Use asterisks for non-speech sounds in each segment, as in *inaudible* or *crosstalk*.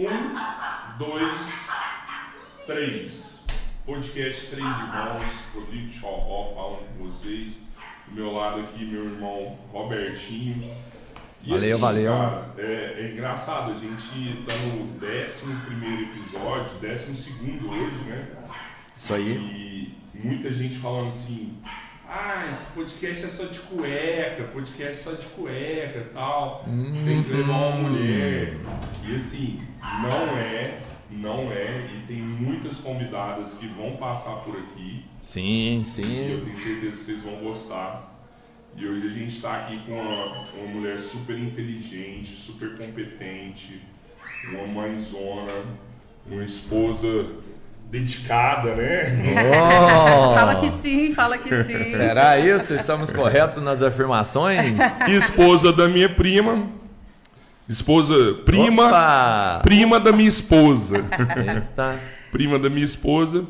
Um, dois, três. Podcast Três Irmãos, Rodrigo Tchorró falando com vocês. Do meu lado aqui, meu irmão Robertinho. E Valeu, valeu. Cara, é, é engraçado, a gente tá no 11 episódio, 12 hoje, né? Isso aí. E muita gente falando assim: ah, esse podcast é só de cueca, podcast é só de cueca e tal. Tem que levar uma mulher. E assim, não é, não é. E tem muitas convidadas que vão passar por aqui. Sim, E eu sim. tenho certeza que vocês vão gostar. E hoje a gente está aqui com uma, uma mulher super inteligente, super competente, uma mãezona, uma esposa dedicada, né? Oh! Fala que sim, fala que sim. Será isso? Estamos corretos nas afirmações? esposa da minha prima. Esposa, prima, Opa! prima da minha esposa. Eita. prima da minha esposa.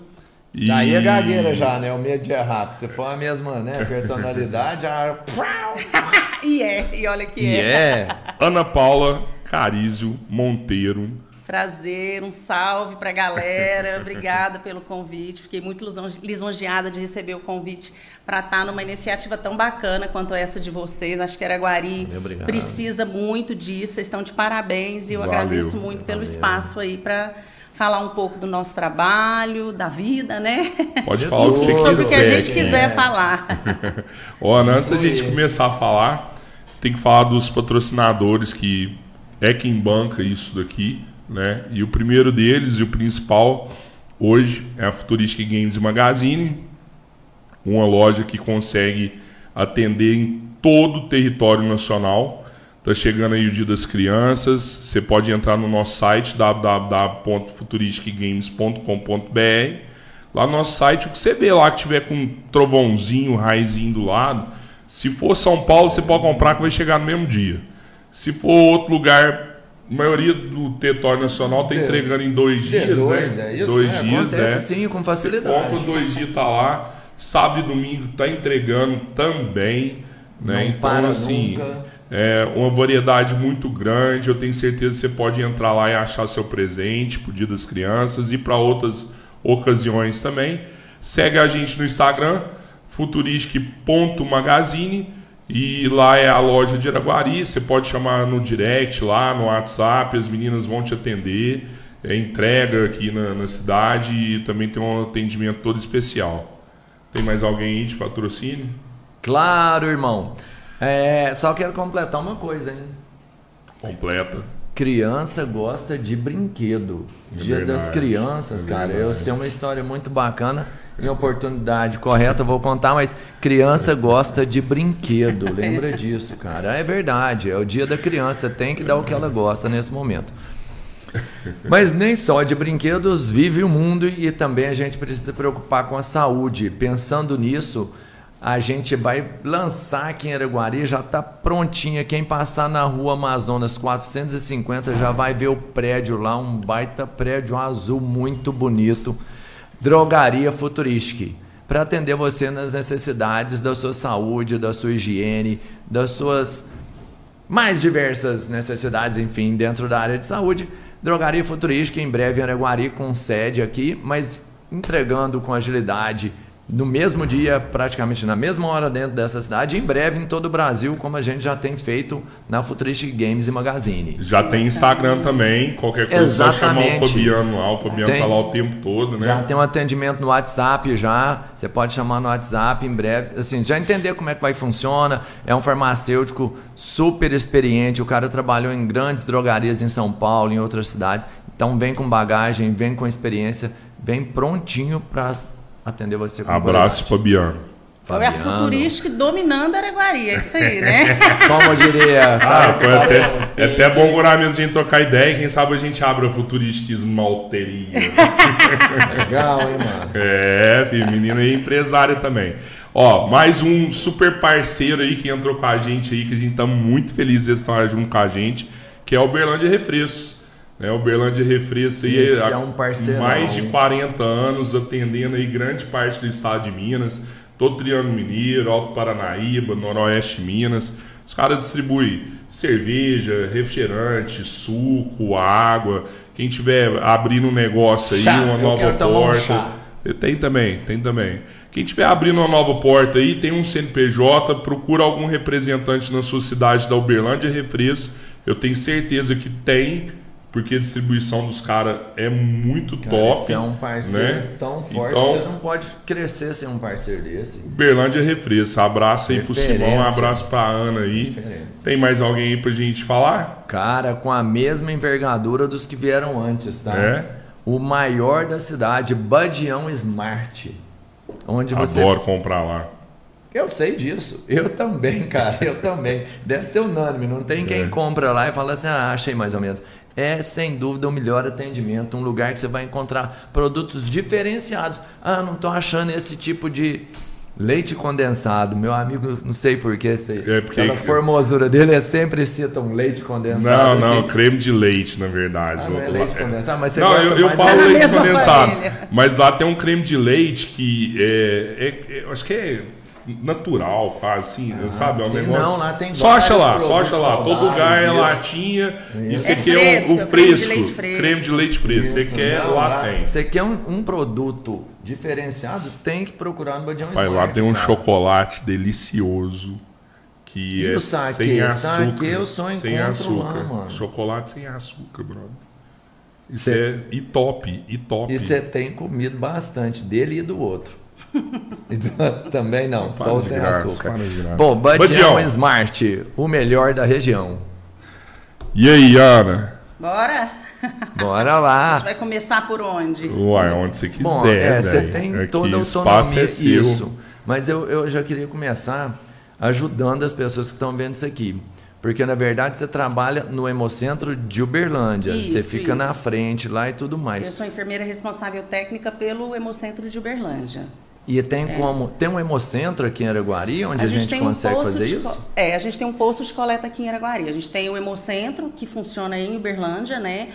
E... Daí é gagueira já, né? O medo de errar. Se for a mesma, né? Personalidade, já. *laughs* E é, e olha que E é. é. Ana Paula Carizio Monteiro. Prazer, um salve pra galera. Obrigada pelo convite. Fiquei muito lisonje- lisonjeada de receber o convite para estar numa iniciativa tão bacana quanto essa de vocês. Acho que Araguari precisa muito disso. Vocês estão de parabéns e eu Valeu. agradeço muito pelo Valeu. espaço aí para falar um pouco do nosso trabalho, da vida, né? Pode falar o que você Sobre quiser. o que a gente quiser falar. *laughs* Ó, Ana, antes da gente começar a falar, tem que falar dos patrocinadores que é quem banca isso daqui, né? E o primeiro deles e o principal hoje é a Futuristic Games Magazine, uma loja que consegue atender em todo o território nacional. Tá chegando aí o Dia das Crianças. Você pode entrar no nosso site www.futuristicgames.com.br. Lá no nosso site, o que você vê lá que tiver com um trovãozinho, raizinho do lado, se for São Paulo, você pode comprar que vai chegar no mesmo dia. Se for outro lugar, a maioria do território nacional está entregando em dois Dia dias, dois, né? é isso? Dois É, dias, acontece é. sim, com Você facilidade. compra dois dias, tá lá. Sábado e domingo tá entregando também, né? Não então, para assim, nunca. é uma variedade muito grande. Eu tenho certeza que você pode entrar lá e achar seu presente pro Dia das Crianças e para outras ocasiões também. Segue a gente no Instagram, futuristic.magazine. E lá é a loja de Araguari. Você pode chamar no direct lá, no WhatsApp, as meninas vão te atender. É entrega aqui na, na cidade e também tem um atendimento todo especial. Tem mais alguém aí de patrocínio? Claro, irmão. É, só quero completar uma coisa, hein? Completa. Criança gosta de brinquedo. É Dia verdade, das crianças, é cara. Eu sei uma história muito bacana. Em oportunidade correta, vou contar, mas criança gosta de brinquedo. *laughs* Lembra disso, cara. É verdade. É o dia da criança. Tem que dar o que ela gosta nesse momento. Mas nem só de brinquedos vive o mundo e também a gente precisa se preocupar com a saúde. Pensando nisso, a gente vai lançar aqui em Araguari, já está prontinha. Quem passar na rua Amazonas 450 já vai ver o prédio lá, um baita prédio azul muito bonito. Drogaria Futuristic. Para atender você nas necessidades da sua saúde, da sua higiene, das suas mais diversas necessidades, enfim, dentro da área de saúde. Drogaria Futurística, em breve em Araguari, com sede aqui, mas entregando com agilidade no mesmo dia, praticamente na mesma hora dentro dessa cidade, em breve em todo o Brasil, como a gente já tem feito na Futuristic Games e Magazine. Já tem Instagram também. Qualquer coisa, só chamar o Exatamente. Fabiano lá. O Fabiano Tem. tá lá o tempo todo, né? Já tem um atendimento no WhatsApp já. Você pode chamar no WhatsApp em breve. Assim, já entender como é que vai funciona. É um farmacêutico super experiente. O cara trabalhou em grandes drogarias em São Paulo, em outras cidades. Então vem com bagagem, vem com experiência, vem prontinho para atender você com Abraço, qualidade. Fabiano. Então é a. Futurística dominando a Araguari, é isso aí, né? *laughs* Como eu diria, Ah, sabe? foi até, Faremos, é até bom curar mesmo a gente trocar ideia. Quem sabe a gente abre a Futurística Esmalteria. *laughs* Legal, hein, mano? É, filho, menina aí empresária também. Ó, mais um super parceiro aí que entrou com a gente aí, que a gente tá muito feliz de estar junto com a gente, que é o Uberlândia Refrescos. Né, o Uberlândia Refrescos aí Esse há é um mais de 40 anos atendendo aí grande parte do estado de Minas, todo Triângulo Mineiro, Alto Paranaíba, Noroeste Minas. Os caras distribuem cerveja, refrigerante, suco, água. Quem tiver abrindo um negócio aí, Chá, uma eu nova um porta. chá. Tem também, tem também. Quem estiver abrindo uma nova porta aí, tem um CNPJ, procura algum representante na sua cidade da Uberlândia Refresco. Eu tenho certeza que tem, porque a distribuição dos caras é muito Cara, top. Você é um parceiro né? tão forte Então- que você não pode crescer sem um parceiro desse. Uberlândia Refresco. Abraço aí pro. Simão, abraço pra Ana aí. Referência. Tem mais alguém aí pra gente falar? Cara, com a mesma envergadura dos que vieram antes, tá? É? O maior da cidade, Badião Smart. Onde você. Adoro comprar lá. Eu sei disso. Eu também, *laughs* cara. Eu também. Deve ser unânime. Não tem quem É. compra lá e fala assim, ah, achei mais ou menos. É, sem dúvida, o melhor atendimento. Um lugar que você vai encontrar produtos diferenciados. Ah, não tô achando esse tipo de leite condensado. Meu amigo, não sei porquê. Sei. É porque- Aquela formosura dele é sempre cita um leite Não, condensado. não, que- creme de leite, na verdade. Ah, não é Lá- leite condensado, mas você Não, gosta eu, eu mais falo leite *laughs* condensado. família. Mas lá tem um creme de leite que é, é- é- eu acho que é natural, quase assim, sabe? É um Ah, negócio. não, lá tem só acha lá, só acha lá. Todo lugar é latinha. Isso. Isso É aqui é, fresco, o, o é creme de fresco. leite fresco. Creme de leite fresco. Você Isso, quer, não, lá tem. Você quer um, um produto diferenciado, tem que procurar no Badião Pai, lá tem um cara. chocolate delicioso. Que E é o saquê? sem açúcar. Saquê eu só sem encontro lá, açúcar. mano. Chocolate sem açúcar, brother. Isso Cê- é e top, e top. E você tem comido bastante dele e do outro. *laughs* E do- Também não, só o sem graça, açúcar. Bom, Badião Badião. Smart, o melhor da região. E aí, Ana? Bora? Bora *laughs* A lá. gente vai começar por onde? Uai, onde você quiser, Bom, é, você tem Aqui, toda a o espaço autonomia. é seu. Isso. Mas eu, eu já queria começar ajudando as pessoas que estão vendo isso aqui. Porque, na verdade, você trabalha no Hemocentro de Uberlândia. Isso, você fica isso. na frente lá e tudo mais. Eu sou enfermeira responsável técnica pelo Hemocentro de Uberlândia. E tem como. Tem um hemocentro aqui em Araguari onde a, gente, tem um consegue posto fazer de isso? É, a gente tem um posto de coleta aqui em Araguari. A gente tem o Hemocentro, que funciona em Uberlândia, né?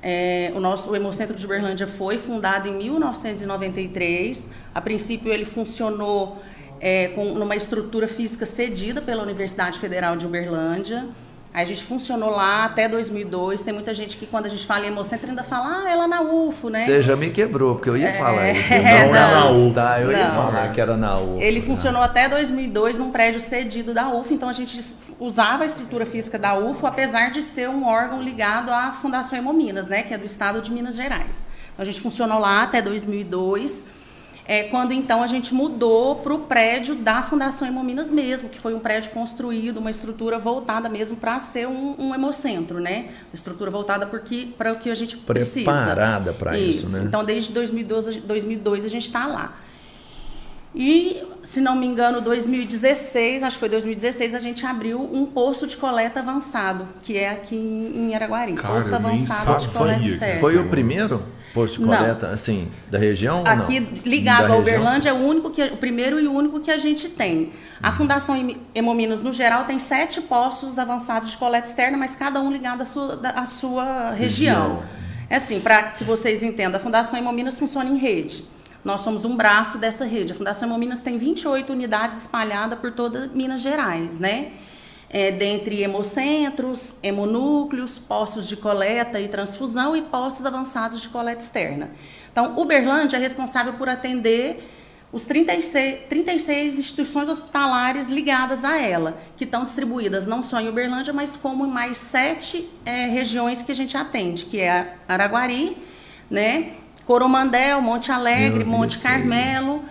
É, o nosso o Hemocentro de Uberlândia foi fundado em 1993. A princípio, ele funcionou é, com numa estrutura física cedida pela Universidade Federal de Uberlândia. A gente funcionou lá até 2002. Tem muita gente que, quando a gente fala em Hemocentro, ainda fala, ah, é lá na UFO, né? Você já me quebrou, porque eu ia falar isso. é, *laughs* Não é na não. UF, tá? Eu ia Não. falar que era na UF. Ele tá? funcionou até 2002 num prédio cedido da UF, então a gente usava a estrutura física da UF, apesar de ser um órgão ligado à Fundação Hemominas, né, que é do estado de Minas Gerais. Então a gente funcionou lá até 2002, é, quando então a gente mudou para o prédio da Fundação Hemominas mesmo, que foi um prédio construído, uma estrutura voltada mesmo para ser um, um hemocentro, né? Uma estrutura voltada para o que a gente precisa. Preparada pra isso, né? Então desde 2012, 2002 a gente está lá. E, se não me engano, 2016, acho que foi 2016, a gente abriu um posto de coleta avançado, que é aqui em em Araguari. Cara, posto avançado de coleta externa. Foi o primeiro posto de Não. coleta, assim, da região ou Aqui, não? ligado Da região? Uberlândia, é o, único que, o primeiro e o único que a gente tem. A Fundação Hem- Hemominas, no geral, tem sete postos avançados de coleta externa, mas cada um ligado à sua, à sua região. Região. É assim, para que vocês entendam, a Fundação Hemominas funciona em rede. Nós somos um braço dessa rede. A Fundação Hemominas tem 28 unidades espalhadas por toda Minas Gerais, né? É, dentre hemocentros, hemonúcleos, postos de coleta e transfusão e postos avançados de coleta externa. Então, Uberlândia é responsável por atender os 36, 36 instituições hospitalares ligadas a ela, que estão distribuídas não só em Uberlândia, mas como em mais sete eh, regiões que a gente atende, que é Araguari, né, Coromandel, Monte Alegre, Eu vi Monte. Carmelo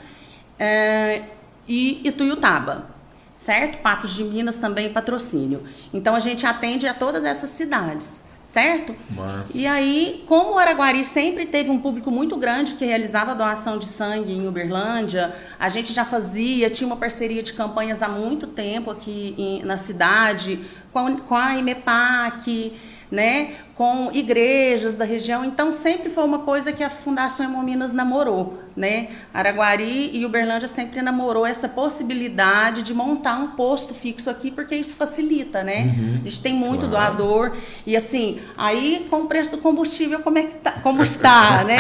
eh, e Ituiutaba, certo? Patos de Minas também patrocínio. Então a gente atende a todas essas cidades, certo? Massa. E aí, como o Araguari sempre teve um público muito grande que realizava doação de sangue em Uberlândia, a gente já fazia, tinha uma parceria de campanhas há muito tempo aqui em- na cidade, com a, com a IMEPAC, né, com igrejas da região. Então, sempre foi uma coisa que a Fundação Hemominas namorou. Né? Araguari e Uberlândia sempre namorou essa possibilidade de montar um posto fixo aqui, porque isso facilita, né? A gente tem muito Claro. doador. E assim, aí com o preço do combustível, como é que tá, como está, né?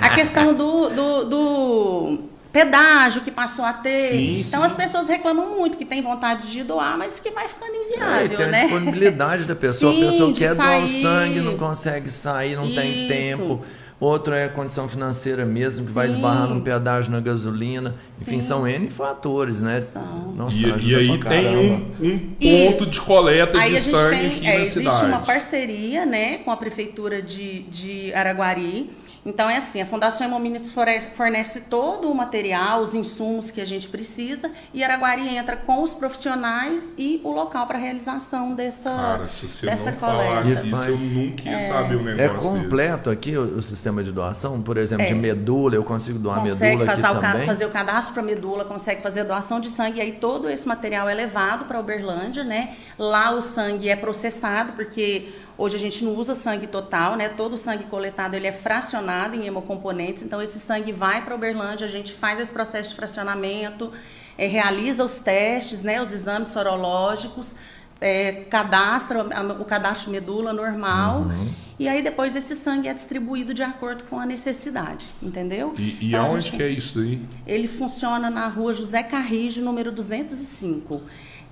A questão do, do, do, pedágio que passou a ter. Sim, então sim. as pessoas reclamam muito que tem vontade de doar, mas que vai ficando É, inviável, tem a né? disponibilidade da pessoa. Sim, a pessoa quer doar o sair. sangue, não consegue sair, não tem Isso. tempo. Outro é a condição financeira mesmo, que vai esbarrar num pedágio na gasolina. Enfim, são N fatores, né? São. Nossa, E, ajuda e aí pra tem um, um ponto Isso. de coleta Aí de a gente sangue tem, aqui é, na existe cidade. uma parceria, né, com a prefeitura de, de Araguari. Então é assim, a Fundação Hemominas fore- fornece todo o material, os insumos que a gente precisa e Araguari entra com os profissionais e o local para realização dessa Cara, se você dessa não coleta. falasse Isso eu nunca ia saber o É negócio completo aqui o, o sistema de doação? Por exemplo, de É. medula, eu consigo doar consegue medula aqui fazer o, ca- também? fazer o cadastro para medula, consegue fazer a doação de sangue, e aí todo esse material é levado para Uberlândia, né? Lá o sangue é processado, porque hoje a gente não usa sangue total, né? Todo o sangue coletado ele é fracionado em hemocomponentes, então esse sangue vai para Uberlândia, a gente faz esse processo de fracionamento, eh, realiza os testes, né? Os exames sorológicos, é, cadastra o cadastro medula normal e aí depois esse sangue é distribuído de acordo com a necessidade, entendeu? E, e Então, aonde gente- que é isso aí? ele funciona na rua José Carrijo, número 205.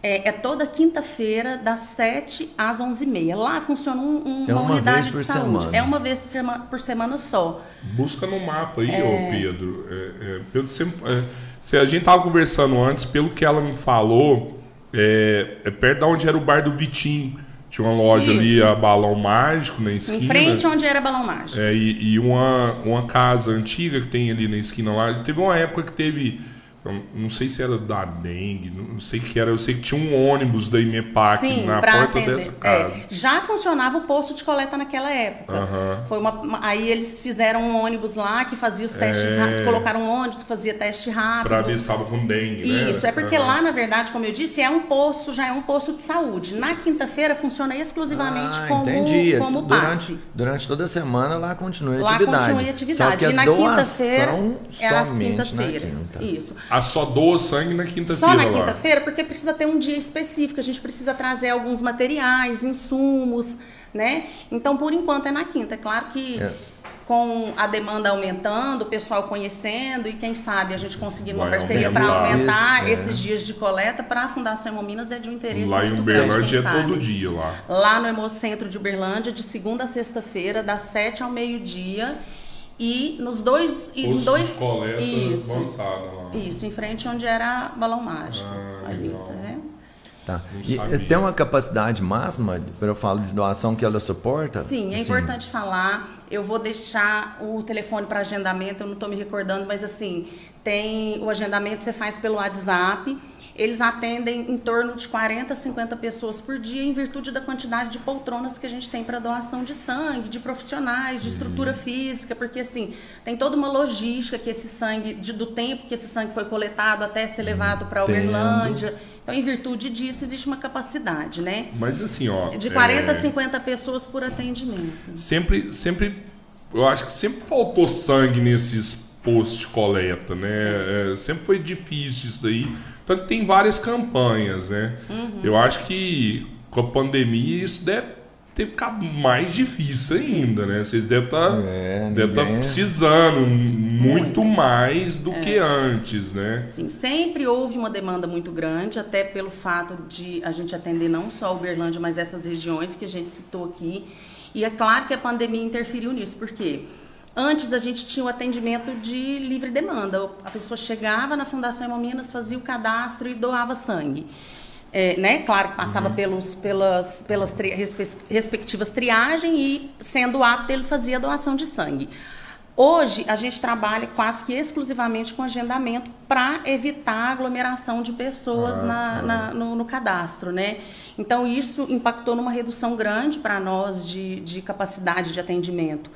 É, é toda quinta-feira, das 7 às 11h30. Lá funciona um- um- É uma, uma unidade vez por de saúde. semana. É uma vez sema- por semana só. Busca no mapa aí, ô Pedro. É, é, Pedro sempre, é, se a gente tava conversando antes, pelo que ela me falou, é, é perto de onde era o bar do Vitinho. Tinha uma loja ali, Isso. a Balão Mágico, na esquina. Em frente onde era Balão Mágico. É, e e uma, uma casa antiga que tem ali na esquina lá. Teve uma época que teve. Eu Não sei se era da dengue, não sei o que era. Eu sei que tinha um ônibus da Imepac Sim, na porta atender. dessa casa. É, já funcionava o posto de coleta naquela época. Aham. Foi uma, uma- aí eles fizeram um ônibus lá que fazia os testes É. rápidos, colocaram um ônibus que fazia teste rápido. Pra ver se estava com dengue, né? Isso, é porque Aham. lá, na verdade, como eu disse, é um posto, já é um posto de saúde. Na quinta-feira funciona exclusivamente Ah, como, entendi. como durante, passe. durante toda a semana lá continua a Lá atividade. continua a atividade. Só que a e na quinta-feira é às somente na quintas-feiras. quinta. Isso. Ah, só doa sangue na quinta-feira. Só na lá. quinta-feira, porque precisa ter um dia específico, a gente precisa trazer alguns materiais, insumos, né? Então, por enquanto, é na quinta. É claro que É. com a demanda aumentando, o pessoal conhecendo e quem sabe a gente conseguindo uma Vai parceria para aumentar. Isso, é. esses dias de coleta para a Fundação Hemominas é de um interesse Lá em muito grande, Uberlândia quem é todo dia lá. Lá no Hemocentro de Uberlândia, de segunda a sexta-feira, das 7 ao meio-dia. E nos dois. E Posto dois isso. lá. Isso, em frente onde era Balão Mágico. Ah, ali, legal. tá vendo? Tá. E sabia. tem uma capacidade máxima, quando eu falo de doação, que ela suporta? Sim, é importante falar. Eu vou deixar o telefone para agendamento, eu não estou me recordando, mas assim, tem o agendamento você faz pelo WhatsApp. Eles atendem em torno de 40, 50 pessoas por dia, em virtude da quantidade de poltronas que a gente tem para doação de sangue, de profissionais, de estrutura física, porque assim, tem toda uma logística que esse sangue, de- do tempo que esse sangue foi coletado até ser levado para Entendo. Uberlândia. Então, em virtude disso, existe uma capacidade, né? Mas assim, ó. De 40 é, a 50 pessoas por atendimento. Sempre, sempre. Eu acho que sempre faltou sangue nesses postos de coleta, né? É, sempre foi difícil isso aí. Tanto que tem várias campanhas, né? Uhum. Eu acho que com a pandemia isso deve ter ficado mais difícil ainda, né? Vocês devem estar É, devem estar ninguém- precisando muito, Muito. mais do É. que antes, né? Sim, sempre houve uma demanda muito grande, até pelo fato de a gente atender não só Uberlândia, mas essas regiões que a gente citou aqui. E é claro que a pandemia interferiu nisso, porque antes a gente tinha o atendimento de livre demanda. A pessoa chegava na Fundação Hemominas, fazia o cadastro e doava sangue. É, né? Claro que passava pelos, pelas, pelas tri- respe- respectivas triagens e, sendo apto, ele fazia a doação de sangue. Hoje, a gente trabalha quase que exclusivamente com agendamento para evitar a aglomeração de pessoas Ah, na- ah. na- no, no cadastro, né? Então, isso impactou numa redução grande para nós de, de capacidade de atendimento.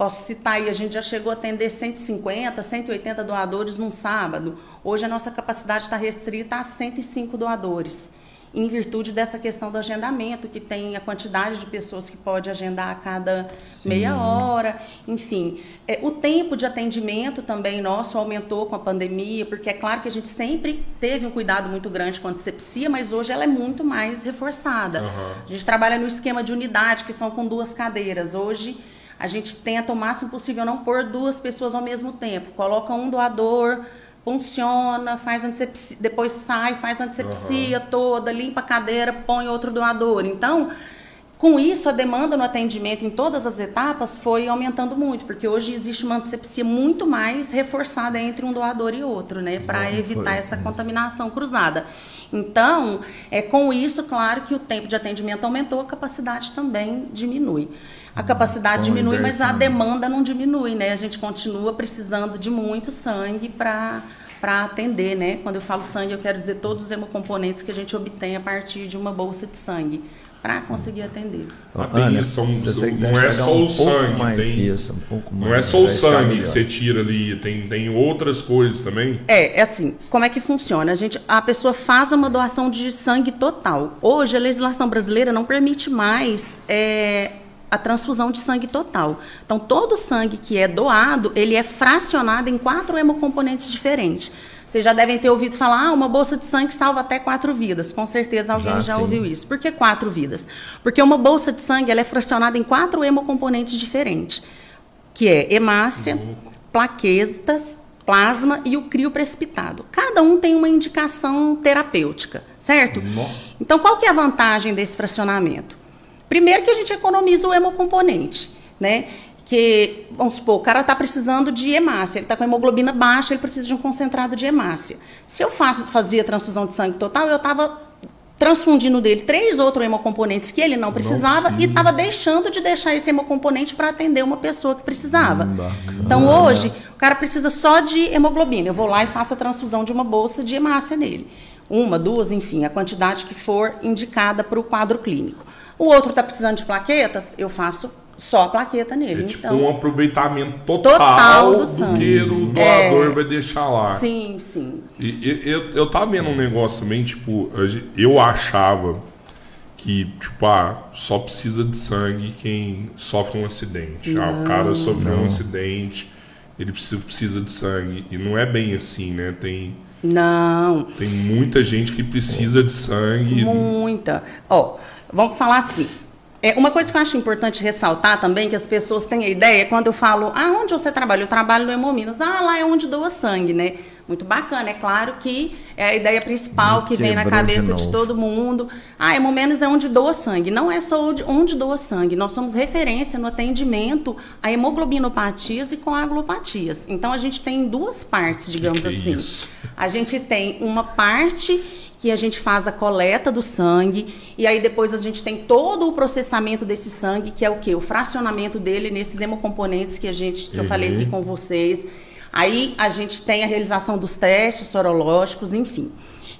Posso citar aí, a gente já chegou a atender 150, 180 doadores num sábado. Hoje a nossa capacidade está restrita a 105 doadores, em virtude dessa questão do agendamento, que tem a quantidade de pessoas que pode agendar a cada meia hora, enfim. É, o tempo de atendimento também nosso aumentou com a pandemia, porque é claro que a gente sempre teve um cuidado muito grande com a antissepsia, mas hoje ela é muito mais reforçada. Aham. A gente trabalha no esquema de unidade, que são com duas cadeiras. Hoje a gente tenta o máximo possível não pôr duas pessoas ao mesmo tempo. Coloca um doador, funciona, faz antisepsia, depois sai, faz antisepsia uhum. toda, limpa a cadeira, põe outro doador. Então, com isso, a demanda no atendimento em todas as etapas foi aumentando muito, porque hoje existe uma antisepsia muito mais reforçada entre um doador e outro, né, para evitar essa isso. contaminação cruzada. Então, é com isso, claro que o tempo de atendimento aumentou, a capacidade também diminui. A capacidade diminui, mas a demanda não diminui, né? A gente continua precisando de muito sangue para para atender, né? Quando eu falo sangue, eu quero dizer todos os hemocomponentes que a gente obtém a partir de uma bolsa de sangue para conseguir atender. Ana, são, não é só um o sangue, mais, tem, isso, um pouco mais, não é só o sangue que você tira ali, tem, tem outras coisas também. É, é assim, como é que funciona? A gente, a pessoa faz uma doação de sangue total. Hoje a legislação brasileira não permite mais é, a transfusão de sangue total. Então todo sangue que é doado, ele é fracionado em quatro hemocomponentes diferentes. Vocês já devem ter ouvido falar, ah, uma bolsa de sangue salva até quatro vidas. Com certeza alguém já, já ouviu isso. Por que quatro vidas? Porque uma bolsa de sangue ela é fracionada em quatro hemocomponentes diferentes, que é hemácia, uhum. plaquetas, plasma e o crio precipitado. Cada um tem uma indicação terapêutica, certo? Uhum. Então, qual que é a vantagem desse fracionamento? Primeiro que a gente economiza o hemocomponente, né? que, vamos supor, o cara está precisando de hemácia, ele está com hemoglobina baixa, ele precisa de um concentrado de hemácia. Se eu faz, fazia transfusão de sangue total, eu estava transfundindo dele três outros hemocomponentes que ele não precisava não e estava deixando de deixar esse hemocomponente para atender uma pessoa que precisava. Hum, então hoje, o cara precisa só de hemoglobina. Eu vou lá e faço a transfusão de uma bolsa de hemácia nele. Uma, duas, enfim, a quantidade que for indicada para o quadro clínico. O outro está precisando de plaquetas, eu faço só a plaqueta nele. É tipo então, um aproveitamento total, total do, do que o doador é, vai deixar lá. Sim, sim. E, e, eu, eu tava vendo um negócio também, tipo, eu achava que, tipo, ah, só precisa de sangue quem sofre um acidente. Não, ah, o cara sofreu não. um acidente, ele precisa, precisa de sangue. E não é bem assim, né? Tem. Não. Tem muita gente que precisa de sangue. Muita. Ó, oh, vamos falar assim. É, uma coisa que eu acho importante ressaltar também, que as pessoas têm a ideia, quando eu falo, ah, onde você trabalha? Eu trabalho no Hemominas. Ah, lá é onde doa sangue, né? Muito bacana. É claro que é a ideia principal que vem na cabeça de, de, todo mundo. Ah, Hemominas é onde doa sangue. Não é só onde, doa sangue. Nós somos referência no atendimento a hemoglobinopatias e coagulopatias. Então, a gente tem duas partes, digamos que assim. Isso? A gente tem uma parte que a gente faz a coleta do sangue e aí depois a gente tem todo o processamento desse sangue, que é o que? O fracionamento dele nesses hemocomponentes que a gente que uhum. eu falei aqui uhum. com vocês. Aí a gente tem a realização dos testes sorológicos, enfim.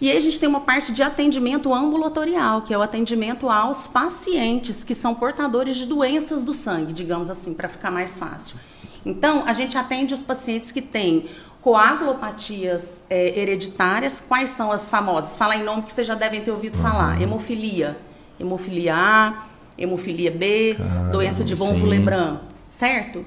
E aí a gente tem uma parte de atendimento ambulatorial, que é o atendimento aos pacientes que são portadores de doenças do sangue, digamos assim, para ficar mais fácil. Então, a gente atende os pacientes que têm coagulopatias é, hereditárias, quais são as famosas? Fala em nome que vocês já devem ter ouvido falar. Uhum. Hemofilia. Hemofilia A, hemofilia B, Caramba, doença de von Willebrand, certo?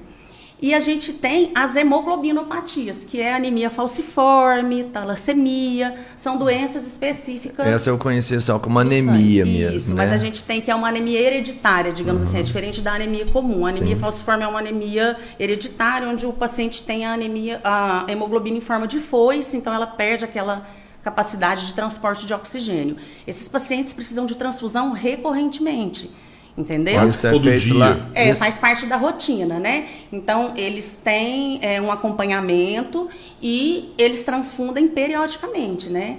E a gente tem as hemoglobinopatias, que é anemia falciforme, talassemia, são doenças específicas. Essa eu conheci só como anemia mesmo. Isso, né? mas a gente tem que é uma anemia hereditária, digamos uhum. assim, é uhum. diferente da anemia comum. A anemia Sim. falciforme é uma anemia hereditária, onde o paciente tem a anemia, a hemoglobina em forma de foice, então ela perde aquela capacidade de transporte de oxigênio. Esses pacientes precisam de transfusão recorrentemente. Entendeu? Isso é feito dia. lá. É, faz parte da rotina, né? Então, eles têm é, um acompanhamento e eles transfundem periodicamente, né?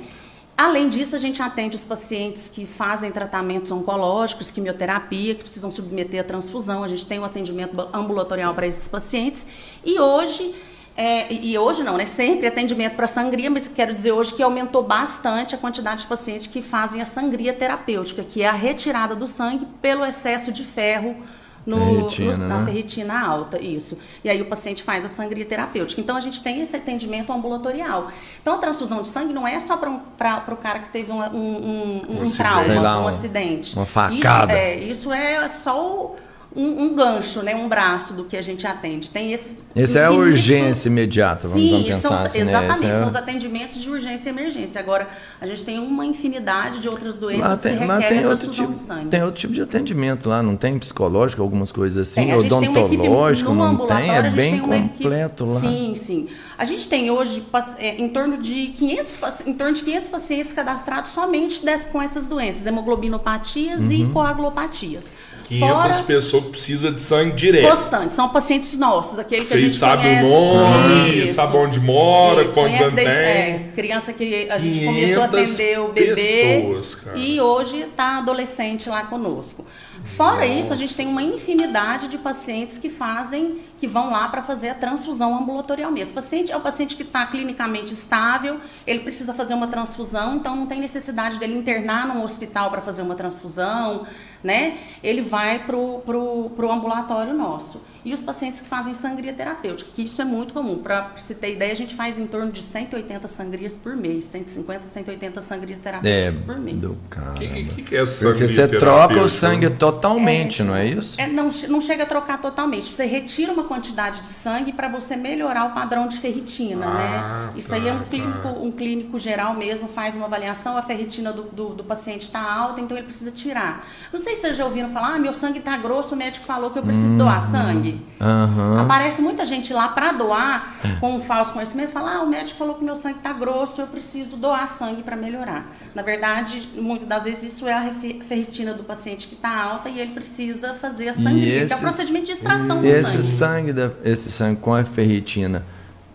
Além disso, a gente atende os pacientes que fazem tratamentos oncológicos, quimioterapia, que precisam submeter a transfusão. A gente tem um atendimento ambulatorial para esses pacientes. E hoje é, e hoje não, né? Sempre atendimento para sangria, mas quero dizer hoje que aumentou bastante a quantidade de pacientes que fazem a sangria terapêutica, que é a retirada do sangue pelo excesso de ferro no, ferritina, no, na né? ferritina alta, isso. E aí o paciente faz a sangria terapêutica. Então a gente tem esse atendimento ambulatorial. Então a transfusão de sangue não é só para o cara que teve um, um, um, um trauma, lá, um, acidente. Uma facada. Isso é, isso é só o um, um, gancho, né, um braço do que a gente atende. Tem esses. Esse é a urgência imediata, vamos, Sim, vamos pensar são, assim, Exatamente, né? são é... os atendimentos de urgência e emergência. Agora, a gente tem uma infinidade de outras doenças tem, que requerem transfusão tipo, de sangue. Tem outro tipo de atendimento lá, não tem psicológico, algumas coisas assim, tem, odontológico, não tem, é bem completo equipe, lá. Sim, sim. A gente tem hoje é, em torno de 500, em torno de 500 pacientes cadastrados somente com essas doenças, hemoglobinopatias uhum. e coagulopatias. 500 Fora, pessoas que precisam de sangue direto. Constante, são pacientes nossos, aquele que a gente sabe conhece. o nome, sabe onde mora, isso, quantos anos tem. É, criança que a gente começou a atender o bebê pessoas, e hoje está adolescente lá conosco. Fora Nossa. isso, a gente tem uma infinidade de pacientes que fazem, que vão lá para fazer a transfusão ambulatorial mesmo. O paciente é o paciente que está clinicamente estável, ele precisa fazer uma transfusão, então não tem necessidade dele internar num hospital para fazer uma transfusão, né? Ele vai para o ambulatório nosso e os pacientes que fazem sangria terapêutica, que isso é muito comum. Para se ter ideia, a gente faz em torno de 180 sangrias por mês, 150, 180 sangrias terapêuticas é, por mês. Do que, que, que é sangria Porque você troca o sangue totalmente, é, não é isso? É, não, não chega a trocar totalmente. Você retira uma quantidade de sangue para você melhorar o padrão de ferritina, né? ah, né? Isso tá, aí é um tá. clínico, tá. um clínico geral mesmo, faz uma avaliação, a ferritina do, do, do paciente está alta, então ele precisa tirar. Não sei se vocês já ouviram falar, ah, meu sangue está grosso, o médico falou que eu preciso hum, doar sangue. Uhum. Aparece muita gente lá para doar com um falso conhecimento, fala: ah, o médico falou que meu sangue está grosso, eu preciso doar sangue para melhorar. Na verdade, muitas das vezes isso é a ferritina do paciente que está alta e ele precisa fazer a sangria, que é o procedimento de extração do esse sangue. Sangue da, esse sangue com a ferritina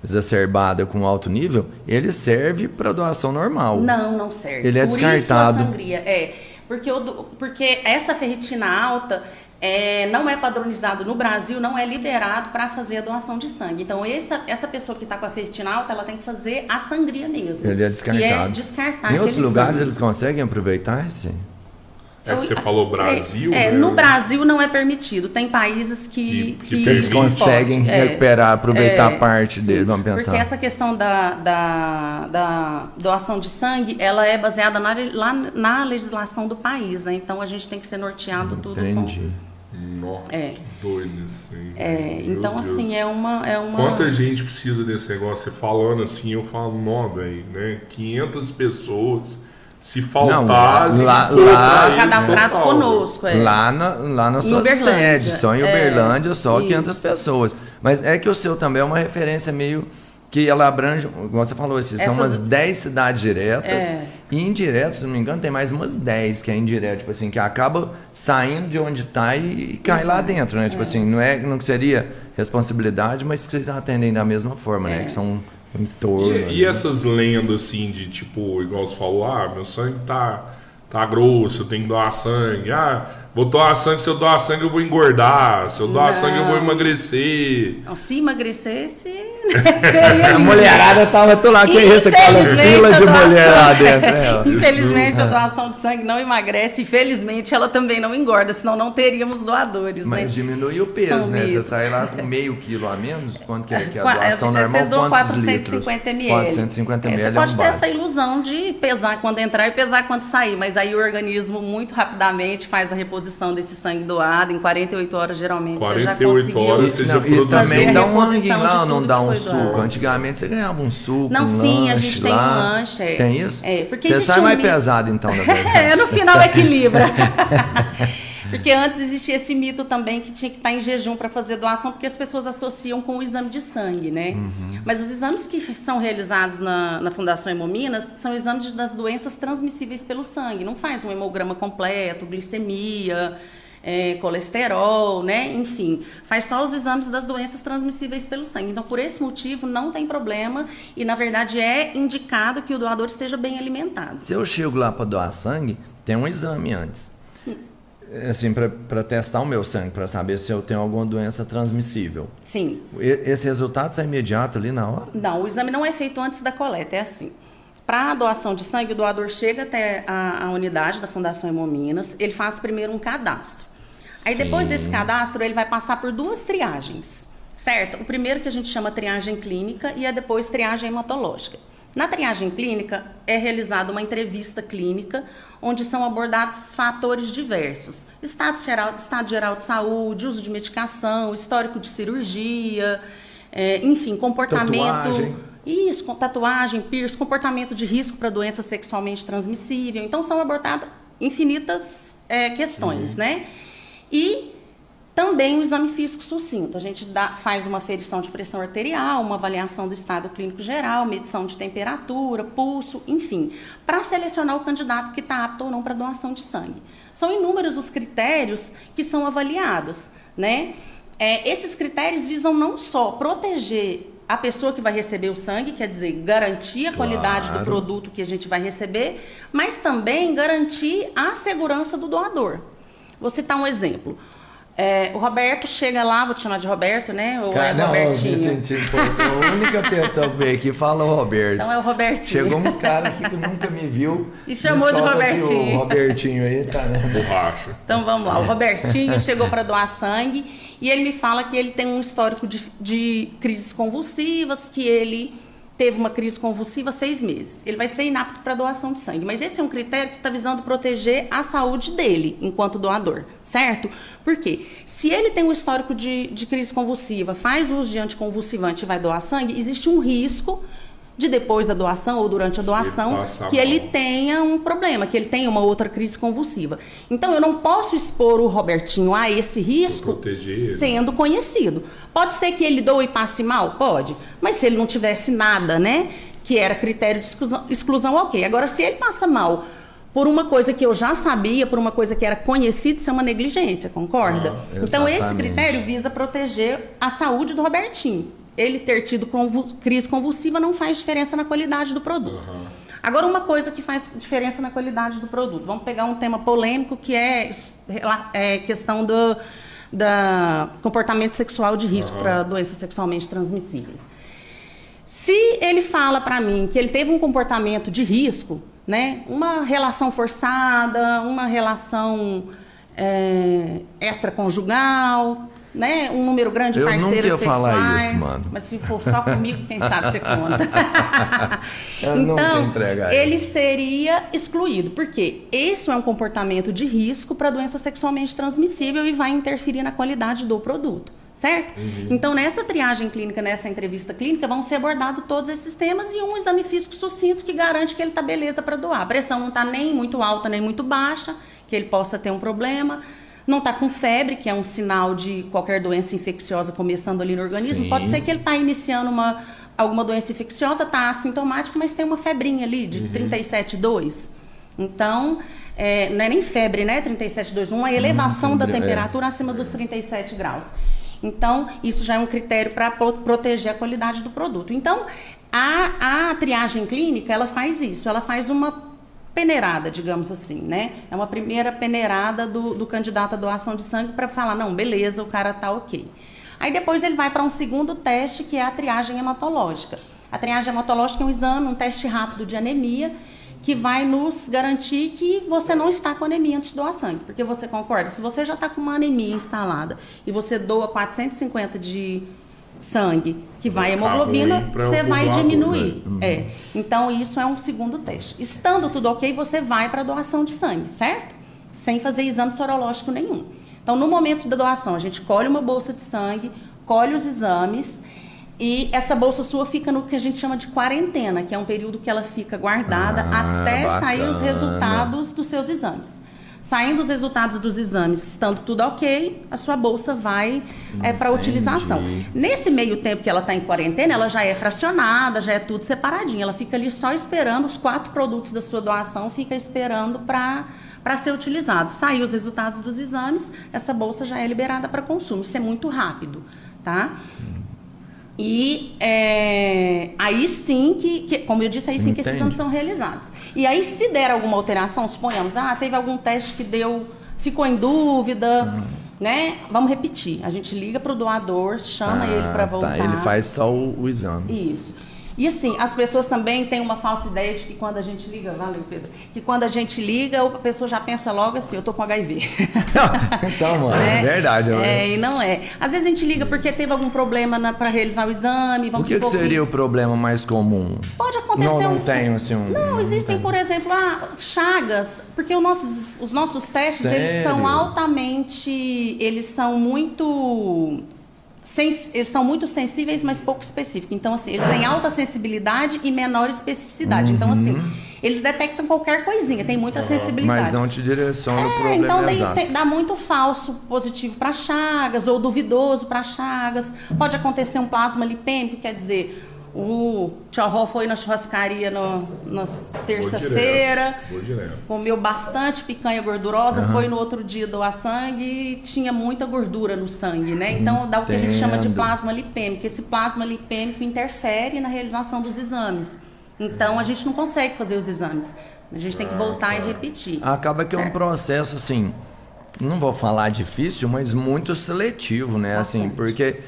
exacerbada com alto nível, ele serve para doação normal. Não, não serve. Ele é Por descartado. Isso a sangria. É, porque, o, porque essa ferritina alta é, não é padronizado no Brasil, não é liberado para fazer a doação de sangue. Então, essa, essa pessoa que está com a ferritina alta, ela tem que fazer a sangria mesmo. Ele é descartado. Que é descartar em outros lugares sangue. eles conseguem aproveitar esse? É que você falou Brasil. É, é, no Brasil não é permitido. Tem países que, que, que, que eles conseguem pode. É, recuperar, aproveitar é, parte sim, dele. Vamos pensar. Porque essa questão da, da, da, doação de sangue, ela é baseada na, lá, na legislação do país, né? Então a gente tem que ser norteado Entendi. tudo Entendi. Nossa, é. doido assim. É, então Deus. assim, é uma, é uma. Quanta gente precisa desse negócio? Você falando assim, eu falo, nó, velho, né? 500 pessoas. Se faltar, não, lá, lá, cadastrados conosco. É. Lá na, lá na sua sede, só em Uberlândia, é, só isso. 500 pessoas. Mas é que o seu também é uma referência meio que ela abrange, como você falou, assim, Essas... são umas 10 cidades diretas. É. E indiretas, se não me engano, tem mais umas 10 que é indireto, tipo assim, que acaba saindo de onde está e, e, cai lá dentro, né? Tipo é. assim, não é não seria responsabilidade, mas que vocês atendem da mesma forma, né? é. né? Que são em torno. E, e, essas lendas assim de tipo, igual você falou, ah, meu sangue tá tá grosso, eu tenho que doar sangue. Ah, vou doar sangue, se eu doar sangue eu vou engordar, se eu doar não. sangue eu vou emagrecer. Não, se emagrecesse, *laughs* *laughs* seria... A mulherada tava tô lá, que é isso? Aquela fila de mulher lá dentro. Né? *laughs* Infelizmente a doação de sangue não emagrece, infelizmente ela também não engorda, senão não teríamos doadores, Mas né? diminui o peso, São né? Você sai lá com meio quilo a menos, quanto que é, que é a doação normal? Vocês doam 450 ml. 450 ml é, Você pode ter essa ilusão de pesar quando entrar e pesar quando sair, mas aí o organismo muito rapidamente faz a reposição desse sangue doado, em 48 horas geralmente 48 você já conseguiu. horas você já E também dá um ranguinho lá, não dá um suco. Doado. Antigamente você ganhava um suco, Não, um sim, lanche a gente lá. tem um lanche. É. Tem isso? É, porque você sai um mais mito... pesado então, na *laughs* verdade. é, no final *laughs* equilibra. *laughs* Porque antes existia esse mito também que tinha que estar em jejum para fazer doação, porque as pessoas associam com o exame de sangue, né? Uhum. Mas os exames que são realizados na, na Fundação Hemominas são exames das doenças transmissíveis pelo sangue. Não faz um hemograma completo, glicemia, é, colesterol, né? Enfim, faz só os exames das doenças transmissíveis pelo sangue. Então, por esse motivo, não tem problema e, na verdade, é indicado que o doador esteja bem alimentado. Se eu chego lá para doar sangue, tem um exame antes assim, para testar o meu sangue, para saber se eu tenho alguma doença transmissível. Sim. esse resultado sai imediato ali na hora? Não, o exame não é feito antes da coleta, é assim. Para a doação de sangue, o doador chega até a, a, unidade da Fundação Hemominas, ele faz primeiro um cadastro. Aí Sim. depois desse cadastro, ele vai passar por duas triagens, certo? O primeiro que a gente chama triagem clínica e a depois triagem hematológica. Na triagem clínica é realizada uma entrevista clínica onde são abordados fatores diversos: estado geral, estado geral de saúde, uso de medicação, histórico de cirurgia, é, enfim, comportamento. Tatuagem. Isso, com tatuagem, piercing, comportamento de risco para doença sexualmente transmissível. Então são abordadas infinitas é, questões, né? E também o exame físico sucinto. A gente dá, faz uma ferição de pressão arterial, uma avaliação do estado clínico geral, medição de temperatura, pulso, enfim, para selecionar o candidato que está apto ou não para doação de sangue. São inúmeros os critérios que são avaliados, né? É, esses critérios visam não só proteger a pessoa que vai receber o sangue, quer dizer, garantir a qualidade Claro. do produto que a gente vai receber, mas também garantir a segurança do doador. Vou citar um exemplo. É, o Roberto chega lá, vou te chamar de Roberto, né? Ou Cara, é não, eu me Robertinho? senti. A única pessoa que veio aqui fala o Roberto. Então é o Robertinho. Chegou uns caras aqui que nunca me viu. E chamou de Robertinho. O Robertinho aí, tá, né? Borracha. Então vamos lá. O Robertinho chegou para doar sangue e ele me fala que ele tem um histórico de, de crises convulsivas, que ele teve uma crise convulsiva seis meses. Ele vai ser inapto para doação de sangue. Mas esse é um critério que está visando proteger a saúde dele enquanto doador, certo? Por quê? Se ele tem um histórico de, de crise convulsiva, faz uso de anticonvulsivante e vai doar sangue, existe um risco de depois da doação ou durante a doação que ele tenha um problema, que ele tenha uma outra crise convulsiva. Então eu não posso expor o Robertinho a esse risco sendo conhecido. Pode ser que ele doe e passe mal? Pode. Mas se ele não tivesse nada, né? Que era critério de exclusão, exclusão ok. Agora, se ele passa mal por uma coisa que eu já sabia, por uma coisa que era conhecida, isso é uma negligência, concorda? Ah, então, esse critério visa proteger a saúde do Robertinho. Ele ter tido convul- crise convulsiva não faz diferença na qualidade do produto. Agora, uma coisa que faz diferença na qualidade do produto. Vamos pegar um tema polêmico que é, é questão do da comportamento sexual de risco para doenças sexualmente transmissíveis. Se ele fala para mim que ele teve um comportamento de risco, né, uma relação forçada, uma relação é, extraconjugal, né, um número grande de Eu parceiros nunca ia sexuais, falar isso, mano. mas se for só comigo, quem sabe você conta. *laughs* Eu então, ele isso. seria excluído, porque esse é um comportamento de risco para doença sexualmente transmissível e vai interferir na qualidade do produto, certo? Uhum. Então, nessa triagem clínica, nessa entrevista clínica, vão ser abordados todos esses temas e um exame físico sucinto que garante que ele está beleza para doar. A pressão não está nem muito alta nem muito baixa, que ele possa ter um problema. Não está com febre, que é um sinal de qualquer doença infecciosa começando ali no organismo. Sim. Pode ser que ele está iniciando uma, alguma doença infecciosa, está assintomático, mas tem uma febrinha ali de 37,2. Então, é, não é nem febre, né? 37,2, uma elevação da entendi, é. temperatura acima dos 37 graus. Então, isso já é um critério para proteger a qualidade do produto. Então, a, a triagem clínica, ela faz isso, ela faz uma peneirada, digamos assim, né? É uma primeira peneirada do, do candidato à doação de sangue para falar, não, beleza, o cara tá ok. Aí depois ele vai para um segundo teste, que é a triagem hematológica. A triagem hematológica é um exame, um teste rápido de anemia, que vai nos garantir que você não está com anemia antes de doar sangue. Porque você concorda? Se você já está com uma anemia instalada e você doa 450 de sangue, que vai Tá hemoglobina, você vai diminuir. né? É. Então, isso é um segundo teste. Estando tudo ok, você vai para doação de sangue, certo? Sem fazer exame sorológico nenhum. Então, no momento da doação, a gente colhe uma bolsa de sangue, colhe os exames e essa bolsa sua fica no que a gente chama de quarentena, que é um período que ela fica guardada Ah, até sair os bacana. resultados dos seus exames. Saindo os resultados dos exames, estando tudo ok, a sua bolsa vai para utilização. Nesse meio tempo que ela está em quarentena, ela já é fracionada, já é tudo separadinho. Ela fica ali só esperando os quatro produtos da sua doação, fica esperando para para ser utilizado. Saiu os resultados dos exames, essa bolsa já é liberada para consumo. Isso é muito rápido, tá? E é, aí sim que, que- como eu disse, aí sim que esses exames são realizados. E aí, se der alguma alteração, suponhamos, ah, teve algum teste que deu, ficou em dúvida, Uhum. né? Vamos repetir. A gente liga para o doador, chama ele para voltar. Tá, ele faz só o, o exame. Isso. E assim, as pessoas também têm uma falsa ideia de que quando a gente liga, valeu Pedro, que quando a gente liga, a pessoa já pensa logo assim, eu tô com HIV. *laughs* então, mano, é, é verdade. É, e não é. Às vezes a gente liga porque teve algum problema para realizar o exame, vamos O que, que seria o problema mais comum? Pode acontecer Não, não um... tem, assim, um... Não, existem, não por exemplo, ah, chagas, porque os nossos, os nossos testes, Sério? eles são altamente, eles são muito eles são muito sensíveis, mas pouco específicos. Então, assim, eles têm alta sensibilidade e menor especificidade. Uhum. Então, assim, uhum. eles detectam qualquer coisinha, tem muita sensibilidade. Mas não te direciona é, o problema Então. Tem, dá muito falso positivo para chagas ou duvidoso para chagas. Pode acontecer um plasma lipêmico, quer dizer, o Tchau foi na churrascaria no, na terça-feira. Comeu bastante picanha gordurosa. Uhum. Foi no outro dia doar sangue e tinha muita gordura no sangue, né? Então dá o que a gente chama de plasma lipêmico. Esse plasma lipêmico interfere na realização dos exames. Então a gente não consegue fazer os exames. A gente tem que voltar e repetir. Acaba que certo? é um processo assim, não vou falar difícil, mas muito seletivo, né? Assim, porque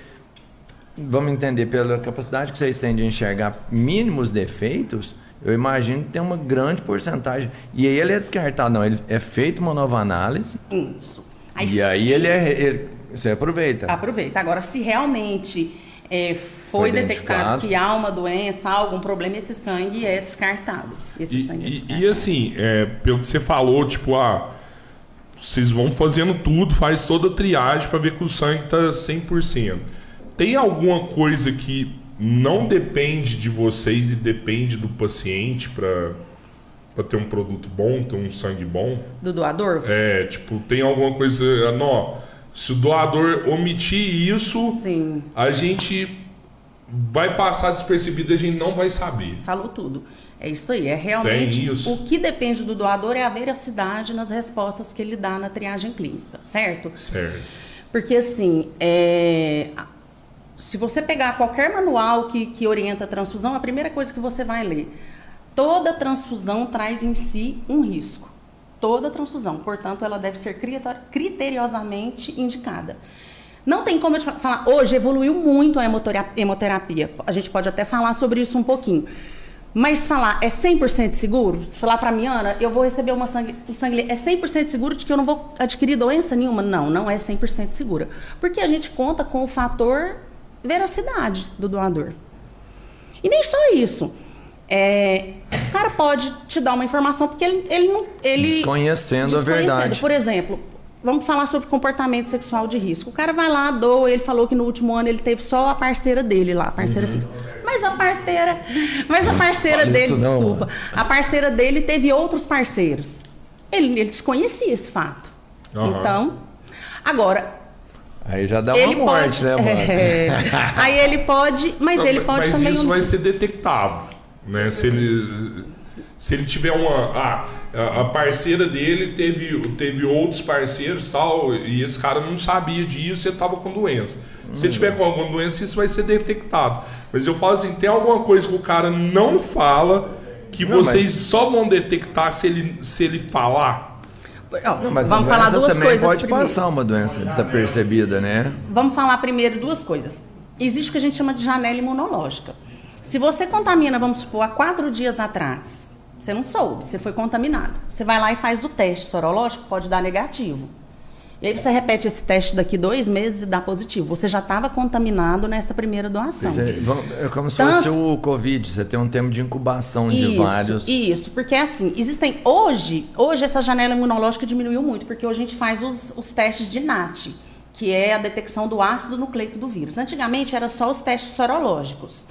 vamos entender pela capacidade que vocês têm de enxergar mínimos defeitos, eu imagino que tem uma grande porcentagem. E aí ele é descartado, não, ele é feito uma nova análise. Isso. Aí e aí ele é. Ele, você aproveita. Aproveita. Agora, se realmente é, foi, foi detectado que há uma doença, há algum problema, esse sangue é descartado. Esse e, sangue é descartado. E, e assim, é, pelo que você falou, tipo, ah, vocês vão fazendo tudo, faz toda a triagem para ver que o sangue está 100%. Tem alguma coisa que não depende de vocês e depende do paciente para para ter um produto bom, ter um sangue bom? Do doador? É, tipo, tem alguma coisa. Ah, não, se o doador omitir isso, Sim. a gente vai passar despercebido, a gente não vai saber. Falou tudo. É isso aí, é realmente o que depende do doador é a veracidade nas respostas que ele dá na triagem clínica, certo? Certo. Porque assim, é, se você pegar qualquer manual que, que orienta a transfusão, a primeira coisa que você vai ler, toda transfusão traz em si um risco. Toda transfusão, portanto, ela deve ser criteriosamente indicada. Não tem como eu falar, hoje evoluiu muito a hemoterapia. A gente pode até falar sobre isso um pouquinho. Mas falar é 100% seguro? Se falar para mim, Ana, eu vou receber uma sangue, sangue, é 100% seguro de que eu não vou adquirir doença nenhuma? Não, não é 100% segura. Porque a gente conta com o fator veracidade do doador. E nem só isso. É, o cara pode te dar uma informação porque ele, ele não. Ele, desconhecendo, a verdade. Por exemplo, vamos falar sobre comportamento sexual de risco. O cara vai lá, doa, ele falou que no último ano ele teve só a parceira dele lá, a parceira uhum. fixa. Mas a parteira. Mas a parceira dele, não, desculpa. Mano. A parceira dele teve outros parceiros. Ele, ele desconhecia esse fato. Uhum. Então. Agora, Aí já dá uma ele morte, pode, né, mano? É, *laughs* aí ele pode, mas Não, ele pode mas também. Mas isso vai ser detectável, né? Se ele, se ele tiver uma. Ah, a parceira dele teve, teve outros parceiros tal, e esse cara não sabia disso e estava com doença. Se ele tiver com alguma doença, isso vai ser detectado. Mas eu falo assim: tem alguma coisa que o cara não fala que não, vocês mas... só vão detectar se ele, se ele falar? Não, mas vamos falar duas também coisas. Pode primeiro. passar uma doença desapercebida, né? Vamos falar primeiro duas coisas. Existe o que a gente chama de janela imunológica. Se você contamina, vamos supor, há quatro dias atrás, você não soube, você foi contaminado. Você vai lá e faz o teste sorológico, pode dar negativo. E aí você repete esse teste daqui dois meses e dá positivo. Você já estava contaminado nessa primeira doação. É, é como se Tanto... fosse o Covid, você tem um tempo de incubação isso, de vários. Isso, porque assim, existem. Hoje, hoje essa janela imunológica diminuiu muito, porque hoje a gente faz os, os testes de NAT, que é a detecção do ácido nucleico do vírus. Antigamente era só os testes sorológicos.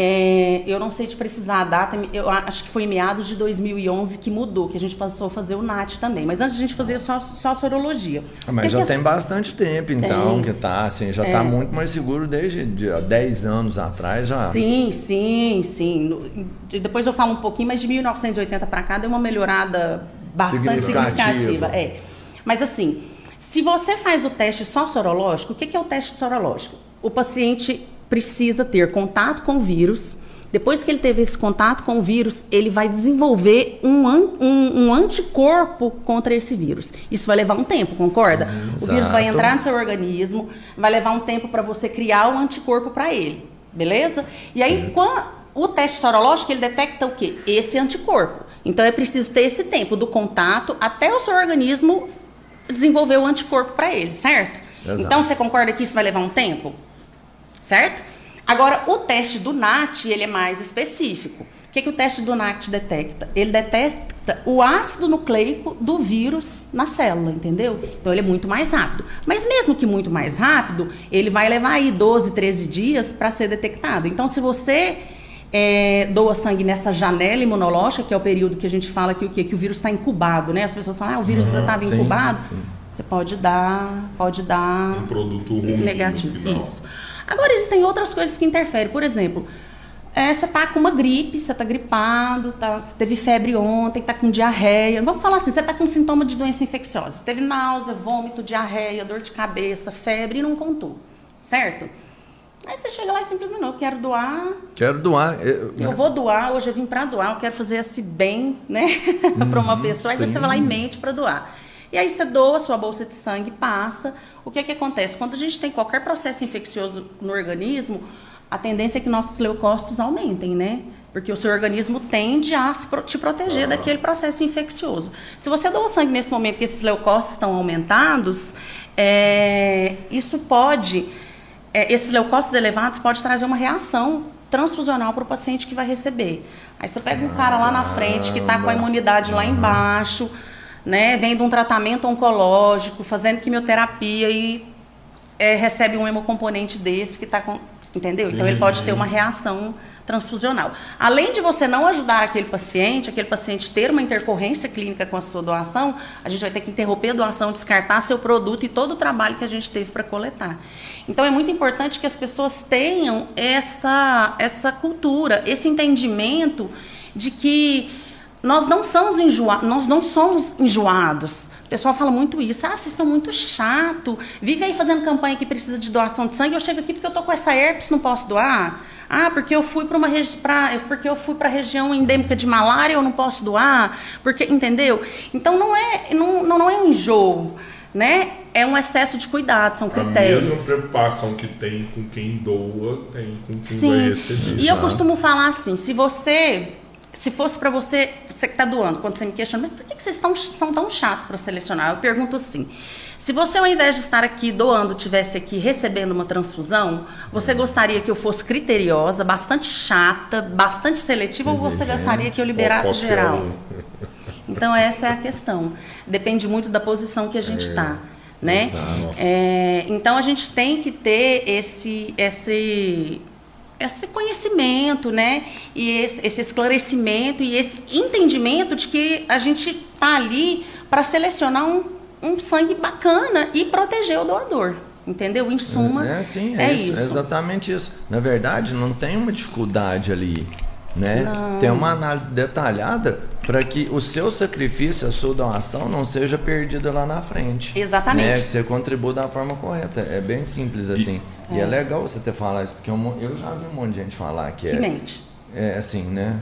É, eu não sei te precisar a data, eu acho que foi em meados de 2011 que mudou, que a gente passou a fazer o NAT também. Mas antes a gente fazia só, só sorologia. Ah, mas já tem bastante tempo, então, tem. que tá, assim, já está é. muito mais seguro desde de, 10 anos atrás já. Sim, sim, sim. Depois eu falo um pouquinho, mas de 1980 para cá deu uma melhorada bastante significativa. É. Mas assim, se você faz o teste só sorológico, o que é o teste sorológico? O paciente precisa ter contato com o vírus. Depois que ele teve esse contato com o vírus, ele vai desenvolver um, um, um anticorpo contra esse vírus. Isso vai levar um tempo, concorda? o vírus vai entrar no seu organismo, vai levar um tempo para você criar um anticorpo para ele, beleza? E aí, quando, o teste sorológico ele detecta o quê? Esse anticorpo. Então é preciso ter esse tempo do contato até o seu organismo desenvolver o anticorpo para ele, certo? Exato. Então você concorda que isso vai levar um tempo? Certo? Agora, o teste do NAT, ele é mais específico. O que, que o teste do NAT detecta? Ele detecta o ácido nucleico do vírus na célula, entendeu? Então ele é muito mais rápido. Mas mesmo que muito mais rápido, ele vai levar aí 12, 13 dias para ser detectado. Então, se você é, doa sangue nessa janela imunológica, que é o período que a gente fala que o, quê? que o vírus está incubado, né? As pessoas falam, ah, o vírus ainda estava incubado. sim. Você pode dar, pode dar Um produto ruim. negativo. Isso. Agora existem outras coisas que interferem. Por exemplo, é, você tá com uma gripe, você tá gripado, tá, você teve febre ontem, tá com diarreia. Vamos falar assim, você tá com sintoma de doença infecciosa. Teve náusea, vômito, diarreia, dor de cabeça, febre e não contou. Certo? Aí você chega lá e simplesmente, não, eu quero doar, Quero doar. Eu, eu vou doar, hoje eu vim para doar, eu quero fazer esse bem, né, *laughs* para uma pessoa. Aí sim. você vai lá e mente para doar. E aí você doa, sua bolsa de sangue passa. O que que acontece? Quando a gente tem qualquer processo infeccioso no organismo, a tendência é que nossos leucócitos aumentem, né? Porque o seu organismo tende a te proteger daquele processo infeccioso. Se você doa sangue nesse momento que esses leucócitos estão aumentados, é, isso pode é, esses leucócitos elevados pode trazer uma reação transfusional para o paciente que vai receber. Aí você pega um cara lá na frente que está com a imunidade lá embaixo, né, vem de um tratamento oncológico, fazendo quimioterapia e é, recebe um hemocomponente desse que está com. Entendeu? Então ele pode ter uma reação transfusional. Além de você não ajudar aquele paciente, aquele paciente ter uma intercorrência clínica com a sua doação, a gente vai ter que interromper a doação, descartar seu produto e todo o trabalho que a gente teve para coletar. Então é muito importante que as pessoas tenham essa, essa cultura, esse entendimento de que nós não somos enjoados, nós não somos enjoados. O pessoal fala muito isso. Ah, vocês são muito chato. Vive aí fazendo campanha que precisa de doação de sangue. Eu chego aqui porque eu tô com essa herpes, não posso doar. Ah, porque eu fui para uma pra, porque eu fui para a região endêmica de malária, eu não posso doar. Porque, entendeu? Então não é, não, não é um enjoo, né? É um excesso de cuidado, são A critérios. mesma preocupação que tem com quem doa, tem com quem vai Sim. receber. E eu costumo falar assim, se você, se fosse para você, você que está doando, quando você me questiona, mas por que que vocês tão, são tão chatos para selecionar? Eu pergunto assim, se você ao invés de estar aqui doando, tivesse aqui recebendo uma transfusão, você gostaria que eu fosse criteriosa, bastante chata, bastante seletiva, ou você Exigente. gostaria que eu liberasse geral? Então essa é a questão. Depende muito da posição que a gente está, né? exato. É, então a gente tem que ter esse esse esse conhecimento, né? E esse, esse esclarecimento e esse entendimento de que a gente tá ali para selecionar um, um sangue bacana e proteger o doador. Entendeu? Em suma, É, sim, é, é isso, isso. é exatamente isso. Na verdade, não tem uma dificuldade ali, né? Tem uma análise detalhada para que o seu sacrifício, a sua doação não seja perdida lá na frente. Exatamente. Né? Que você contribua da forma correta. É bem simples assim. E é, legal você ter falado isso, porque eu, eu já vi um monte de gente falar que, que é, mente. é assim, né?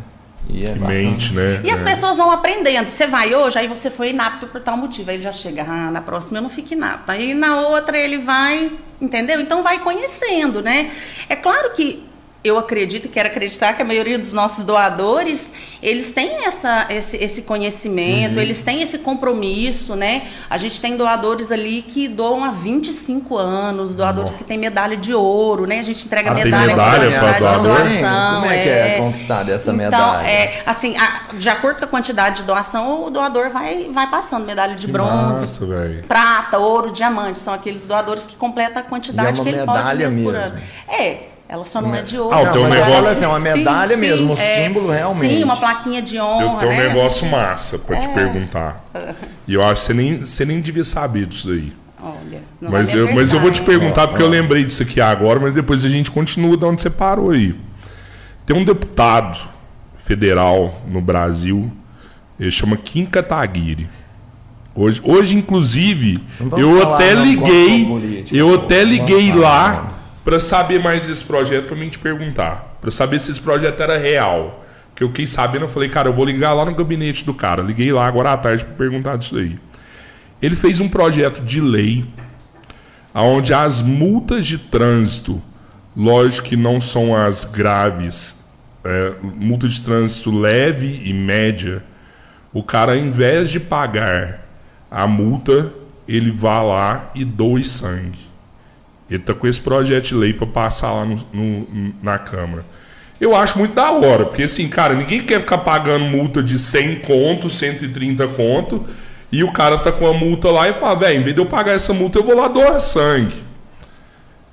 E é Que bacana. mente, né? E as É. pessoas vão aprendendo. Você vai hoje, aí você foi inapto por tal motivo. Aí ele já chega, ah, na próxima eu não fico inapto. Aí na outra ele vai, entendeu? Então vai conhecendo, né? É claro que eu acredito e quero acreditar que a maioria dos nossos doadores, eles têm essa, esse, esse conhecimento, eles têm esse compromisso, né? A gente tem doadores ali que doam há 25 anos, doadores Nossa. que têm medalha de ouro, né? A gente entrega Ah, tem medalha medalha pela pra quantidade de doação. Como é que é conquistada essa então, medalha? É, assim, a- de acordo com a quantidade de doação, o doador vai, vai passando medalha de Que bronze, Massa, prata, ouro, diamante. São aqueles doadores que completam a quantidade E é uma que ele pode medalha por mesmo. ano. É, ela só não é de ouro. Ah, o Não, teu mas negócio- eu falo assim, é uma medalha mesmo, um símbolo realmente. Sim, uma plaquinha de honra, Eu tenho um né? negócio massa pra te perguntar. E eu acho que você nem, você nem devia saber disso daí. Olha, não Mas me eu, mas eu vou te perguntar porque eu lembrei disso aqui agora, mas depois a gente continua de onde você parou aí. Tem um deputado federal no Brasil, ele chama Kim Kataguiri. Hoje, hoje inclusive, Não eu até não liguei, contra a política, eu pô. até liguei lá para saber mais desse projeto para mim te perguntar, para saber se esse projeto era real. Que eu fiquei sabendo, eu falei, cara, eu vou ligar lá no gabinete do cara. Liguei lá agora à tarde para perguntar disso aí. Ele fez um projeto de lei onde as multas de trânsito, lógico que não são as graves, é, multa de trânsito leve e média, o cara, ao invés de pagar a multa, ele vá lá e doe sangue. Ele tá com esse projeto de lei para passar lá no, no, na Câmara. Eu acho muito da hora, porque assim, cara, ninguém quer ficar pagando multa de 100 conto, 130 conto, e o cara tá com a multa lá e fala, velho, em vez de eu pagar essa multa, eu vou lá doar sangue.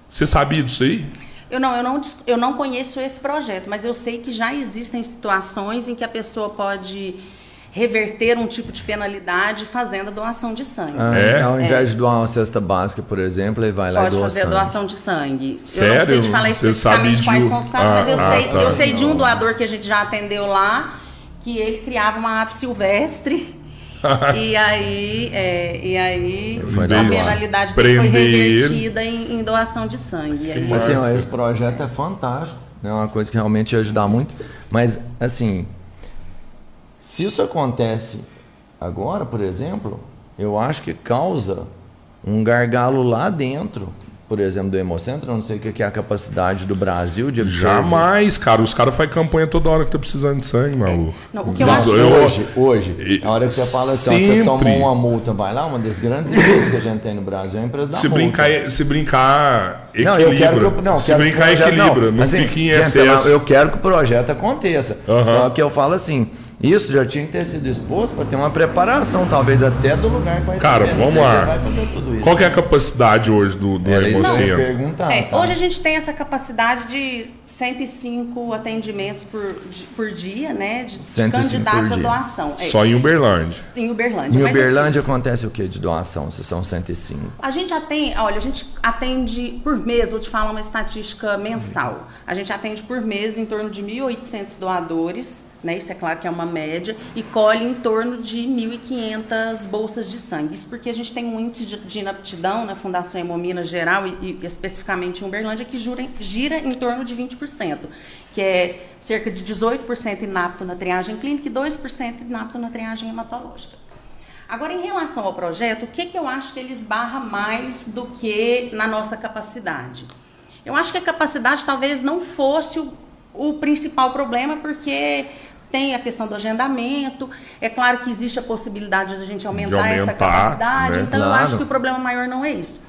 Você sabia disso aí? Eu não, eu não, eu não conheço esse projeto, mas eu sei que já existem situações em que a pessoa pode reverter um tipo de penalidade fazendo a doação de sangue. Ah, é? Ao invés é. de doar uma cesta básica, por exemplo, ele vai lá Pode e doa fazer sangue. a doação de sangue. Sério? Eu não sei te falar especificamente quais de... são os casos, ah, mas eu, ah, sei, tá. eu sei de um doador que a gente já atendeu lá, que ele criava uma ave silvestre. *laughs* e aí, é, e aí a penalidade dele foi revertida em, em, doação de sangue. Aí, assim, ó, esse projeto é fantástico, é né? uma coisa que realmente ia ajudar muito. Mas, assim, se isso acontece agora, por exemplo, eu acho que causa um gargalo lá dentro, por exemplo, do Hemocentro. Eu não sei o que é a capacidade do Brasil de absorver. Jamais, cara. Os caras fazem campanha toda hora que tá precisando de sangue, maluco. Não, o que eu não, acho hoje, hoje, a hora que você fala assim, você tomou uma multa, vai lá, uma das grandes empresas que a gente tem no Brasil é a empresa da se multa. Brincar, se brincar, equilibra. Não, eu quero que eu, não, se brincar, equilibra. Não, não assim, fique em excesso. Eu quero que o projeto aconteça. Só que eu falo assim, isso já tinha que ter sido exposto para ter uma preparação, talvez até do lugar para Cara, vamos lá. Qual é a capacidade hoje do, do Hemocentro? É, tá? Hoje a gente tem essa capacidade de 105 atendimentos por, de, por dia, né? De, de candidatos à doação. É. Só em Uberlândia. Em Uberlândia. Em Mas, Uberlândia assim, acontece o que de doação, se são 105? A gente atende, olha, a gente atende por mês, vou te falar uma estatística mensal. A gente atende por mês em torno de 1.800 doadores né? Isso é claro que é uma média, e colhe em torno de 1.500 bolsas de sangue. Isso porque a gente tem um índice de, de inaptidão na Fundação Hemominas Geral e, e, especificamente em Uberlândia que jura, gira em torno de 20%, que é cerca de 18% inapto na triagem clínica e 2% inapto na triagem hematológica. Agora, em relação ao projeto, o que, que eu acho que ele esbarra mais do que na nossa capacidade? Eu acho que a capacidade talvez não fosse o, o principal problema, porque tem a questão do agendamento. É claro que existe a possibilidade de a gente aumentar, aumentar essa capacidade. Né? Então, claro. eu acho que o problema maior não é isso.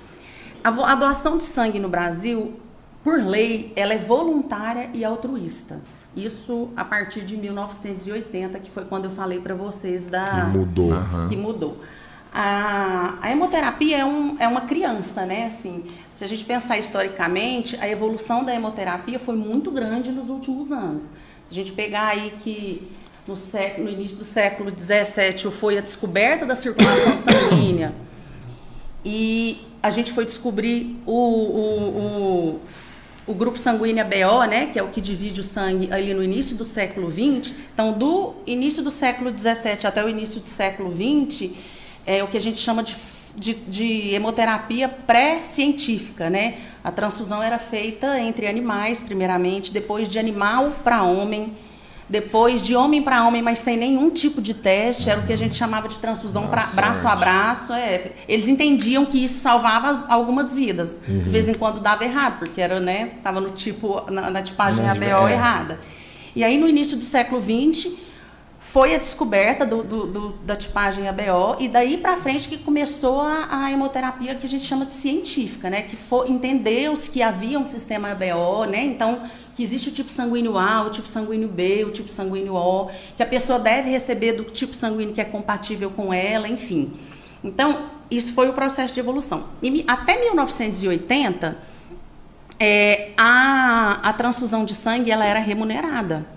A, a doação de sangue no Brasil, por lei, ela é voluntária e altruísta. Isso a partir de 1980, que foi quando eu falei para vocês da que mudou. Que mudou. A, a, hemoterapia é, um, é uma criança, né? Assim, se a gente pensar historicamente, a evolução da hemoterapia foi muito grande nos últimos anos. A gente pegar aí que no, século, no início do século XVII foi a descoberta da circulação sanguínea e a gente foi descobrir o, o, o, o grupo sanguíneo BO, né, que é o que divide o sangue ali no início do século XX. Então, do início do século XVII até o início do século XX, é o que a gente chama de de, de hemoterapia pré-científica, né? A transfusão era feita entre animais, primeiramente, depois de animal para homem, depois de homem para homem, mas sem nenhum tipo de teste, era o que a gente chamava de transfusão pra, braço a braço. É. Eles entendiam que isso salvava algumas vidas. Uhum. De vez em quando dava errado, porque era, né, tava no tipo, na, na tipagem ABO é. errada. E aí, no início do século XX, foi a descoberta do, do, do, da tipagem ABO e daí para frente que começou a, a, hemoterapia que a gente chama de científica, né? Que entendeu-se que havia um sistema ABO, né? Então que existe o tipo sanguíneo A, o tipo sanguíneo B, o tipo sanguíneo O, que a pessoa deve receber do tipo sanguíneo que é compatível com ela, enfim. Então isso foi o processo de evolução. E até 1980 é, a, a transfusão de sangue ela era remunerada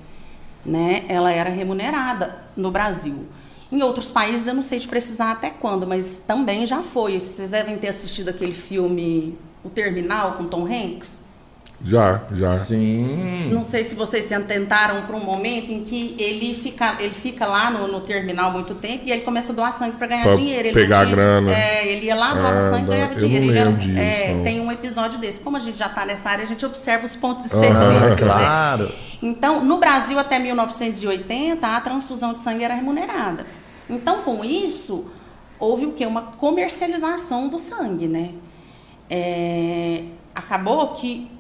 né, ela era remunerada no Brasil. Em outros países eu não sei de precisar até quando, mas também já foi. Vocês devem ter assistido aquele filme O Terminal com Tom Hanks. Já, já. Sim. Não sei se vocês se atentaram para um momento em que ele fica, ele fica lá no, no terminal muito tempo e ele começa a doar sangue para ganhar pra dinheiro. Ele pegar tinha, grana. É, ele ia lá, doava ah, sangue e ganhava dinheiro. Não ele disso, é, tem um episódio desse. Como a gente já está nessa área, a gente observa os pontos específicos. Ah, *laughs* claro. Né? Então, no Brasil, até 1980, a transfusão de sangue era remunerada. Então, com isso, houve o que? Uma comercialização do sangue, né? É, acabou que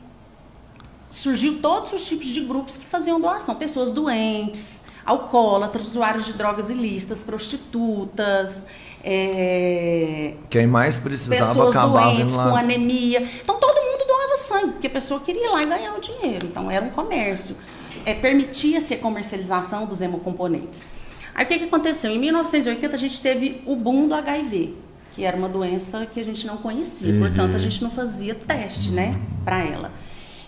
surgiu todos os tipos de grupos que faziam doação. Pessoas doentes, alcoólatras, usuários de drogas ilícitas, prostitutas, é, Quem mais precisava pessoas acabava doentes indo com lá. anemia. Então todo mundo doava sangue, porque a pessoa queria ir lá e ganhar o dinheiro. Então era um comércio. É, Permitia-se a comercialização dos hemocomponentes. Aí o que, que aconteceu? Em 1980 a gente teve o boom do HIV, que era uma doença que a gente não conhecia, portanto a gente não fazia teste, né, para ela.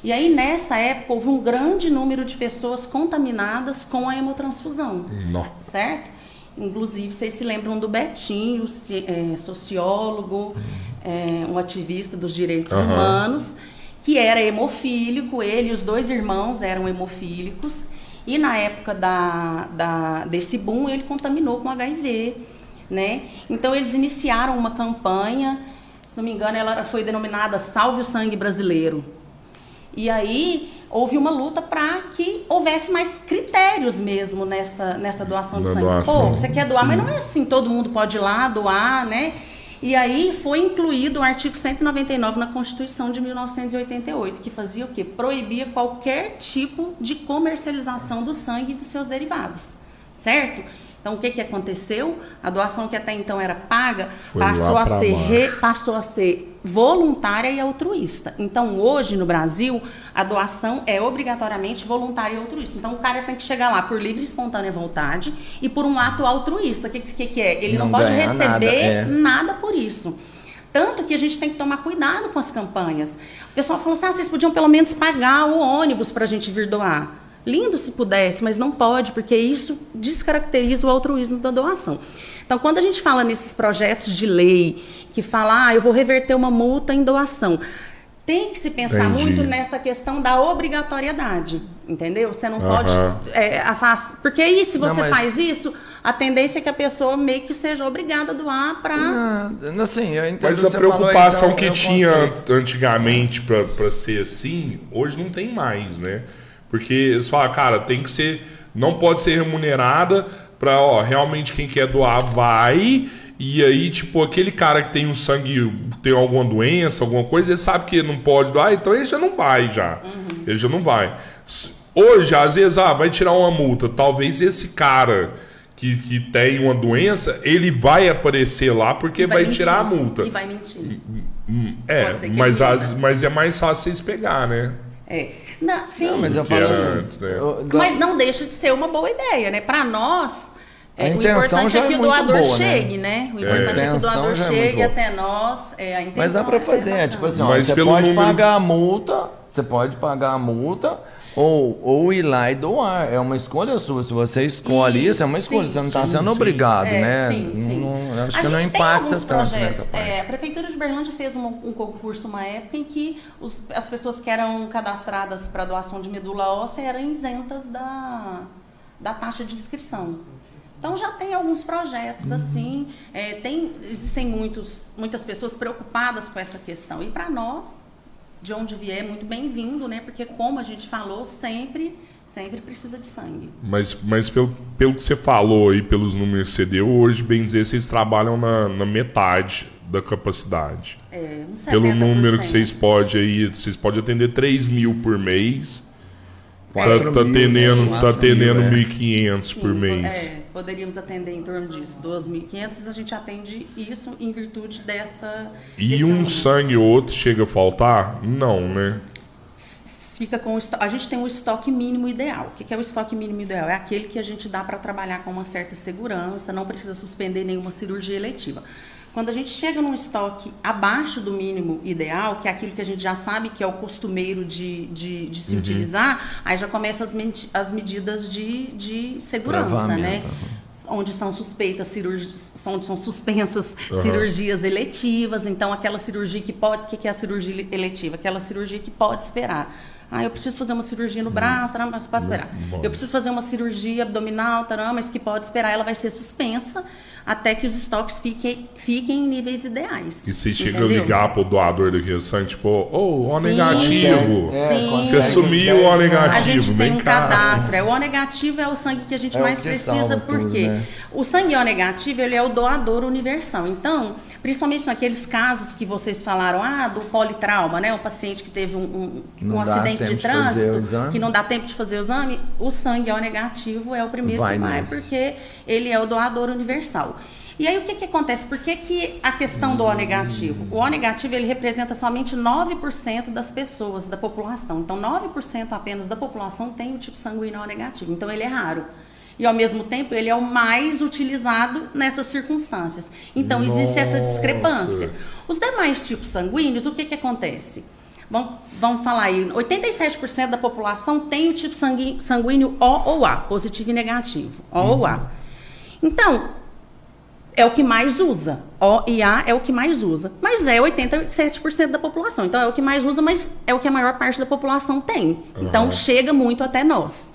E aí nessa época houve um grande número de pessoas contaminadas com a hemotransfusão Nó. certo? Inclusive, vocês se lembram do Betinho, é, sociólogo, é, um ativista dos direitos Aham. humanos, que era hemofílico, ele e os dois irmãos eram hemofílicos, e na época da, da- desse boom ele contaminou com HIV, né? Então eles iniciaram uma campanha, se não me engano, ela foi denominada Salve o Sangue Brasileiro. E aí houve uma luta para que houvesse mais critérios mesmo nessa, nessa doação de Na sangue. doação, Pô, você quer doar, sim. mas não é assim, todo mundo pode ir lá doar, né? E aí foi incluído o artigo 199 na Constituição de 1988, que fazia o quê? Proibia qualquer tipo de comercialização do sangue e de seus derivados, certo? Então o que, que aconteceu? A doação que até então era paga Foi passou a ser re- passou a ser voluntária e altruísta. Então, hoje no Brasil, a doação é obrigatoriamente voluntária e altruísta. Então, o cara tem que chegar lá por livre e espontânea vontade e por um ato altruísta. O que, que, que é? Ele não, Não pode receber nada, é. nada por isso. Tanto que a gente tem que tomar cuidado com as campanhas. O pessoal falou assim: ah, vocês podiam pelo menos pagar o ônibus para a gente vir doar. Lindo se pudesse, mas não pode, porque isso descaracteriza o altruísmo da doação. Então, quando a gente fala nesses projetos de lei que fala, ah, eu vou reverter uma multa em doação, tem que se pensar Entendi. muito nessa questão da obrigatoriedade, entendeu? Você não pode Aham. é, afast- porque aí se Não, você mas- faz isso, a tendência é que a pessoa meio que seja obrigada a doar para Ah, assim, eu entendo Mas a você falou, preocupação é o- que é tinha conceito. an- antigamente pra pra ser assim, hoje não tem mais, né? Porque eles falam, cara, tem que ser. Não pode ser remunerada pra, ó, realmente quem quer doar vai. E aí, tipo, aquele cara que tem um sangue, tem alguma doença, alguma coisa, ele sabe que não pode doar, então ele já não vai já. Ele já não vai. Hoje, às vezes, ah, vai tirar uma multa. Talvez esse cara que, que tem uma doença, ele vai aparecer lá porque vai, mentir. tirar a multa. E vai mentir. Hum, É, mas, as- mas é mais fácil vocês pegar, né? É. Não, sim. Não, mas eu Que falo era assim, antes, né? eu- Mas não deixa de ser uma boa ideia, né? Para nós, A é, o intenção importante é que é o doador boa, né? chegue, né? O importante é, que A o doador é chegue boa. até nós. É, a intenção Mas dá pra é fazer, é tipo assim, ó, você pode número- pagar a multa, você pode pagar a multa ou, ou ir lá e doar. É uma escolha sua. Se você escolhe isso, é uma Sim, escolha. Você não está sim, sendo sim. obrigado, É, né? sim, Não- sim. não- acho a que não impacta tanto projetos. nessa parte. É, a Prefeitura de Berlândia fez um, um concurso uma época em que os- as pessoas que eram cadastradas para doação de medula óssea eram isentas da, da taxa de inscrição. Então já tem alguns projetos assim. É, tem, existem muitos, muitas pessoas preocupadas com essa questão. E para nós, de onde vier, é muito bem-vindo, né? Porque como a gente falou, sempre, sempre precisa de sangue. Mas, mas pelo, pelo que você falou aí, pelos números que você deu, hoje, bem dizer, vocês trabalham na, na metade da capacidade. É, uns Pelo 70%. número que vocês podem aí, vocês podem atender 3 mil por mês. Tá, tá mil, atendendo, né? tá mil, atendendo é. 1.500 Sim, por mês. é, poderíamos atender em torno disso, 2.500, a gente atende isso em virtude dessa... E um aumento. sangue ou outro chega a faltar? Não, né? Fica com o A gente tem um estoque mínimo ideal. O que que é o estoque mínimo ideal? É aquele que a gente dá para trabalhar com uma certa segurança, não precisa suspender nenhuma cirurgia eletiva. Quando a gente chega num estoque abaixo do mínimo ideal, que é aquilo que a gente já sabe que é o costumeiro de, de, de Uhum. se utilizar, aí já começam as, as medidas de, de segurança, né? Onde são suspeitas cirurgias, onde são suspensas Aham. cirurgias eletivas. Então, aquela cirurgia que pode, o que que é a cirurgia eletiva? Aquela cirurgia que pode esperar. Ah, eu preciso fazer uma cirurgia no braço, não, mas pode esperar. bom. Eu preciso fazer uma cirurgia abdominal, tarã, mas que pode esperar. Ela vai ser suspensa até que os estoques fiquem, fiquem em níveis ideais. E você chega a ligar pro doador daqui sangue, tipo, ô, O Sim. negativo. É, Sim. Você sumiu o O negativo. A gente tem vem um cá. cadastro. É, o O negativo é o sangue que a gente É o mais que precisa, salva por tudo, quê? né? O sangue O negativo, ele é o doador universal. Então, principalmente naqueles casos que vocês falaram, ah, do politrauma, né? O paciente que teve um, um- um acidente de de trânsito, exame. que não dá tempo de fazer o exame, o sangue O negativo é o primeiro Vai que vai, nesse. porque ele é o doador universal. E aí o que, que acontece? Por que, que a questão do O negativo? O O negativo ele representa somente 9% das pessoas, da população. Então 9% apenas da população tem o tipo sanguíneo O negativo. Então ele é raro. E ao mesmo tempo ele é o mais utilizado nessas circunstâncias. Então existe essa Nossa. discrepância. Os demais tipos sanguíneos, o que, que acontece? Vamos, vamos falar aí, 87% da população tem o tipo sanguíneo O ou A, positivo e negativo, O ou A. Então, é o que mais usa. O e A é o que mais usa. Mas é 87% da população. Então é o que mais usa, mas é o que a maior parte da população tem. Então chega muito até nós.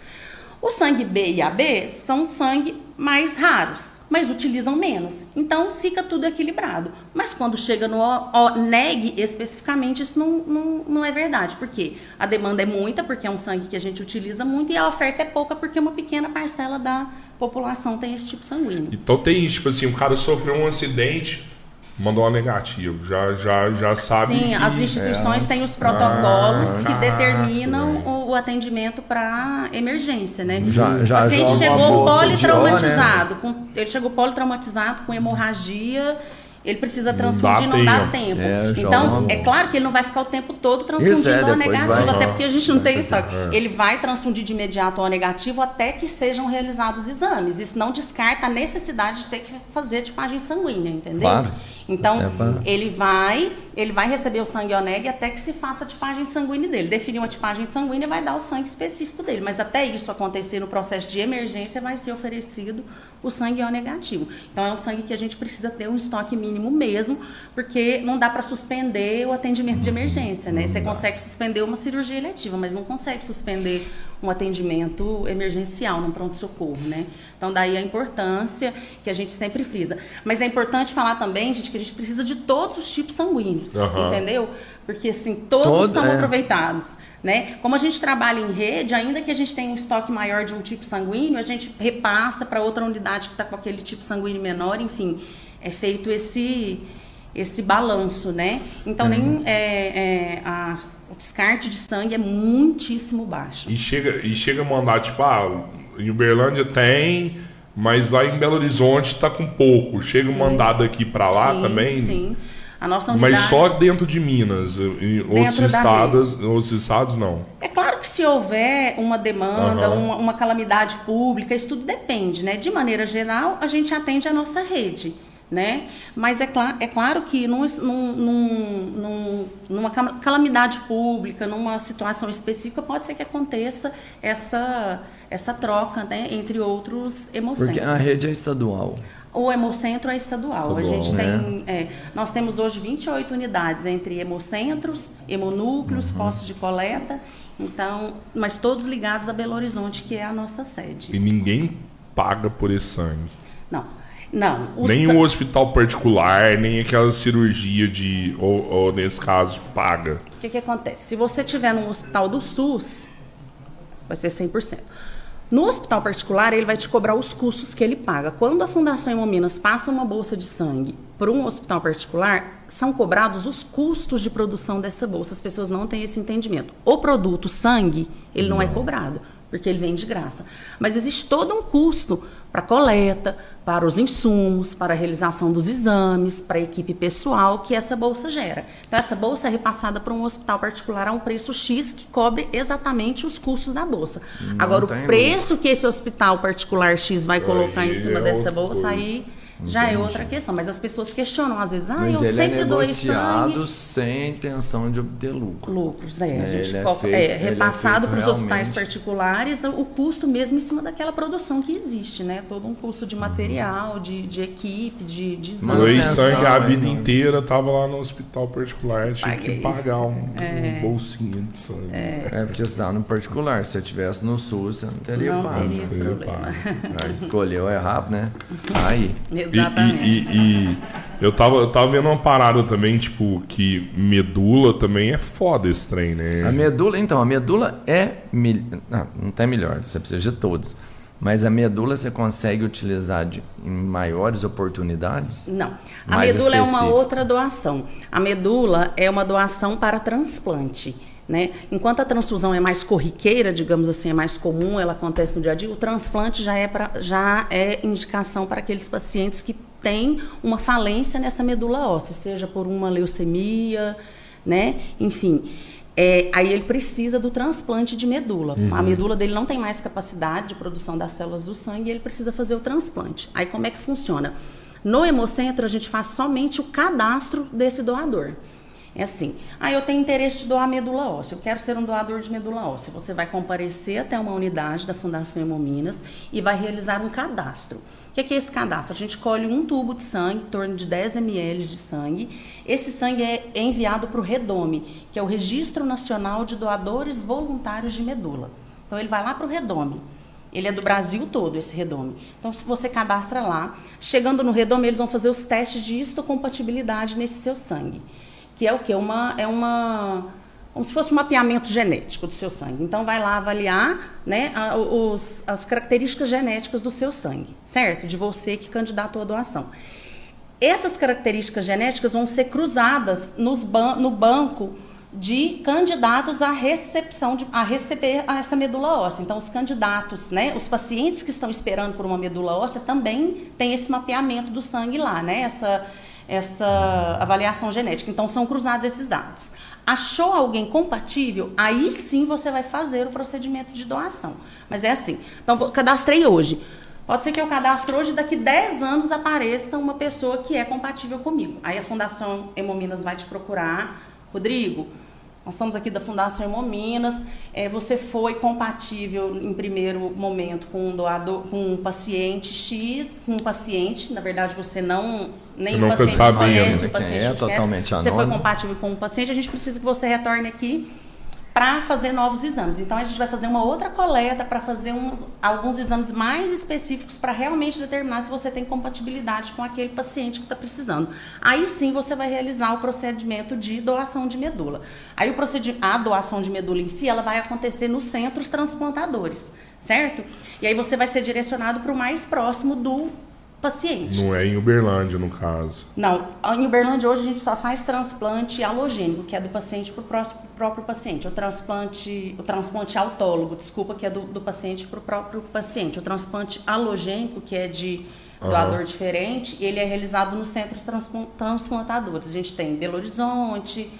O sangue B e AB são sangue mais raros, mas utilizam menos. Então fica tudo equilibrado. Mas quando chega no O, O neg especificamente, isso não, não, não é verdade. Por quê? A demanda é muita, porque é um sangue que a gente utiliza muito, e a oferta é pouca, porque uma pequena parcela da população tem esse tipo sanguíneo. Então tem isso, tipo assim, o cara sofreu um acidente, mandou uma negativa. Já, já, já sabe. Sim, que... as instituições é, têm os protocolos Ah, que caraca, determinam o, o atendimento para emergência, né? Já- já o paciente uma chegou politraumatizado, com- ele chegou politraumatizado com hemorragia, ele precisa transfundir, dá não dá tempo. É, então, é claro que ele não vai ficar o tempo todo transfundindo é, o negativo, vai- até porque a gente não tem Vai isso. é. Ele vai transfundir de imediato o negativo até que sejam realizados exames. Isso não descarta a necessidade de ter que fazer tipagem sanguínea, entendeu? Claro. Então, É pra- ele vai, ele vai receber o sangue ONEG até que se faça a tipagem sanguínea dele. Definir uma tipagem sanguínea vai dar o sangue específico dele, mas até isso acontecer no processo de emergência vai ser oferecido o sangue O negativo. Então é um sangue que a gente precisa ter um estoque mínimo mesmo, porque não dá para suspender o atendimento de emergência, né? Você consegue suspender uma cirurgia eletiva, mas não consegue suspender um atendimento emergencial num pronto-socorro, né? Então daí a importância que a gente sempre frisa. Mas é importante falar também, gente, que a gente precisa de todos os tipos sanguíneos, Aham. entendeu? Porque assim, todos Todo- são é. aproveitados. Né? Como a gente trabalha em rede, ainda que a gente tenha um estoque maior de um tipo sanguíneo, a gente repassa para outra unidade que está com aquele tipo sanguíneo menor, enfim, é feito esse esse balanço, né? Então nem é, é, a- o descarte de sangue é muitíssimo baixo. E chega, e chega a mandar, tipo, ah, em Uberlândia tem, mas lá em Belo Horizonte tá com pouco. Chega um mandado aqui pra lá Sim, também. Sim. A nossa unidade. Mas só dentro de Minas. Em outros estados, outros estados não. É claro que se houver uma demanda, Aham. uma, uma calamidade pública, isso tudo depende, né? De maneira geral, a gente atende a nossa rede, né? Mas é, é claro que num, num, num- num- numa calamidade pública, numa situação específica, pode ser que aconteça essa, essa troca, né? Entre outros Porque hemocentros. a rede é estadual. O Hemocentro é estadual. a Estadual, gente né? tem, é, nós temos hoje 28 unidades entre hemocentros, hemonúcleos, Uhum. postos de coleta, então, mas todos ligados a Belo Horizonte, que é a nossa sede. E ninguém paga por esse sangue. Não, não. o nem sa- o hospital particular, nem aquela cirurgia de. Ou, ou nesse caso, paga. O que, que acontece? Se você tiver num hospital do SUS, vai ser 100%. No hospital particular, ele vai te cobrar os custos que ele paga. Quando a Fundação Hemominas passa uma bolsa de sangue para um hospital particular, são cobrados os custos de produção dessa bolsa. As pessoas não têm esse entendimento. O produto sangue, ele não, é cobrado, porque ele vem de graça. Mas existe todo um custo para coleta, para os insumos, para a realização dos exames, para a equipe pessoal que essa bolsa gera. Então, essa bolsa é repassada para um hospital particular a um preço X que cobre exatamente os custos da bolsa. Agora, tem o preço que esse hospital particular X vai colocar Aí em cima é dessa bolsa, coisa. aí já é outra questão. Mas as pessoas questionam, às vezes, ah, Mas eu ele é sempre doei negociado sangue. sem intenção de obter lucro. Lucros, é. É, a gente ele é co- feito- é, é repassado feito para os hospitais particulares o custo mesmo em cima daquela produção que existe, né? Todo um custo de material, de, de equipe, de, de exame. Doei sangue a né, vida não. inteira, tava lá no hospital particular, tinha Paguei. que pagar um, um bolsinho de sangue. É porque você tá no particular. Se você tivesse no SUS, você não teria Não pago. teria esse teria problema. Aí escolheu errado, né? Aí. *laughs* E, Exatamente. e- e- e eu, tava, eu tava vendo uma parada também, tipo, que medula também é foda esse trem, A né? medula, então, a medula é. mil- Não, não tem melhor, você precisa de todos. Mas a medula você consegue utilizar de, em maiores oportunidades? Não. A medula é uma específico. outra doação. A medula é uma doação para transplante. Né? Enquanto a transfusão é mais corriqueira, digamos assim, é mais comum, ela acontece no dia a dia, o transplante já é, pra, já é indicação para aqueles pacientes que têm uma falência nessa medula óssea, seja por uma leucemia, né? enfim. É, aí ele precisa do transplante de medula. A medula dele não tem mais capacidade de produção das células do sangue e ele precisa fazer o transplante. Aí como é que funciona? No Hemocentro, a gente faz somente o cadastro desse doador. É assim, ah, eu tenho interesse de doar medula óssea, eu quero ser um doador de medula óssea. Você vai comparecer até uma unidade da Fundação Hemominas e vai realizar um cadastro. O que é, que é esse cadastro? A gente colhe um tubo de sangue, em torno de 10 ml de sangue. Esse sangue é enviado para o REDOME, que é o Registro Nacional de Doadores Voluntários de Medula. Então ele vai lá para o REDOME. Ele é do Brasil todo, esse redome. Então, se você cadastra lá, chegando no redome, eles vão fazer os testes de histocompatibilidade nesse seu sangue. Que é o quê? Uma, é uma. Como se fosse um mapeamento genético do seu sangue. Então, vai lá avaliar né, a- os- as características genéticas do seu sangue, certo? De você que candidatou à doação. Essas características genéticas vão ser cruzadas ban- no banco de candidatos à recepção, de, a receber essa medula óssea. Então, os candidatos, né, os pacientes que estão esperando por uma medula óssea também têm esse mapeamento do sangue lá, né, essa, essa avaliação genética. Então, são cruzados esses dados. Achou alguém compatível, aí sim você vai fazer o procedimento de doação. Mas é assim. Então, cadastrei hoje. Pode ser que eu cadastre hoje e daqui 10 anos apareça uma pessoa que é compatível comigo. Aí a Fundação Hemominas vai te procurar. Rodrigo, nós somos aqui da Fundação Hemominas. É, você foi compatível em primeiro momento com um doador, com um paciente X, com um paciente. Na verdade, você não nem Você o nunca paciente sabia, conhece, né, o quem paciente é, conhece. totalmente Você foi anônimo. compatível com um paciente, a gente precisa que você retorne aqui para fazer novos exames. Então a gente vai fazer uma outra coleta para fazer um- alguns exames mais específicos para realmente determinar se você tem compatibilidade com aquele paciente que está precisando. Aí sim você vai realizar o procedimento de doação de medula. Aí o a doação de medula em si ela vai acontecer nos centros transplantadores, certo? E aí você vai ser direcionado para o mais próximo do paciente. Não é em Uberlândia, no caso. Não, em Uberlândia hoje a gente só faz transplante halogênico, que é do paciente para o próprio paciente. O transplante, o transplante autólogo, desculpa, que é do, do paciente para o próprio paciente. O transplante halogênico, que é de doador diferente, ele é realizado nos centros transplan- transplantadores. A gente tem Belo Horizonte,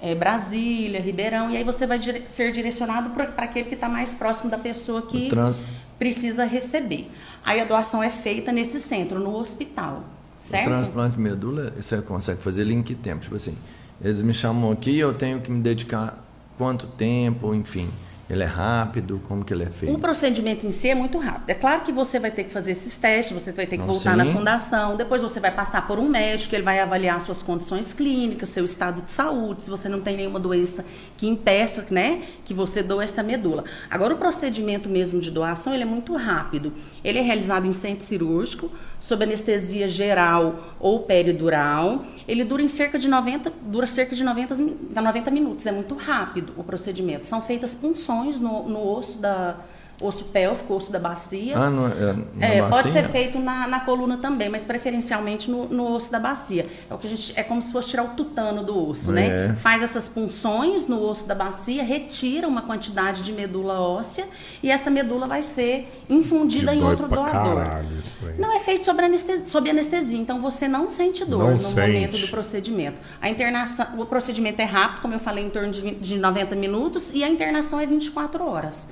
eh, Brasília, Ribeirão, e aí você vai dire- ser direcionado para aquele que está mais próximo da pessoa que trans- precisa receber. Aí a doação é feita nesse centro, no hospital, certo? O transplante de medula, você consegue fazer ele em que tempo? Tipo assim, eles me chamam aqui, eu tenho que me dedicar quanto tempo, enfim. Ele é rápido, como que ele é O feito? procedimento em si é muito rápido. É claro que você vai ter que fazer esses testes, você vai ter que Não, voltar sim. na fundação, depois você vai passar por um médico, ele vai avaliar suas condições clínicas, seu estado de saúde, se você não tem nenhuma doença que impeça, né, que você doe essa medula. Agora o procedimento mesmo de doação, ele é muito rápido. Ele é realizado em centro cirúrgico, sob anestesia geral ou peridural. Ele dura em cerca de 90, dura cerca de 90, min- 90 minutos. É muito rápido o procedimento. São feitas punções no, no osso da osso pélvico, osso da bacia. Ah, no, é, na É, pode bacinha? ser feito na, na coluna também, mas preferencialmente no, no osso da bacia. É o que a gente é como se fosse tirar o tutano do osso, É. né? Faz essas punções no osso da bacia, retira uma quantidade de medula óssea e essa medula vai ser infundida em outro doador. caralho isso aí. Não é feito sob anestesia, sob anestesia, então você não sente dor Não no sente. momento do procedimento. A internação, o procedimento é rápido, como eu falei, em torno de, 20 de 90 minutos, e a internação é 24 horas.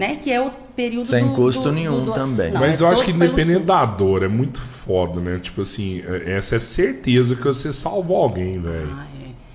Né? Que é o período Sem do- custo do- nenhum do- também. Não, Mas é eu acho que independente da dor, é muito foda, né? Tipo assim, é- essa é certeza que você salvou alguém, velho. Ah.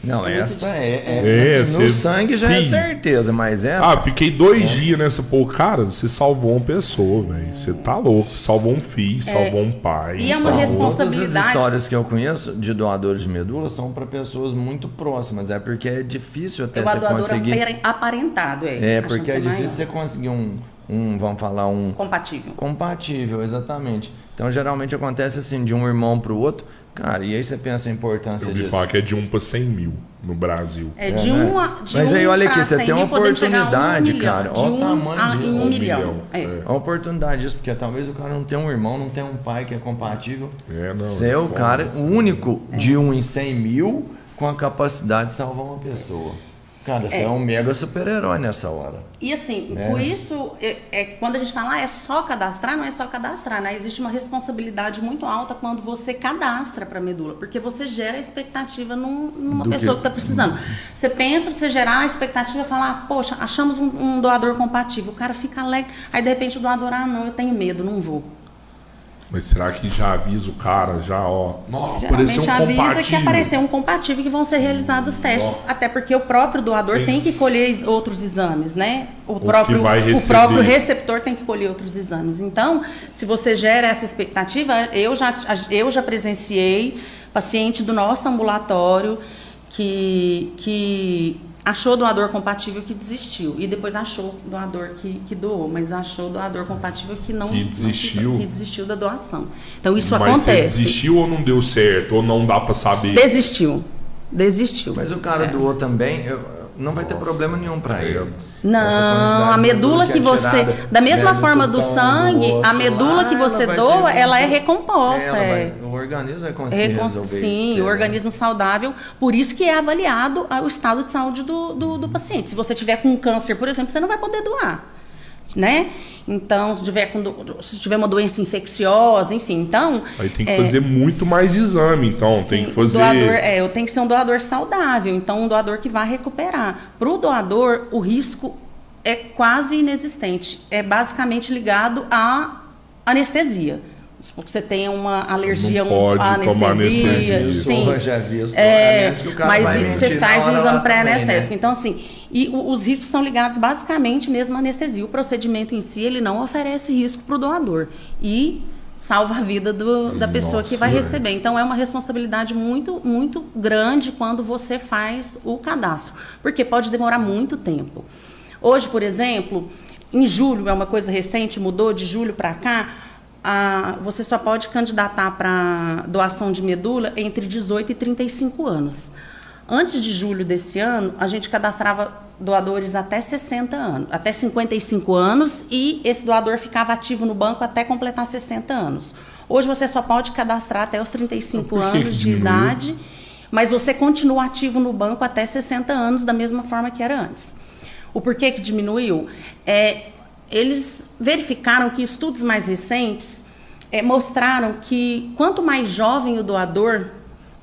Não, É essa é. É, é assim, no você- sangue já é certeza, mas essa. Ah, fiquei dois dias nessa. Pô, cara, você salvou uma pessoa, velho. Você tá louco. Você salvou um filho, salvou um pai. E é uma salvou- responsabilidade. Todas as histórias que eu conheço de doadores de medula são para pessoas muito próximas. É porque é difícil até É você conseguir. apare- aparentado, é. É, porque é maior. difícil você conseguir um, um, vamos falar, um Compatível. compatível, exatamente. Então, geralmente acontece assim, de um irmão para o outro, Cara, e aí você pensa a importância Eu disso. falar que é de 1 para 100 mil no Brasil. É de É, um né? a de Mas aí, um olha pra aqui, você 100 tem uma a um oportunidade, milhão, cara. De Olha o um tamanho a, disso. em um Um milhão. milhão, É. é. É uma oportunidade disso, porque talvez o cara não tenha um irmão, não tenha um pai que é compatível. É, não, Você é o cara, o único de um em 100 mil com a capacidade de salvar uma pessoa. Cara, você é, um mega super-herói nessa hora. E assim, É. por isso, é, é quando a gente fala ah, é só cadastrar, não é só cadastrar, né? Existe uma responsabilidade muito alta quando você cadastra para medula, porque você gera expectativa num- numa Do pessoa que- que está precisando. Você pensa, você gerar a expectativa e falar, ah, poxa, achamos um, um doador compatível, o cara fica alegre, aí de repente o doador, ah, não, eu tenho medo, não vou. Mas será que já avisa o cara, já, ó. Geralmente apareceu um avisa que apareceu um compatível que vão ser realizados os testes. Até porque o próprio doador Tem- tem, que colher outros exames, né? O que próprio, vai o próprio receptor tem que colher outros exames. Então, se você gera essa expectativa, eu já, eu já presenciei paciente do nosso ambulatório que, que achou doador compatível que desistiu. E depois achou doador que, que doou, mas achou doador compatível que não Que não desistiu. que desistiu da doação. Então isso Mas você acontece. desistiu ou não deu certo? Ou não dá pra saber? Desistiu. Desistiu. Mas o cara É. doou também, eu- não vai ter problema nenhum pra É. ele. Não, a medula que é você. tirada, Da mesma né, forma do sangue, osso a medula lá, que você doa, ela é recomposta. Ela é. vai- o organismo vai conseguir Recon- isso. Sim, pra o né? organismo saudável, por isso que é avaliado ah, o estado de saúde do, do, do paciente. Se você tiver com câncer, por exemplo, você não vai poder doar, né? Então, se tiver, com, se tiver uma doença infecciosa, enfim, então... Aí tem que é, fazer muito mais exame, então. Sim, tem que fazer. doador, é, eu tenho que ser um doador saudável, então um doador que vai recuperar. Para o doador, o risco é quase inexistente. É basicamente ligado à anestesia. Porque você tem uma alergia Não pode à tomar anestesia. anestesia. Sim. Eu já vi isso, É, que mas vai você faz um exame também, pré-anestésico. né? Então, assim, e os riscos são ligados basicamente mesmo à anestesia. O procedimento em si, ele não oferece risco para o doador. E salva a vida do- da pessoa que Nossa, vai velho. receber. Então, é uma responsabilidade muito, muito grande quando você faz o cadastro. Porque pode demorar muito tempo. Hoje, por exemplo, em julho, é uma coisa recente, mudou de julho para cá, a- você só pode candidatar para doação de medula entre 18 e 35 anos. Antes de julho desse ano, a gente cadastrava doadores até 60 anos, até 55 anos, e esse doador ficava ativo no banco até completar 60 anos. Hoje você só pode cadastrar até os 35 Por que que anos de idade, mas você continua ativo no banco até 60 anos, da mesma forma que era antes. O porquê que diminuiu? É, eles verificaram que estudos mais recentes é, mostraram que quanto mais jovem o doador,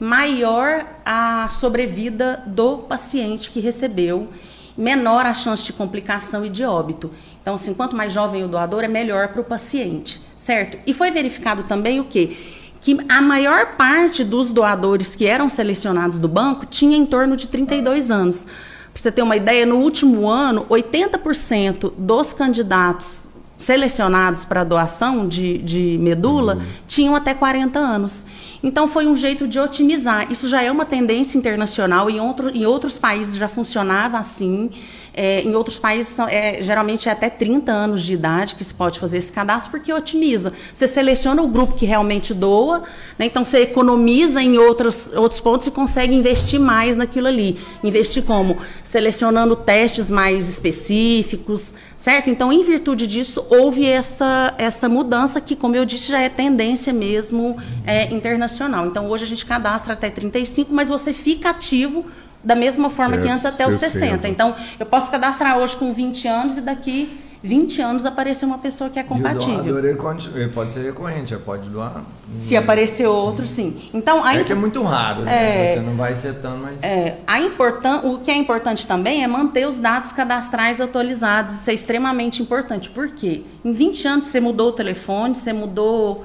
maior a sobrevida do paciente que recebeu, menor a chance de complicação e de óbito. Então, assim, quanto mais jovem o doador, é melhor para o paciente, certo? E foi verificado também o quê? Que a maior parte dos doadores que eram selecionados do banco tinha em torno de 32 anos. Para você ter uma ideia, no último ano, 80% dos candidatos selecionados para doação de, de medula tinham até 40 anos. Então foi um jeito de otimizar. Isso já é uma tendência internacional, em, outro, em outros países já funcionava assim. É, em outros países, é, geralmente é até 30 anos de idade que se pode fazer esse cadastro, porque otimiza. Você seleciona o grupo que realmente doa, né? então você economiza em outros, outros pontos e consegue investir mais naquilo ali. Investir como? Selecionando testes mais específicos, certo? Então, em virtude disso, houve essa, essa mudança que, como eu disse, já é tendência mesmo é, internacional. Então, hoje a gente cadastra até 35, mas você fica ativo da mesma forma É, que antes até os 60. 60. Então, eu posso cadastrar hoje com 20 anos e daqui 20 anos aparecer uma pessoa que é E o compatível. doador, ele, ele pode ser recorrente, ele pode doar. Se aparecer outro, sim. Então, a É que é muito raro, né? É. Você não vai setando, mas... É, a importan o que é importante também é manter os dados cadastrais atualizados. Isso é extremamente importante. Por quê? Em 20 anos você mudou o telefone, você mudou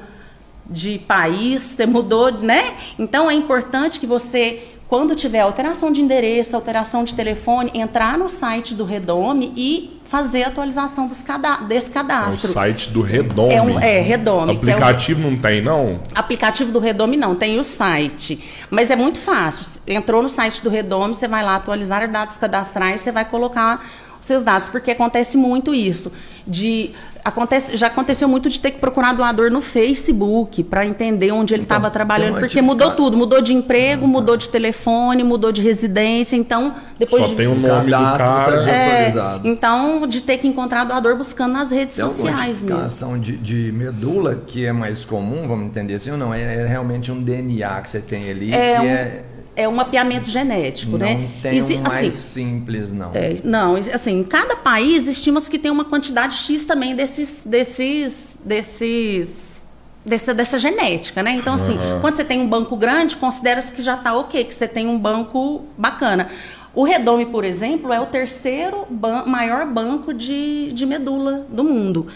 de país, você mudou, né? Então é importante que você, quando tiver alteração de endereço, alteração de telefone, entrar no site do Redome e fazer a atualização cada, desse cadastro. É o site do Redome. É, um, é Redome. Aplicativo é um, não tem, não? Aplicativo do Redome não, tem o site. Mas é muito fácil. Entrou no site do Redome, você vai lá atualizar dados cadastrais, você vai colocar seus dados, porque acontece muito isso. De acontece, já aconteceu muito de ter que procurar doador no Facebook para entender onde ele estava então, trabalhando, porque mudou tudo, mudou de emprego, ah, tá. mudou de telefone, mudou de residência, então depois Só de tem o nome do cara. É, então de ter que encontrar doador buscando nas redes tem sociais mesmo. De, de medula que é mais comum, vamos entender assim ou não? É, é realmente um DNA que você tem ali é que um... é é um mapeamento genético, não né? Não tem um mais assim, simples, não. É, não, assim, em cada país estima-se que tem uma quantidade X também desses, desses, desses dessa, dessa genética, né? Então, assim, uhum. quando você tem um banco grande, considera-se que já está ok, que você tem um banco bacana. O Redome, por exemplo, é o terceiro ban maior banco de, de medula do mundo.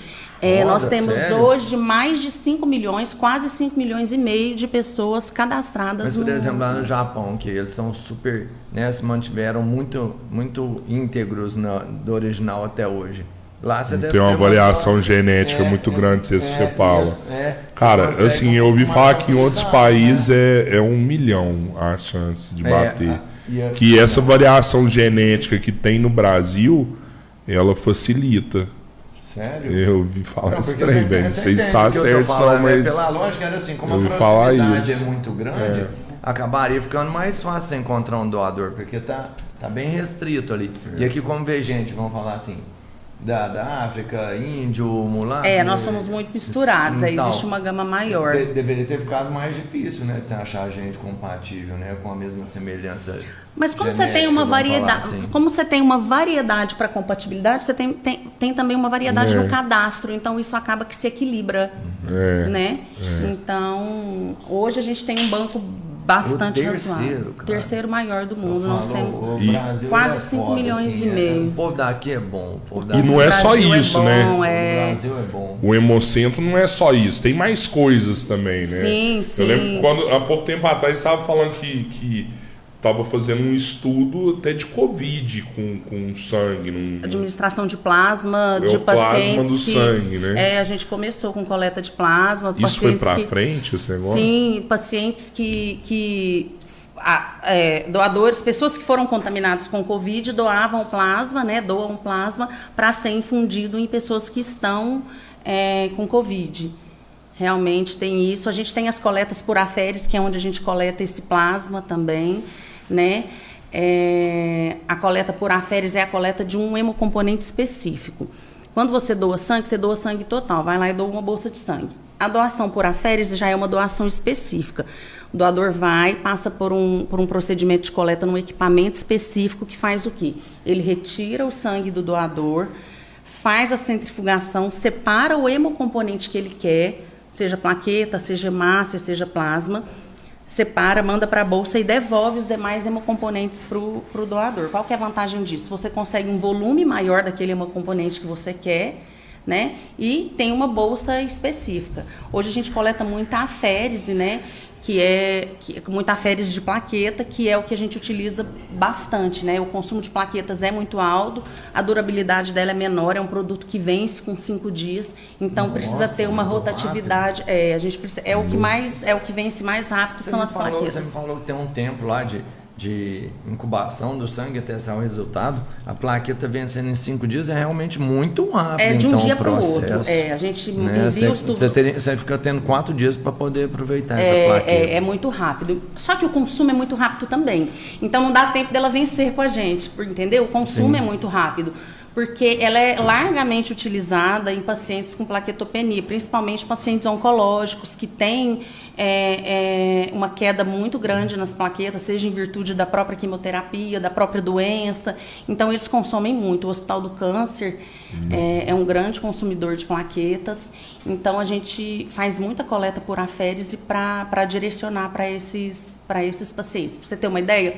É, nós temos sério? hoje mais de 5 milhões, quase 5 milhões e meio de pessoas cadastradas Mas, por no... exemplo, lá no Japão, que eles são super, né, se mantiveram muito, muito íntegros no, do original até hoje. Lá você tem uma variação uma... genética é, muito é, grande, você é, fala. É, Cara, assim, eu ouvi falar que em outros países né? é, é um milhão a chance de é, bater. A, a, que essa variação genética que tem no Brasil, ela facilita. Sério? Eu ouvi falar isso trem, velho. Você está certo, não, né? mas. Pela lógica, era assim, como a proximidade é muito grande, é. acabaria ficando mais fácil encontrar um doador, porque tá, tá bem restrito ali. É. E aqui, como vê gente, vamos falar assim, da, da África, índio, mulata. É, nós somos muito misturados, aí então, existe uma gama maior. De, deveria ter ficado mais difícil, né, de você achar gente compatível, né, com a mesma semelhança. Mas como genética, você tem uma variedade, assim. como você tem uma variedade para compatibilidade, você tem, tem, tem também uma variedade é. no cadastro, então isso acaba que se equilibra, é. né? É. Então, hoje a gente tem um banco bastante o terceiro, cara. terceiro maior do mundo. Nós temos quase 5 é milhões assim, e é. meio. O povo daqui é bom. e não é só isso, é né? bom, né? O Brasil é bom. O Hemocentro não é só isso, tem mais coisas também, né? Sim, sim. Eu lembro quando, há pouco tempo atrás, estava falando que, que estava fazendo um estudo até de Covid com, com sangue. Num, Administração de plasma é de pacientes. Plasma do que, sangue, né? É, a gente começou com coleta de plasma. Isso foi para frente esse negócio? Sim, pacientes que. que é, doadores, pessoas que foram contaminadas com Covid doavam plasma, né? Doam plasma para ser infundido em pessoas que estão é, com Covid. Realmente tem isso. A gente tem as coletas por aféres, que é onde a gente coleta esse plasma também né? É, a coleta por aféres é a coleta de um hemocomponente específico. Quando você doa sangue, você doa sangue total, vai lá e doa uma bolsa de sangue. A doação por aféres já é uma doação específica. O doador vai, passa por um, por um procedimento de coleta num equipamento específico que faz o quê? Ele retira o sangue do doador, faz a centrifugação, separa o hemocomponente que ele quer, seja plaqueta, seja hemácia, seja plasma, separa, manda para a bolsa e devolve os demais hemocomponentes para o doador. Qual que é a vantagem disso? Você consegue um volume maior daquele hemocomponente que você quer, né? E tem uma bolsa específica. Hoje a gente coleta muita aférese, né? Que é, que é muita féris de plaqueta, que é o que a gente utiliza bastante, né? O consumo de plaquetas é muito alto, a durabilidade dela é menor, é um produto que vence com cinco dias, então Nossa, precisa ter uma rotatividade. Rápido. É, a gente precisa, é o que mais, é o que vence mais rápido você são as falou, plaquetas. Você me falou que tem um tempo lá de de incubação do sangue até sair o resultado, a plaqueta vencendo em cinco dias é realmente muito rápido. É de um então, dia para o outro. É, a gente né? você, fica tendo quatro dias para poder aproveitar é, essa plaqueta. É, é, muito rápido. Só que o consumo é muito rápido também. Então não dá tempo dela vencer com a gente, entendeu? O consumo Sim. é muito rápido porque ela é largamente utilizada em pacientes com plaquetopenia, principalmente pacientes oncológicos que têm é, é, uma queda muito grande nas plaquetas, seja em virtude da própria quimioterapia, da própria doença. Então, eles consomem muito. O Hospital do Câncer uhum. é, é, um grande consumidor de plaquetas. Então, a gente faz muita coleta por aférese para direcionar para esses, esses pacientes. Para você ter uma ideia,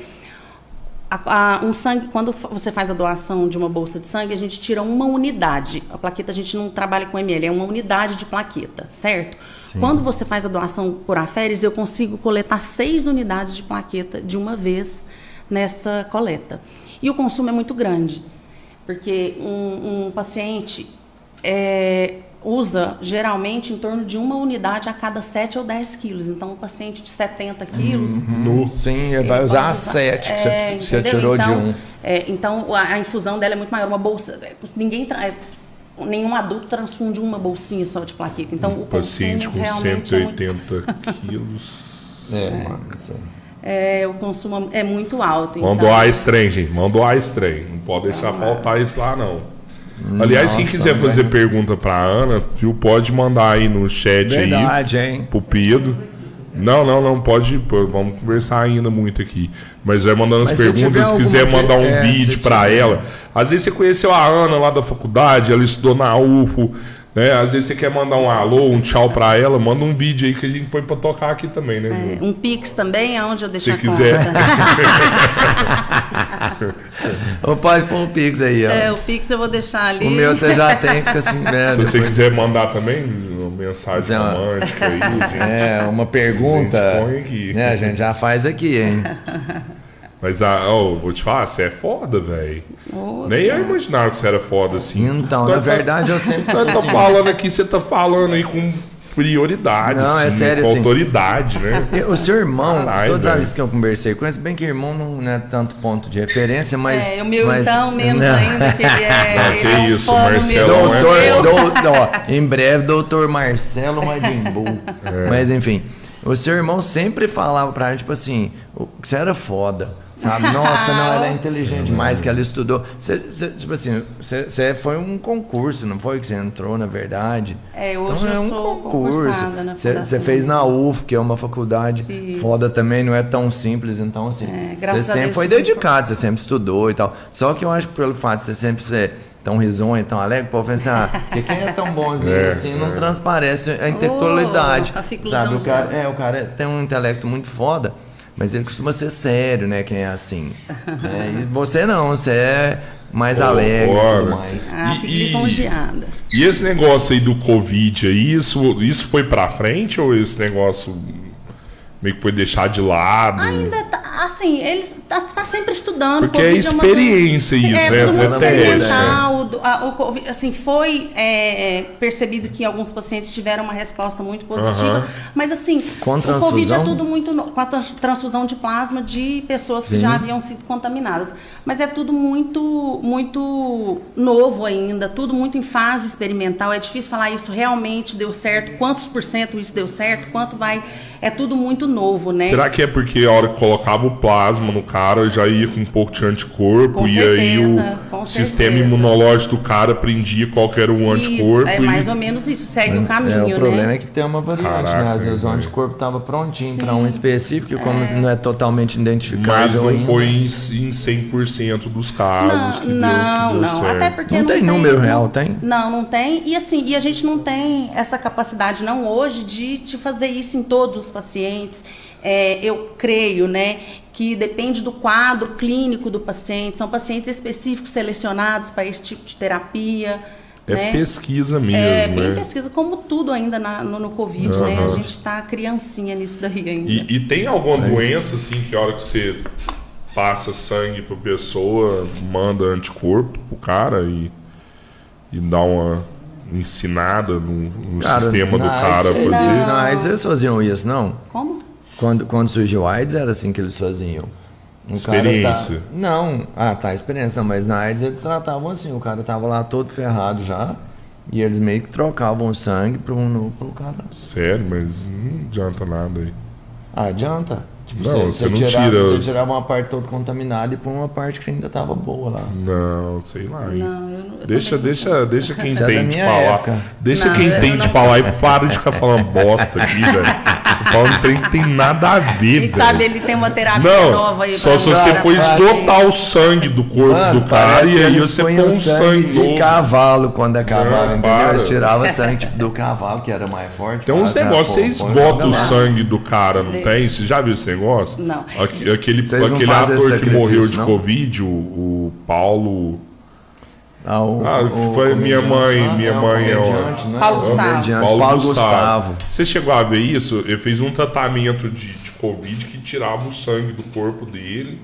a, a, um sangue, quando você faz a doação de uma bolsa de sangue, a gente tira uma unidade. A plaqueta a gente não trabalha com ml, é uma unidade de plaqueta, certo? Sim. Quando você faz a doação por aféres, eu consigo coletar seis unidades de plaqueta de uma vez nessa coleta. E o consumo é muito grande. Porque um, um paciente é, usa geralmente em torno de uma unidade a cada 7 ou 10 quilos. Então, um paciente de 70 quilos. Uhum. Sim, vai usar a 7 que é, você, você tirou então, de um. é, então, a, a infusão dela é muito maior. Uma bolsa. Ninguém. Tra... é, Nenhum adulto transfunde uma bolsinha só de plaqueta. Então, o Paciente consumo com realmente é muito 180 *laughs* quilos. É, isso- É, o consumo é muito alto. Vamos então, trem, gente. Vamos doar esse trem. Não pode deixar faltar isso lá, não. Aliás, quem Nossa, quiser fazer velho. pergunta pra Ana, viu, pode mandar aí no chat aí Verdade, hein? pro Pedro. Não, não, não, pode. pô, Vamos conversar ainda muito aqui. Mas vai mandando as Mas perguntas. Se quiser mandar um é, vídeo se pra tiver. ela. Às vezes você conheceu a Ana lá da faculdade, ela estudou na UFO. Né? Às vezes você quer mandar um alô, um tchau pra ela, manda um vídeo aí que a gente põe pra tocar aqui também, né, Ju? é, um Pix também, aonde eu deixo Se a quiser. conta. *laughs* Ou pode pôr um Pix aí, ó. É, o Pix eu vou deixar ali. O meu você já tem, fica assim, né? Se você quiser mandar também mensagem Fazer uma- romântica aí, *laughs* gente. É, uma pergunta. A gente põe aqui. Né, a gente já faz aqui, hein? *laughs* Mas ah, ó, vou te falar, você é foda, velho. Nem eu imaginava que você era foda assim. Então, na verdade, eu *laughs* sempre. Tá assim, falando aqui, você tá falando aí com prioridade, Não, é assim, sério, com assim. autoridade, né? *laughs* eu- O seu irmão, Caralho, todas as velho. vezes que eu conversei com ele, bem que irmão não é tanto ponto de referência, mas. É, o meu mas- então, menos Não. ainda, que ele é. Não, ele que é isso, Marcelão um é meu. Doutor, dou- ó, em breve, doutor Marcelo Madimbu. É. Mas enfim, o seu irmão sempre falava pra gente, tipo assim, o- que você era foda. Sabe? Nossa, não, ela é *laughs* inteligente demais, que ela estudou. Você, você, tipo assim, você, foi um concurso, não foi que você entrou, na verdade? É, hoje então é eu um sou concurso. Você, fez na UF, que é uma faculdade Isso. foda também, não é tão simples, então assim, É, você graças a sempre Deus foi dedicado, você sempre estudou e tal. Só que eu acho que pelo fato de você sempre ser tão risonho, tão alegre, o povo pensa, ah, porque quem é tão bonzinho É, assim não é. transparece a intelectualidade. a fica sabe? O cara, é, o cara tem um intelecto muito foda, mas ele costuma ser sério, né? Quem é assim. né? *laughs* E você não, você é mais Ô, alegre e ora. tudo mais. Ah, E- fico e- lisonjeada. E esse negócio aí do Covid aí, isso, isso foi pra frente ou esse negócio meio que foi deixado de lado? Ainda tá, assim, eles tá, tá sempre estudando. Porque o é Covid uma experiência doença- isso, é, é- tudo muito é experimental. O, do- a- o Covid, assim, foi é, é, percebido que alguns pacientes tiveram uma resposta muito positiva, Aham. mas assim, Com o Covid é transfusão? tudo muito no- com a trans- transfusão de plasma de pessoas que Sim. já haviam sido contaminadas, mas é tudo muito muito novo ainda, tudo muito em fase experimental. É difícil falar isso realmente deu certo, quantos por cento isso deu certo, quanto vai, é tudo muito novo, né? Será que é porque a hora que colocava o plasma no cara já ia com um pouco de anticorpo Com e aí certeza, o com sistema certeza. imunológico do cara aprendia qual que era o Isso, anticorpo? é e- mais ou menos isso, segue um caminho, É, o problema né? é que tem uma variante, Caraca, né? Às vezes o então. anticorpo estava prontinho para um específico, e como não é totalmente Mas identificável não ainda. foi em, em 100% dos casos que deu, não, que deu não. certo. Até porque Não não, tem número real, tem? Não, não tem. E assim, e a gente não tem essa capacidade não hoje de, de fazer isso em todos os pacientes. É, eu creio, né, que depende do quadro clínico do paciente. São pacientes específicos selecionados para esse tipo de terapia. É né? pesquisa mesmo, É bem né? pesquisa, como tudo ainda na- no, no Covid, né? A gente está criancinha nisso daí ainda. E, e tem alguma doença, assim, que a hora que você passa sangue pra pessoa, manda anticorpo pro cara e, e dá uma ensinada no, no sistema do cara AIDS, fazer? eles- Na AIDS eles faziam isso, não? Como? Quando, quando surgiu a AIDS era assim que eles faziam. Um cara Experiência. tá- não, ah tá, experiência não, mas na AIDS eles tratavam assim, o cara tava lá todo ferrado já, e eles meio que trocavam o sangue pro, no, pro cara. Sério, mas não adianta nada aí. Ah, adianta? Tipo, Não, você não tirava, tira Você os- tirava uma parte toda contaminada e põe uma parte que ainda tava boa lá. Não, sei lá. Não, eu não- eu Deixa, também não deixa, deixa quem é tem de minha falar. época. Deixa Não, quem tem não- de falar e para de ficar falando bosta aqui, velho. Falando trem que tem nada a ver, Quem sabe ele tem uma terapia Não, nova aí só se você for esgotar o sangue do corpo Mano, do cara e aí você põe um sangue de novo. cavalo quando acabava, Não, entendeu? Eles tiravam sangue tipo, do cavalo, que era mais forte. Tem uns negócios, você esgota o lá. sangue do cara, não tem? Você já viu esse negócio? Não. Aque- Aquele, aquele ator que morreu de? Covid, o, o Paulo. Ah, o, Ah, o foi minha comediante mãe, lá, minha é, o mãe é o- né? Paulo O Gustavo. comediante, Paulo, Gustavo. Você chegou a ver isso? Ele fez um tratamento de, de Covid que tirava o sangue do corpo dele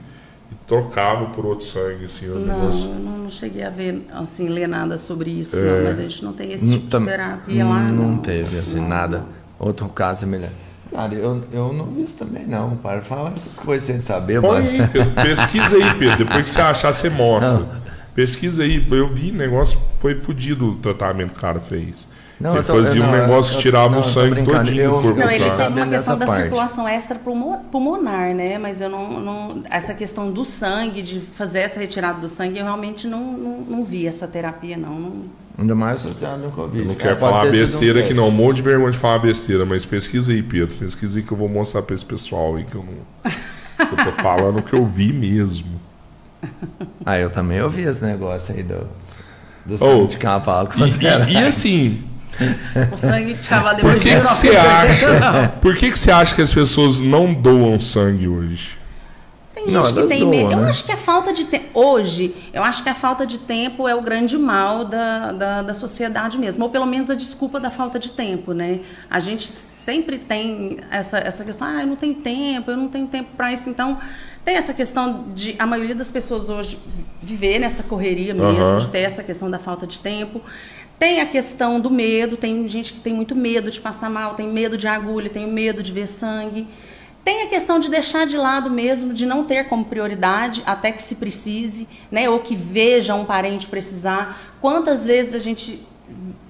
e trocava por outro sangue, assim, o Não, negócio. eu não, não cheguei a ver, assim, ler nada sobre isso, É. não, mas a gente não tem esse tipo Tam- de terapia lá, não, não. teve, assim, nada. Outro caso semelhante. Cara, eu, eu não vi isso também, não. Para falar essas coisas sem saber, Põe mano. aí, Pedro. Pesquisa aí, Pedro. Depois que você achar, você mostra. Pesquisa aí. Eu vi negócio, foi fodido o tratamento que o cara fez. Não, ele tô- fazia eu um não, negócio eu- que tirava não, o sangue todinho Eu- do corpo Não, ele teve uma questão da parte. circulação extrapulmonar, né? Mas eu não, não- Essa questão do sangue, de fazer essa retirada do sangue, eu realmente não, não, não vi essa terapia, não. não- Ainda mais associado no Covid. Eu não É, quero falar um besteira aqui teste. não, um monte de vergonha de falar besteira, mas pesquisa aí, Pedro. Pesquisa aí que eu vou mostrar pra esse pessoal aí que eu não. que eu tô falando o que eu vi mesmo. *laughs* Ah, eu também ouvi esse negócio aí do, do Oh, sangue de cavalo. E, era. e- e assim, O sangue de cavalo por depois que, de que você 1989. acha? Por que, que você acha que as pessoas não doam sangue hoje? Tem gente Não, que tem doam, medo. Eu né? acho que a falta de tempo. Hoje, eu acho que a falta de tempo é o grande mal da, da, da sociedade mesmo. Ou pelo menos a desculpa da falta de tempo, né? A gente sempre tem essa, essa questão, ah, eu não tenho tempo, eu não tenho tempo para isso. Então, tem essa questão de a maioria das pessoas hoje viver nessa correria mesmo, Aham. de ter essa questão da falta de tempo. Tem a questão do medo, tem gente que tem muito medo de passar mal, tem medo de agulha, tem medo de ver sangue. Tem a questão de deixar de lado mesmo, de não ter como prioridade até que se precise, né? Ou que veja um parente precisar. Quantas vezes a gente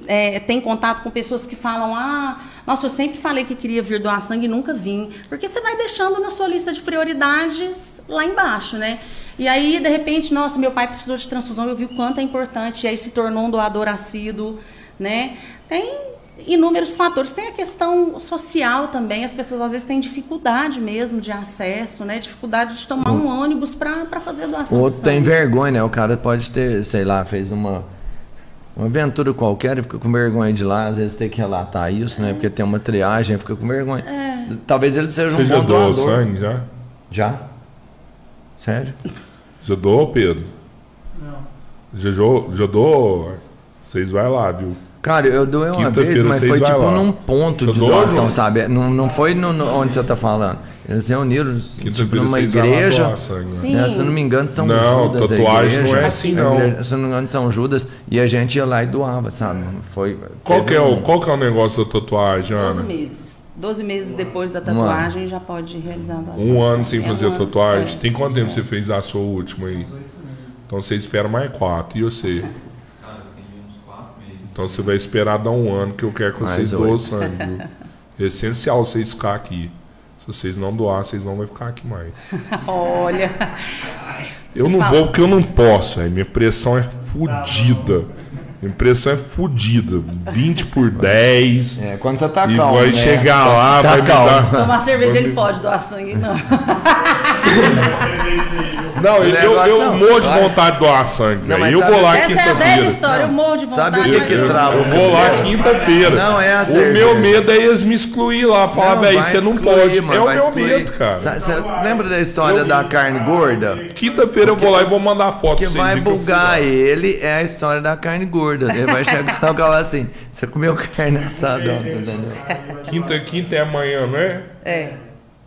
é, tem contato com pessoas que falam: Ah, nossa, eu sempre falei que queria vir doar sangue e nunca vim. Porque você vai deixando na sua lista de prioridades lá embaixo, né? E aí, de repente, nossa, meu pai precisou de transfusão, eu vi o quanto é importante, e aí se tornou um doador assíduo, né? Tem inúmeros fatores. Tem a questão social também, as pessoas às vezes têm dificuldade mesmo de acesso, né? Dificuldade de tomar um ônibus para fazer doação outro tem vergonha, né? O cara pode ter, sei lá, fez uma, uma aventura qualquer e fica com vergonha de ir lá, às vezes tem que relatar isso, né? Porque tem uma triagem, fica com vergonha. Talvez ele seja Você um já bom doou doador. sangue já? Já? Sério? Já doou, Pedro? Não. Já, já doou? Vocês vai lá, viu? Cara, eu doei uma vez, mas foi tipo lá. num ponto Você de doou, doação, sabe? Não, não foi no, no- onde você tá falando. Eles reuniram tipo, numa igreja. né? Sim. né? Se eu não me engano, São Não, Judas. a tatuagem igreja. não é assim, não. igreja- Se eu não me engano, São Judas. E a gente ia lá e doava, sabe? Foi, Qual que, é o, qual que é o negócio da tatuagem, 12 Ana? meses. 12 meses depois da tatuagem já pode realizar a doação. Um ano sem fazer É a um tatuagem. é. Tem quanto tempo você fez a sua última aí? Então você espera mais quatro. E você? Cara, tem uns *laughs* quatro meses. Então você vai esperar dar um ano que eu quero que Mais vocês doem oito. sangue? *laughs* É essencial vocês ficar aqui. Se vocês não doar, vocês não vão ficar aqui mais. *laughs* Olha. Eu não fala- vou porque eu não posso, velho. Minha pressão é fodida. Minha pressão é fodida. 20 por *laughs* 10. É, quando você tá e calmo, vai né? chegar Quando lá, tá vai me calmo. dar. Tomar cerveja ele pode doar sangue, não. *laughs* Não, eu, eu, eu não. morro de Vai. vontade de doar sangue, Não, Eu vou lá Essa é a velha quinta-feira. história, eu morro de vontade. Sabe o que mas que eu- trava? Eu vou lá quinta-feira. Não, é a O meu medo é eles me excluir lá. Falar, velho, vai você não pode. mano, é o vai meu excluir. medo, cara. Você lembra da história da carne gorda? Quinta-feira eu vou lá e vou mandar foto que pra vocês vai verem que eu fui bugar ele é a história da carne gorda. Ele vai chegar *laughs* e falar assim: você comeu carne assada? Quinta, quinta é amanhã, não é? É.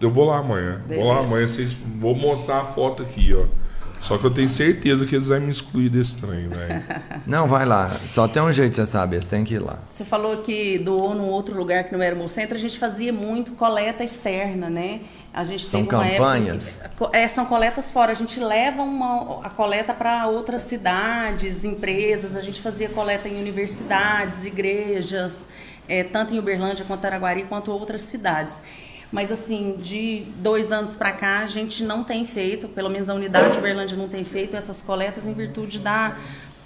Eu vou lá amanhã. Vou lá Beleza. amanhã, vocês vou mostrar a foto aqui, ó. Só que eu tenho certeza que eles vão me excluir desse trem, velho. *laughs* Não, vai lá. Só tem um jeito você saber, você tem que ir lá. Você falou que doou num outro lugar que não era o Hemocentro, a gente fazia muito coleta externa, né? A gente São campanhas? Que, é, são coletas fora. A gente leva uma, a coleta para outras cidades, empresas. A gente fazia coleta em universidades, igrejas, é, tanto em Uberlândia quanto Araguari, quanto outras cidades. Mas assim, de dois anos para cá, a gente não tem feito, pelo menos a unidade de Uberlândia não tem feito essas coletas em virtude da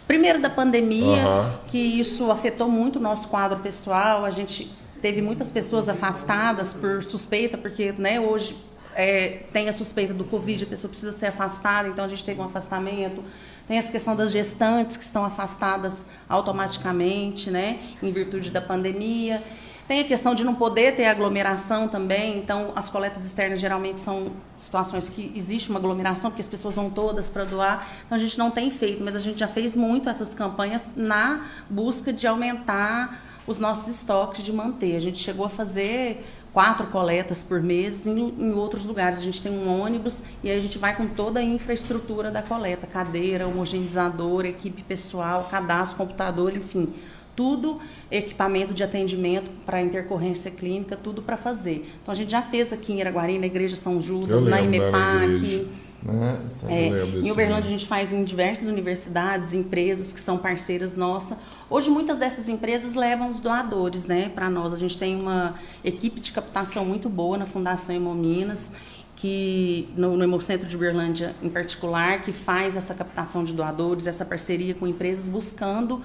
primeiro da pandemia, Aham. que isso afetou muito o nosso quadro pessoal. A gente teve muitas pessoas afastadas por suspeita, porque né, hoje é, tem a suspeita do Covid, a pessoa precisa ser afastada, então a gente teve um afastamento. Tem essa questão das gestantes que estão afastadas automaticamente, né, em virtude da pandemia. Tem a questão de não poder ter aglomeração também, então as coletas externas geralmente são situações que existe uma aglomeração, porque as pessoas vão todas para doar, então a gente não tem feito, mas a gente já fez muito essas campanhas na busca de aumentar os nossos estoques, de manter. A gente chegou a fazer quatro coletas por mês em, em, outros lugares. A gente tem um ônibus e aí a gente vai com toda a infraestrutura da coleta, cadeira, homogeneizador, equipe pessoal, cadastro, computador, enfim, tudo equipamento de atendimento para intercorrência clínica, tudo para fazer. Então a gente já fez aqui em Iraguari, na Igreja São Judas, na IMEPAC. Né? É, em Uberlândia a gente faz em diversas universidades, empresas que são parceiras nossas. Hoje muitas dessas empresas levam os doadores, né, para nós. A gente tem uma equipe de captação muito boa na Fundação Hemominas, que no, no Hemocentro de Uberlândia em particular, que faz essa captação de doadores, essa parceria com empresas buscando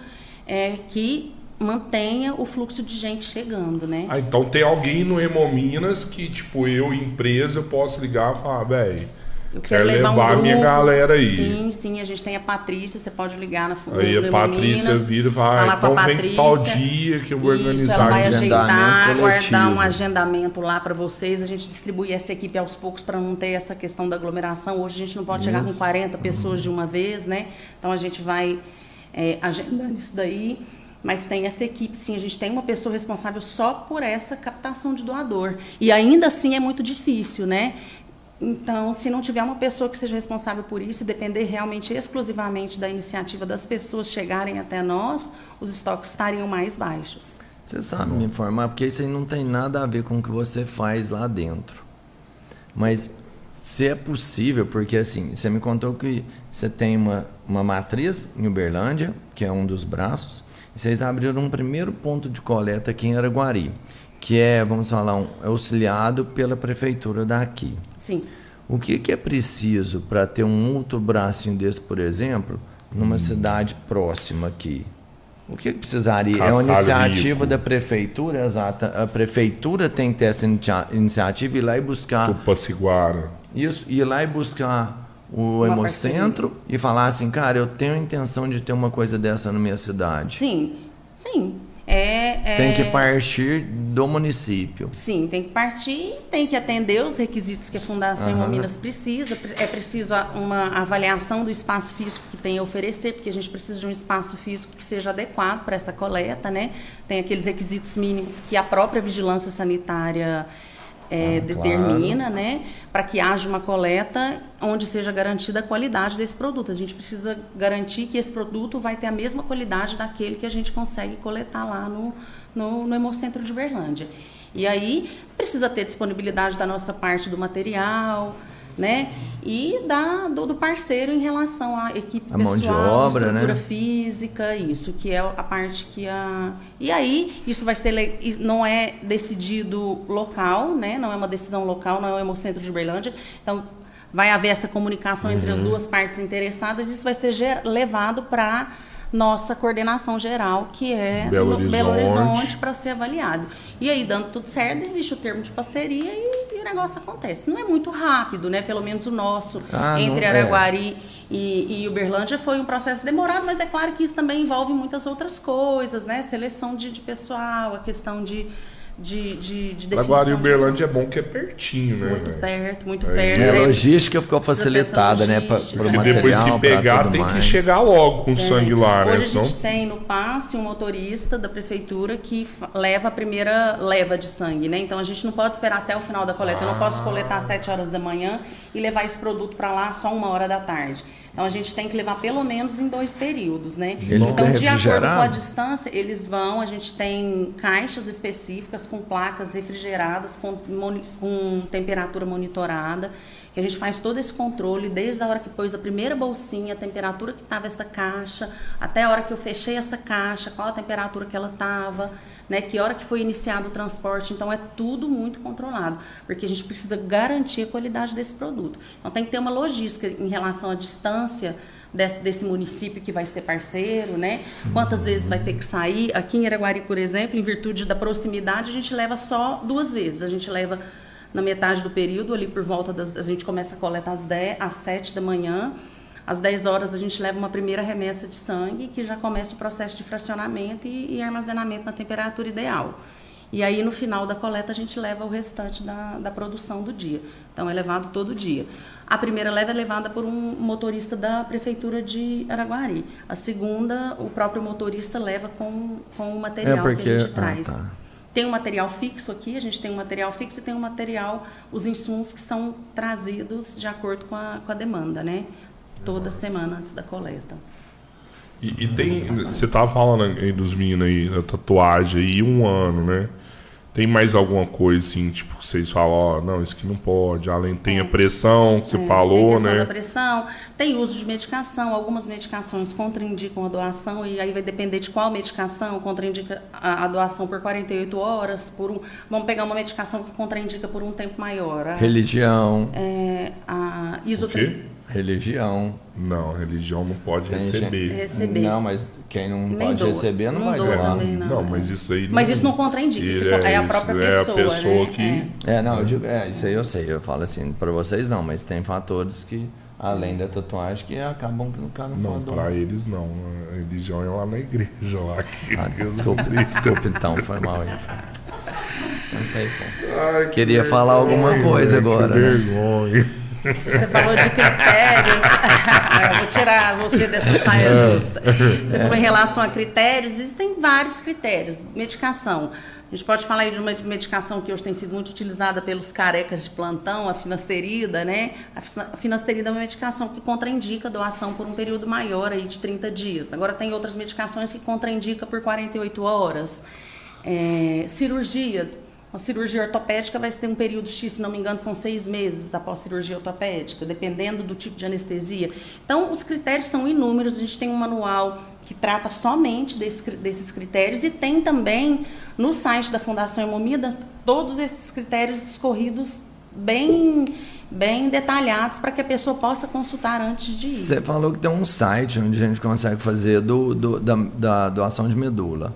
é, que mantenha o fluxo de gente chegando, né? Ah, então tem alguém no Hemominas que, tipo, eu, empresa, eu posso ligar e falar, velho eu quero, quero levar um grupo. minha galera aí. Sim, sim, a gente tem a Patrícia, você pode ligar na Aí a Patrícia vira e vai, então vem tal dia que eu vou isso, organizar ela vai ajeitar, guardar um agendamento lá para vocês. A gente distribui essa equipe aos poucos para não ter essa questão da aglomeração. Hoje a gente não pode isso. chegar com 40 pessoas de uma vez, né? Então a gente vai é, agendando isso daí. Mas tem essa equipe, sim, a gente tem uma pessoa responsável só por essa captação de doador. E ainda assim é muito difícil, né? Então, se não tiver uma pessoa que seja responsável por isso depender realmente exclusivamente da iniciativa das pessoas chegarem até nós, os estoques estariam mais baixos. Você sabe me informar, porque isso aí não tem nada a ver com o que você faz lá dentro. Mas se é possível, porque assim, você me contou que você tem uma, uma matriz em Uberlândia, que é um dos braços, e vocês abriram um primeiro ponto de coleta aqui em Araguari que é, vamos falar, um, é auxiliado pela prefeitura daqui. Sim. O que, que é preciso para ter um outro bracinho desse, por exemplo, numa hum. cidade próxima aqui? O que, que precisaria? Cascalho é uma iniciativa Rico. da prefeitura, exata. A prefeitura tem que ter essa iniciativa e ir lá e buscar. Tupaciguara. Isso, ir lá e buscar o uma Hemocentro parceria. e falar assim, cara, eu tenho a intenção de ter uma coisa dessa na minha cidade. Sim, sim. É, é, Tem que partir do município. Sim, tem que partir, tem que atender os requisitos que a Fundação uhum. Minas precisa. É preciso uma avaliação do espaço físico que tem a oferecer, porque a gente precisa de um espaço físico que seja adequado para essa coleta, né? Tem aqueles requisitos mínimos que a própria vigilância sanitária é, ah, determina, claro. né, para que haja uma coleta onde seja garantida a qualidade desse produto. A gente precisa garantir que esse produto vai ter a mesma qualidade daquele que a gente consegue coletar lá no, no, no Hemocentro de Berlândia. E aí precisa ter disponibilidade da nossa parte do material, né? E da, do, do, parceiro em relação à equipe a pessoal, mão de obra, estrutura né? física, isso, que é a parte que a... E aí, isso vai ser... Não é decidido local, né? Não é uma decisão local, não é o Hemocentro de Uberlândia. Então, vai haver essa comunicação uhum. entre as uhum. duas partes interessadas. Isso vai ser levado para nossa coordenação geral, que é Belo Horizonte, Belo Horizonte para ser avaliado. E aí, dando tudo certo, existe o termo de parceria e, e, o negócio acontece. Não é muito rápido, né? Pelo menos o nosso, ah, entre Araguari é. e, e Uberlândia, foi um processo demorado, mas é claro que isso também envolve muitas outras coisas, né? Seleção de, de pessoal, a questão de de, de, de Agora, e Uberlândia de... é bom que é pertinho, né? Muito véio? perto, muito é. perto. É, a logística ficou facilitada, né? Para o material, depois que pegar, tem mais. que chegar logo com é. sangue lá, né? Hoje a gente tem no passe um motorista da prefeitura que leva a primeira leva de sangue, né? Então a gente não pode esperar até o final da coleta. Ah. Eu não posso coletar às 7 horas da manhã e levar esse produto para lá só uma hora da tarde. Então a gente tem que levar pelo menos em dois períodos, né? Então, de acordo com a distância, eles vão, a gente tem caixas específicas com placas refrigeradas, com, com temperatura monitorada que a gente faz todo esse controle desde a hora que pôs a primeira bolsinha, a temperatura que estava essa caixa, até a hora que eu fechei essa caixa, qual a temperatura que ela estava, né, que hora que foi iniciado o transporte. Então é tudo muito controlado, porque a gente precisa garantir a qualidade desse produto. Então tem que ter uma logística em relação à distância desse, desse município que vai ser parceiro, né? Quantas vezes vai ter que sair? Aqui em Araguari, por exemplo, em virtude da proximidade, a gente leva só duas vezes. A gente leva na metade do período, ali por volta das. A gente começa a coleta às 10, às 7 da manhã. Às 10 horas a gente leva uma primeira remessa de sangue, que já começa o processo de fracionamento e, e armazenamento na temperatura ideal. E aí, no final da coleta, a gente leva o restante da, da produção do dia. Então, é levado todo dia. A primeira leva é levada por um motorista da Prefeitura de Araguari. A segunda, o próprio motorista leva com, com o material é porque... que a gente traz. Ah, tá. Tem um material fixo aqui, a gente tem um material fixo e tem um material, os insumos que são trazidos de acordo com a, com a demanda, né? Toda semana antes da coleta. E, e tem. Você tava falando aí dos meninos aí, da tatuagem aí, um ano, né? Tem mais alguma coisa assim, tipo, que vocês falam, ó, não, isso aqui não pode, além tem a pressão que você É, tem falou, da né? pressão, tem uso de medicação, algumas medicações contraindicam a doação e aí vai depender de qual medicação, contraindica a, a doação por 48 horas, por um, vamos pegar uma medicação que contraindica por um tempo maior. A, Religião. é, a O isotri- quê? Religião. Não, religião não pode Tem receber. gente- Receber. Não, mas quem não Nem pode doa. receber não, Não vai doa doar. também, não. Não, mas isso aí. Mas isso não contraindica, isso é a própria isso, pessoa, É a pessoa né? que. É, não, eu digo, é, isso aí eu sei. Eu falo assim, pra vocês não, mas tem fatores que, além da tatuagem, que acabam que o cara não, Não, doar. eles não. A religião é lá na igreja lá. Que Ah, desculpa, *laughs* desculpa então, foi mal aí. Então, tá aí, pô. Ai, que Queria falar alguma vergonha, coisa que agora, né? vergonha. Você falou de critérios. *laughs* eu vou tirar você dessa saia É. justa. Você falou em relação a critérios. Existem vários critérios. Medicação. A gente pode falar aí de uma medicação que hoje tem sido muito utilizada pelos carecas de plantão, a finasterida, né? A fina- a finasterida é uma medicação que contraindica a doação por um período maior aí de 30 dias. Agora tem outras medicações que contraindica por 48 horas. É, cirurgia, uma cirurgia ortopédica vai ter um período X, se não me engano, são seis meses após cirurgia ortopédica, dependendo do tipo de anestesia. Então, os critérios são inúmeros. A gente tem um manual que trata somente desse- desses critérios e tem também no site da Fundação Hemomidas todos esses critérios discorridos bem, bem detalhados para que a pessoa possa consultar antes de ir. Você falou que tem um site onde a gente consegue fazer do, do- da, da doação de medula.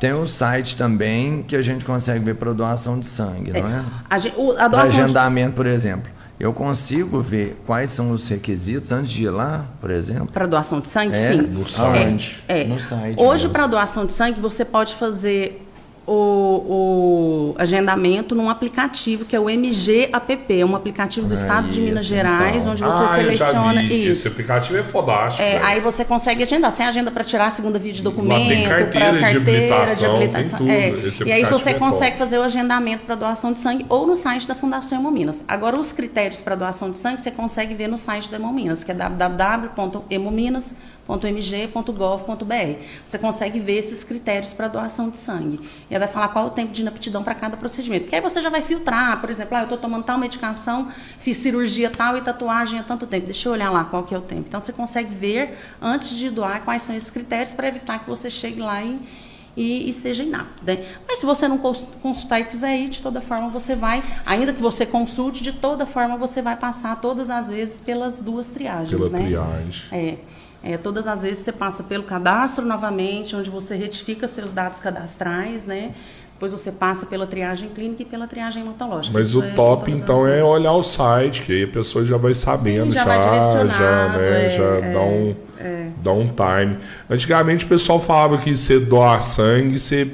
Tem um site também que a gente consegue ver para doação de sangue, não é? A, gen- o- a doação de agendamento, por exemplo. Eu consigo ver quais são os requisitos antes de ir lá, por exemplo? Para doação de sangue, É? sim. No site. Aonde? É. No site. Hoje, para doação de sangue, você pode fazer o, o agendamento num aplicativo que é o MG App, é um aplicativo do Ah, Estado de Minas isso, Gerais, então. onde você ah, seleciona vi. Esse isso. aplicativo é fodástico. É, aí você consegue agendar. Você agenda para tirar a segunda via de documento, para carteira de carteira habilitação, tem tudo. É. E aí você é consegue fazer o agendamento para doação de sangue ou no site da Fundação Hemominas. Agora, os critérios para doação de sangue você consegue ver no site da Hemominas, que é www.hemominas.mg.gov.br. Você consegue ver esses critérios para doação de sangue. E aí vai falar qual é o tempo de inaptidão para cada procedimento. Que aí você já vai filtrar, por exemplo, ah, eu estou tomando tal medicação, fiz cirurgia tal e tatuagem há tanto tempo. Deixa eu olhar lá qual que é o tempo. Então você consegue ver antes de doar quais são esses critérios para evitar que você chegue lá e e, e seja inapto. Né? Mas se você não cons- consultar e quiser ir, de toda forma você vai, ainda que você consulte, de toda forma você vai passar todas as vezes pelas duas triagens. Pela né? triagem. É, é, todas as vezes você passa pelo cadastro novamente, onde você retifica seus dados cadastrais, né? Depois você passa pela triagem clínica e pela triagem hematológica. Mas Isso o é top, então, é olhar o site, que aí a pessoa já vai sabendo, já já, vai já, né, é, já é, dá, um, dá um time. Antigamente o pessoal falava que você doar sangue, você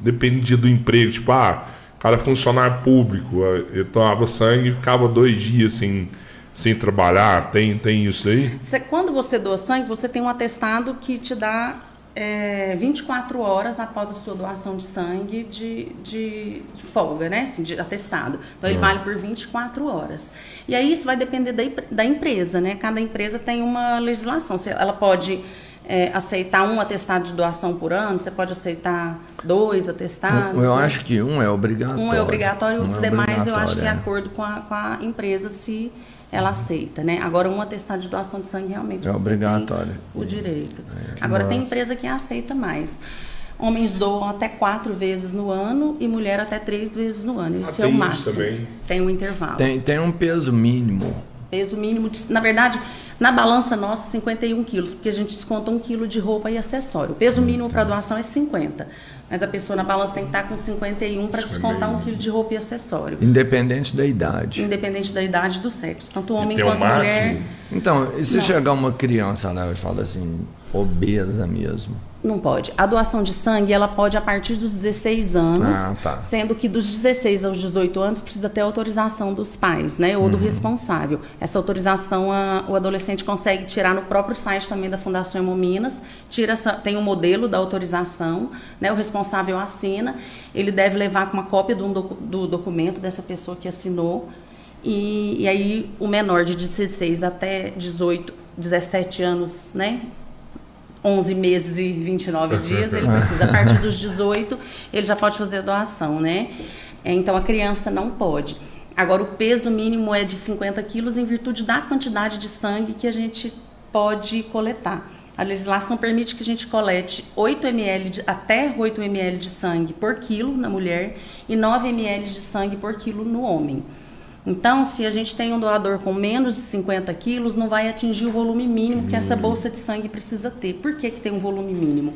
dependia do emprego, tipo, ah, o cara é funcionário público, eu tomava sangue e ficava dois dias sem, sem trabalhar, tem, tem isso aí? Quando você doa sangue, você tem um atestado que te dá é, 24 horas após a sua doação de sangue de, de, de folga, né? Assim, de atestado. Então, ele vale por 24 horas. E aí, isso vai depender da, da empresa, né? Cada empresa tem uma legislação. Ela pode é, aceitar um atestado de doação por ano, você pode aceitar dois atestados. Eu né? acho que um é obrigatório. Um é obrigatório, Um os é demais eu acho que é obrigatório, acordo com a, com a empresa se ela aceita, né? Agora, um atestado de doação de sangue realmente É você obrigatório. tem o direito. Agora, tem massa. empresa que aceita mais. Homens doam até quatro vezes no ano e mulher até três vezes no ano. Esse Ah, é o tem isso máximo. também? Tem um intervalo. Tem, tem um peso mínimo. Peso mínimo, de, na verdade, na balança nossa, 51 quilos, porque a gente desconta um quilo de roupa e acessório. O peso mínimo para doação é 50. Mas a pessoa na balança tem que estar com 51 para descontar um quilo de roupa e acessório. Independente da idade. Independente da idade e do sexo. Tanto homem quanto máximo? mulher. Então, e se Não. chegar uma criança lá e fala assim, obesa mesmo. Não pode. A doação de sangue, ela pode a partir dos 16 anos, Ah, tá. sendo que dos 16 aos 18 anos precisa ter autorização dos pais, né, Uhum. ou do responsável. Essa autorização a- o adolescente consegue tirar no próprio site também da Fundação Hemominas, tira essa, tem um modelo da autorização, né, o responsável assina, ele deve levar com uma cópia do, do documento dessa pessoa que assinou, e, e aí o menor de 16 até 18, 17 anos, né, 11 meses e 29 dias, ele precisa, a partir *laughs* dos 18, ele já pode fazer a doação, né? É, Então, a criança não pode. Agora, o peso mínimo é de 50 quilos em virtude da quantidade de sangue que a gente pode coletar. A legislação permite que a gente colete 8 ml de, até 8 ml de sangue por quilo na mulher e 9 ml de sangue por quilo no homem. Então, se a gente tem um doador com menos de 50 quilos, não vai atingir o volume mínimo que essa bolsa de sangue precisa ter. Por que, que tem um volume mínimo?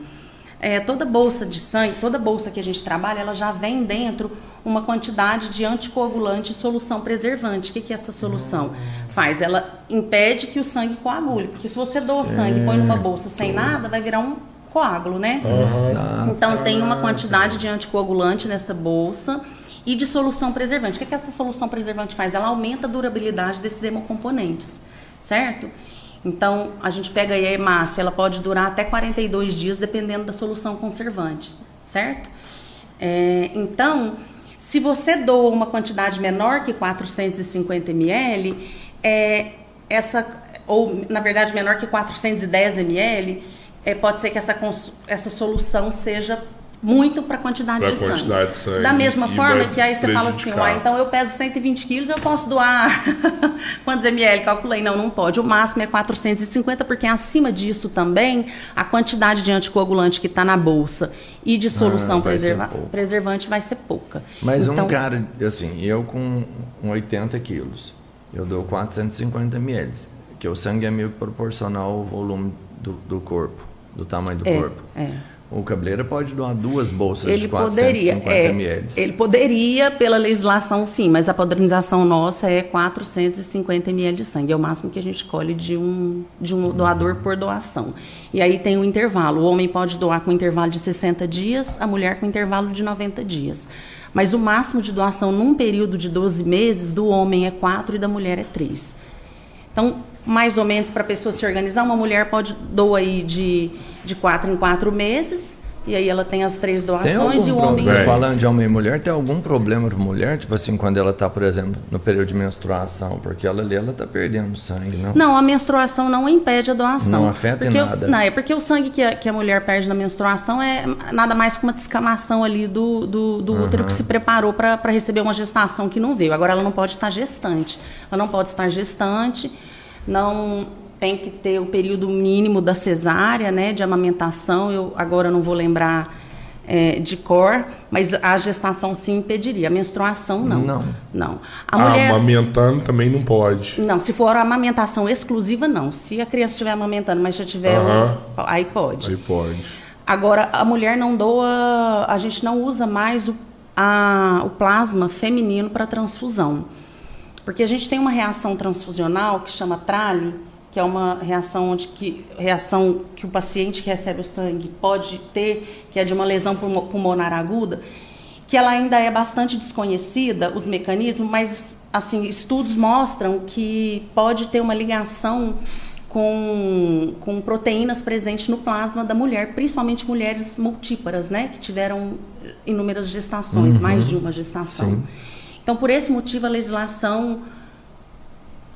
É, toda bolsa de sangue, toda bolsa que a gente trabalha, ela já vem dentro uma quantidade de anticoagulante e solução preservante. O que, que essa solução faz? Ela impede que o sangue coagule. Porque se você doa sangue e põe numa bolsa sem nada, vai virar um coágulo, né? Exato. Então tem uma quantidade de anticoagulante nessa bolsa e de solução preservante. O que, que essa solução preservante faz? Ela aumenta a durabilidade desses hemocomponentes, certo? Então a gente pega aí a hemácia, ela pode durar até 42 dias dependendo da solução conservante, certo? É, então, se você doa uma quantidade menor que 450 ml, é, essa, ou na verdade menor que 410 ml, é, pode ser que essa, essa solução seja muito para a quantidade, Pra de sangue. quantidade de sangue Da mesma e forma que aí você fala assim, uai, então eu peso 120 quilos, eu posso doar *laughs* quantos ml? Calculei, não, não pode. O máximo é 450, porque acima disso também, a quantidade de anticoagulante que está na bolsa e de solução Ah, vai ser preserva- preservante vai ser pouca. Mas Então, um cara, assim, eu com um 80 quilos, eu dou 450 ml, que o sangue é meio proporcional ao volume do, do corpo, do tamanho do É, corpo. é. O cabeleira pode doar duas bolsas Ele de poderia, 450 é, ml. ele poderia pela legislação sim, mas a padronização nossa é 450 ml de sangue, é o máximo que a gente colhe de um, de um doador por doação. E aí tem o intervalo, o homem pode doar com intervalo de 60 dias, a mulher com intervalo de 90 dias. Mas o máximo de doação num período de 12 meses do homem é 4 e da mulher é 3. Então, mais ou menos para a pessoa se organizar, uma mulher pode doar aí de, de quatro em quatro meses, e aí ela tem as três doações e o homem. Você Tem. falando de homem e mulher, tem algum problema para mulher? Tipo assim, quando ela tá, por exemplo, no período de menstruação, porque ela ali, ela tá perdendo sangue, não? Não, a menstruação não impede a doação. Não afeta em porque nada. O, não, é porque o sangue que a, que a mulher perde na menstruação é nada mais que uma descamação ali do, do, do útero que se preparou para receber uma gestação que não veio. Agora, ela não pode estar gestante. Ela não pode estar gestante, não tem que ter o período mínimo da cesárea, né, de amamentação. Eu agora não vou lembrar é, de cor, mas a gestação sim impediria. A menstruação, não. Não. Não. A Ah, mulher... amamentando também não pode. Não, se for amamentação exclusiva, não. Se a criança estiver amamentando, mas já tiver. o- Aham. Aí pode. Aí pode. Agora, a mulher não doa. A gente não usa mais o, a- o plasma feminino para transfusão. Porque a gente tem uma reação transfusional que chama TRALE, que é uma reação onde que, reação que o paciente que recebe o sangue pode ter, que é de uma lesão pulmo- pulmonar aguda, que ela ainda é bastante desconhecida, os mecanismos, mas assim, estudos mostram que pode ter uma ligação com, com proteínas presentes no plasma da mulher, principalmente mulheres multíparas, né, que tiveram inúmeras gestações, mais de uma gestação. Sim. Então, por esse motivo, a legislação,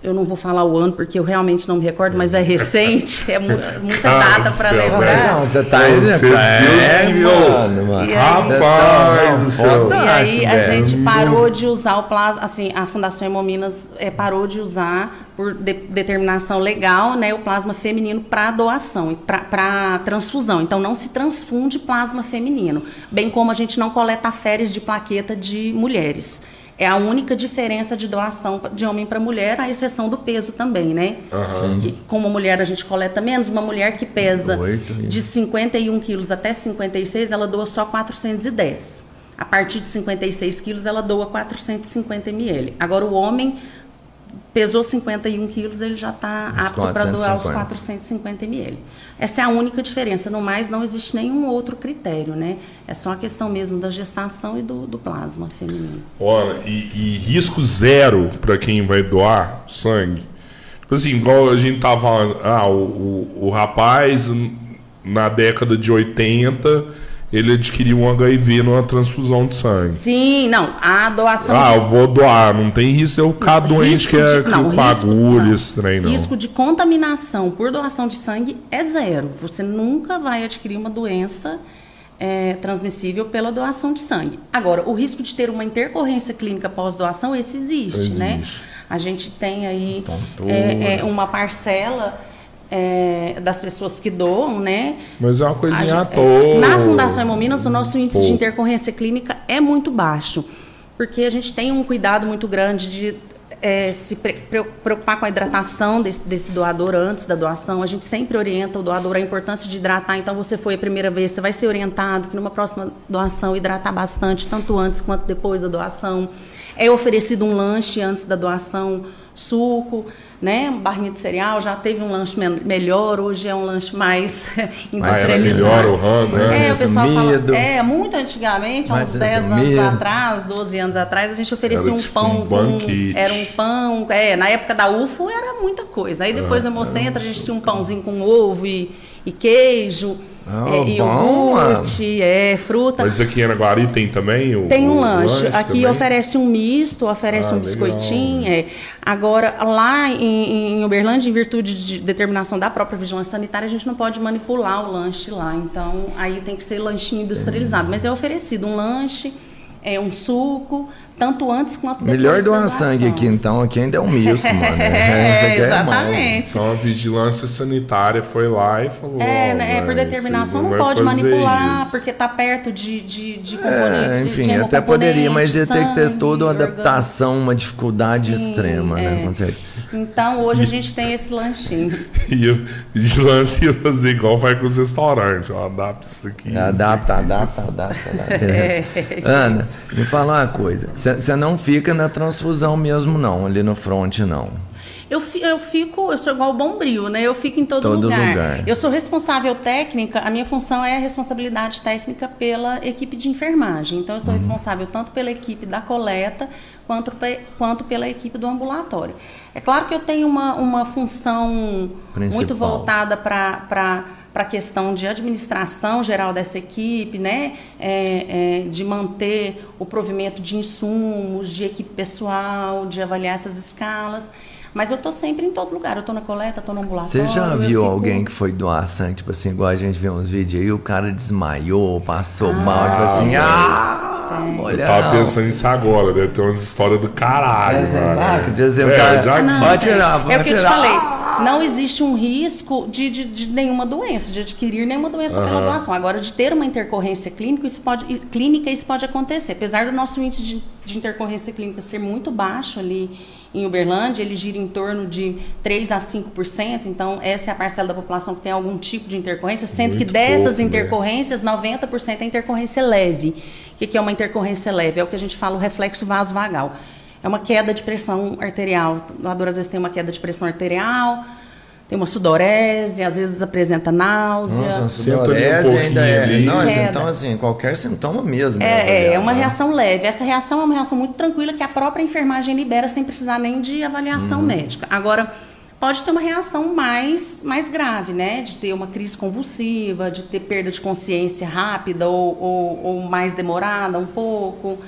eu não vou falar o ano porque eu realmente não me recordo, mas é recente, é mu- *laughs* muita Ah, data para lembrar. Não, você tá Você é, viu, mano, mano. E aí- Você Rapaz não, foda- E aí a gente parou de usar o plasma, assim, a Fundação Hemominas é, parou de usar por de- determinação legal, né, o plasma feminino para doação e para transfusão. Então não se transfunde plasma feminino, bem como a gente não coleta aféres de plaqueta de mulheres. É a única diferença de doação de homem para mulher, à exceção do peso também, né? Que, como mulher a gente coleta menos, uma mulher que pesa Oito e- de 51 quilos até 56, ela doa só 410. A partir de 56 quilos, ela doa 450 ml. Agora, o homem, pesou 51 quilos, ele já está apto para doar os 450. 450 ml. Essa é a única diferença. No mais, não existe nenhum outro critério, né? É só a questão mesmo da gestação e do, do plasma feminino. Olha, e, e risco zero para quem vai doar sangue. Tipo assim, igual a gente tava falando, ah, o, o, o rapaz na década de 80 ele adquiriu um HIV numa transfusão de sangue. Sim, não, a doação Ah, de eu vou doar, não tem risco eu ficar doente Risco que é de- não, que o bagulho, não. esse trem, não. Risco de contaminação por doação de sangue é zero. Você nunca vai adquirir uma doença é, transmissível pela doação de sangue. Agora, o risco de ter uma intercorrência clínica pós-doação, esse existe, né? Existe. A gente tem aí Tontura. é, é, uma parcela é, das pessoas que doam, né? Mas é uma coisinha à toa. Na Fundação Hemominas, o nosso índice de Pouco. intercorrência clínica é muito baixo, porque a gente tem um cuidado muito grande de é, se pre- preocupar com a hidratação desse, desse doador antes da doação. A gente sempre orienta o doador a importância de hidratar. Então, você foi a primeira vez, você vai ser orientado que numa próxima doação hidratar bastante, tanto antes quanto depois da doação. É oferecido um lanche antes da doação, suco, né, barrinha de cereal. Já teve um lanche me- melhor, hoje é um lanche mais *laughs* industrializado. melhor o rango, né? É, o pessoal fala. resumido. É, muito antigamente, há uns Mais 10 anos atrás, 12 anos atrás, a gente oferecia Era um tipo pão um com. Era um pão. É, na época da UFO era muita coisa. Aí depois Ah, no Hemocentro a gente tinha um pãozinho com ovo e, e queijo, Ah, é, e bom, iogurte, é, fruta. Mas aqui em Araguari tem também o Tem um o lanche. Aqui também? oferece um misto, oferece Ah, um biscoitinho. É. Agora, lá em, em Uberlândia, em virtude de determinação da própria vigilância sanitária, a gente não pode manipular o lanche lá. Então, aí tem que ser lanchinho industrializado. Mas é oferecido um lanche, é um suco, tanto antes quanto depois Melhor doar sangue aqui, então. Aqui ainda é um misto, *laughs* mano. É, aqui mal. exatamente. Então a vigilância sanitária foi lá e falou. É, né, é, por determinação não vai pode manipular, isso. porque está perto de, de, de É, componentes. de- enfim, de até poderia, mas ia ter que ter toda uma adaptação, uma dificuldade Sim, extrema, né? é. Com certeza. Então hoje a gente tem esse lanchinho. *laughs* E o vigilância ia fazer igual faz com os restaurantes. Ó, adapta isso aqui. Adapta, adapta, adapta, adapta. *laughs* É, Ana, me fala uma coisa. Você não fica na transfusão mesmo, não, ali no front, não. Eu, eu fico, eu sou igual o Bombril, né? Eu fico em todo, Todo lugar. lugar. Eu sou responsável técnica, a minha função é a responsabilidade técnica pela equipe de enfermagem. Então, eu Uhum. sou responsável tanto pela equipe da coleta quanto, pe- quanto pela equipe do ambulatório. É claro que eu tenho uma, uma função Principal. muito voltada para para a questão de administração geral dessa equipe, né? É, é, de manter o provimento de insumos, de equipe pessoal, de avaliar essas escalas. Mas eu estou sempre em todo lugar. Eu estou na coleta, estou no ambulatório. Você já viu fico- alguém que foi doar sangue, tipo assim, igual a gente vê uns vídeos aí, o cara desmaiou, passou mal, tipo assim, ah, Eu tava não. pensando nisso agora, deve ter umas histórias do caralho. É, mano. sabe, dizer, o É, cara- já Ah, não, Pode tirar, pode É o que eu te tirar. falei. Não existe um risco de, de, de nenhuma doença, de adquirir nenhuma doença pela doação. Agora, de ter uma intercorrência clínica, isso pode, clínica, isso pode acontecer. Apesar do nosso índice de, de intercorrência clínica ser muito baixo ali em Uberlândia, ele gira em torno de 3 a 5%. Então, essa é a parcela da população que tem algum tipo de intercorrência, sendo que Muito dessas pouco, né? intercorrências, 90% é intercorrência leve. O que que é uma intercorrência leve? É o que a gente fala o reflexo vasovagal. É uma queda de pressão arterial. O doador às vezes tem uma queda de pressão arterial, tem uma sudorese, às vezes apresenta náusea. Nossa, ali um sudorese ainda é. ali. Não, mas então assim, qualquer sintoma mesmo. né, É, é, é uma né? reação leve. Essa reação é uma reação muito tranquila que a própria enfermagem libera sem precisar nem de avaliação Uhum. médica. Agora, pode ter uma reação mais, mais grave, né? De ter uma crise convulsiva, de ter perda de consciência rápida ou, ou, ou mais demorada um pouco.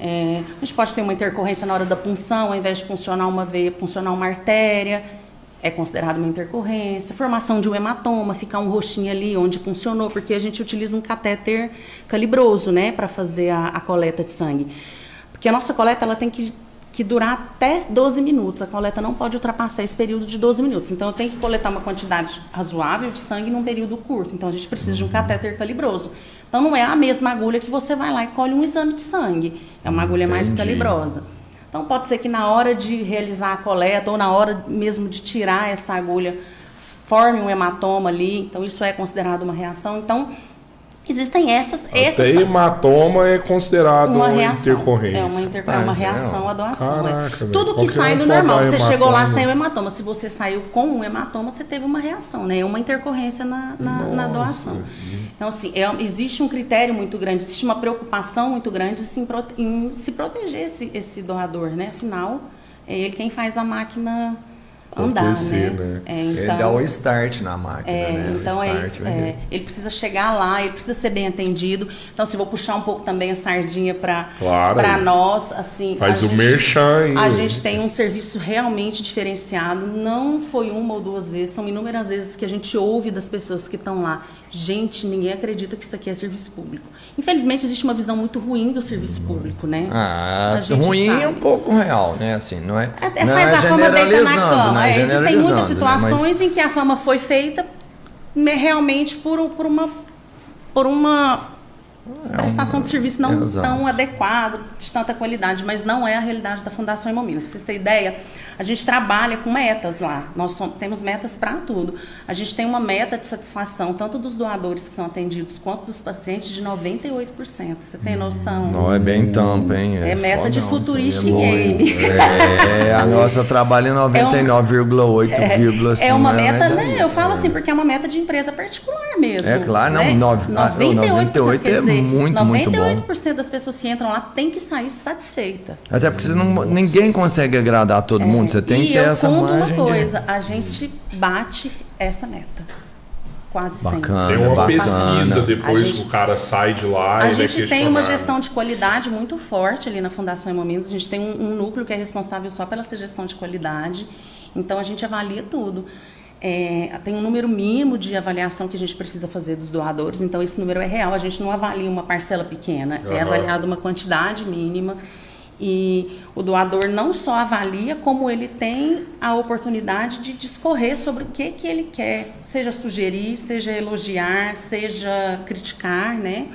É, a gente pode ter uma intercorrência na hora da punção, ao invés de funcionar uma veia, funcionar uma artéria. É considerado uma intercorrência. Formação de um hematoma, ficar um roxinho ali onde funcionou, porque a gente utiliza um catéter calibroso, né, para fazer a, a coleta de sangue. Porque a nossa coleta ela tem que, que durar até 12 minutos. A coleta não pode ultrapassar esse período de 12 minutos. Então eu tenho que coletar uma quantidade razoável de sangue num período curto. Então a gente precisa de um catéter calibroso. Então não é a mesma agulha que você vai lá e colhe um exame de sangue. É uma agulha mais Entendi. calibrosa. Então pode ser que na hora de realizar a coleta ou na hora mesmo de tirar essa agulha forme um hematoma ali. Então isso é considerado uma reação. Então Existem essas, essas Até hematoma é considerado uma reação. intercorrência. É uma, inter... é uma é, reação à doação. é. Caraca, velho. Tudo que sai do normal. Você chegou lá sem o hematoma. Se você saiu com um hematoma, você teve uma reação, né? É uma intercorrência na, na, na doação. Então, assim, é- existe um critério muito grande, existe uma preocupação muito grande em, prote- em se proteger esse, esse doador, né? Afinal, é ele quem faz a máquina andar, né? né? É, Ele então, dá o start na máquina, é, né? Então é isso. vem é. ele precisa chegar lá, ele precisa ser bem atendido. Então, se vou puxar um pouco também a sardinha para Claro. para nós, assim, Faz o gente- merchan a gente tem um serviço realmente diferenciado. Não foi uma ou duas vezes, são inúmeras vezes que a gente ouve das pessoas que estão lá. Gente, ninguém acredita que isso aqui é serviço público. Infelizmente, existe uma visão muito ruim do serviço público, né? Ah, ruim sabe. é um pouco real, né? Assim, não é. Até não faz é a fama deita na cama. é É, existem muitas né? situações em que a fama foi feita me- realmente por, por uma por uma prestação de serviço não É um Exato. tão adequado, de tanta qualidade, mas não é a realidade da Fundação Hemominas. Para vocês terem ideia, a gente trabalha com metas lá. Nós som- temos metas para tudo. A gente tem uma meta de satisfação, tanto dos doadores que são atendidos, quanto dos pacientes, de 98%. Você tem noção? Não é bem tampa, hein? É meta de fodão, futurista em game. É, a nossa trabalha em 99,8, É uma mais ou meta, menos é né? isso, Eu falo né? assim, porque é uma meta de empresa particular mesmo. É claro, não, né? nove- ah, o 98 quer é dizer, muito, muito bom. 98% das pessoas que entram lá tem que sair satisfeitas. Até porque você não, ninguém consegue agradar todo mundo, você tem É. e que ter eu essa conto margem uma de- coisa, a gente bate essa meta. Quase Bacana. Tem uma bacana. pesquisa depois gente- que o cara sai de lá A ele é gente tem uma gestão de qualidade muito forte ali na Fundação Hemominas. A gente tem um, um núcleo que é responsável só pela gestão de qualidade. Então a gente avalia tudo. É, tem um número mínimo de avaliação que a gente precisa fazer dos doadores. Então esse número é real. A gente não avalia uma parcela pequena. É Aham. avaliada uma quantidade mínima. E o doador não só avalia, como ele tem a oportunidade de discorrer sobre o que, que ele quer, seja sugerir, seja elogiar, seja criticar, né?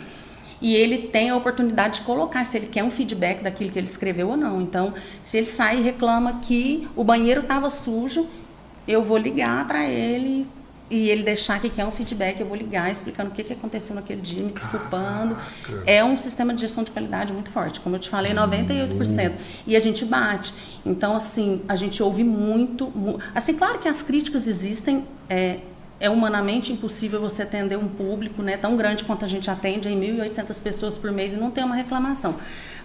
E ele tem a oportunidade de colocar se ele quer um feedback daquilo que ele escreveu ou não. Então, se ele sai e reclama que o banheiro estava sujo, eu vou ligar para ele e ele deixar que quer um feedback, eu vou ligar explicando o que, que aconteceu naquele dia, me desculpando. É um sistema de gestão de qualidade muito forte, como eu te falei, 98%. E a gente bate. Então, assim, a gente ouve muito. mu- Assim, claro que as críticas existem. É, é humanamente impossível você atender um público né, tão grande quanto a gente atende, em 1.800 pessoas por mês, e não ter uma reclamação.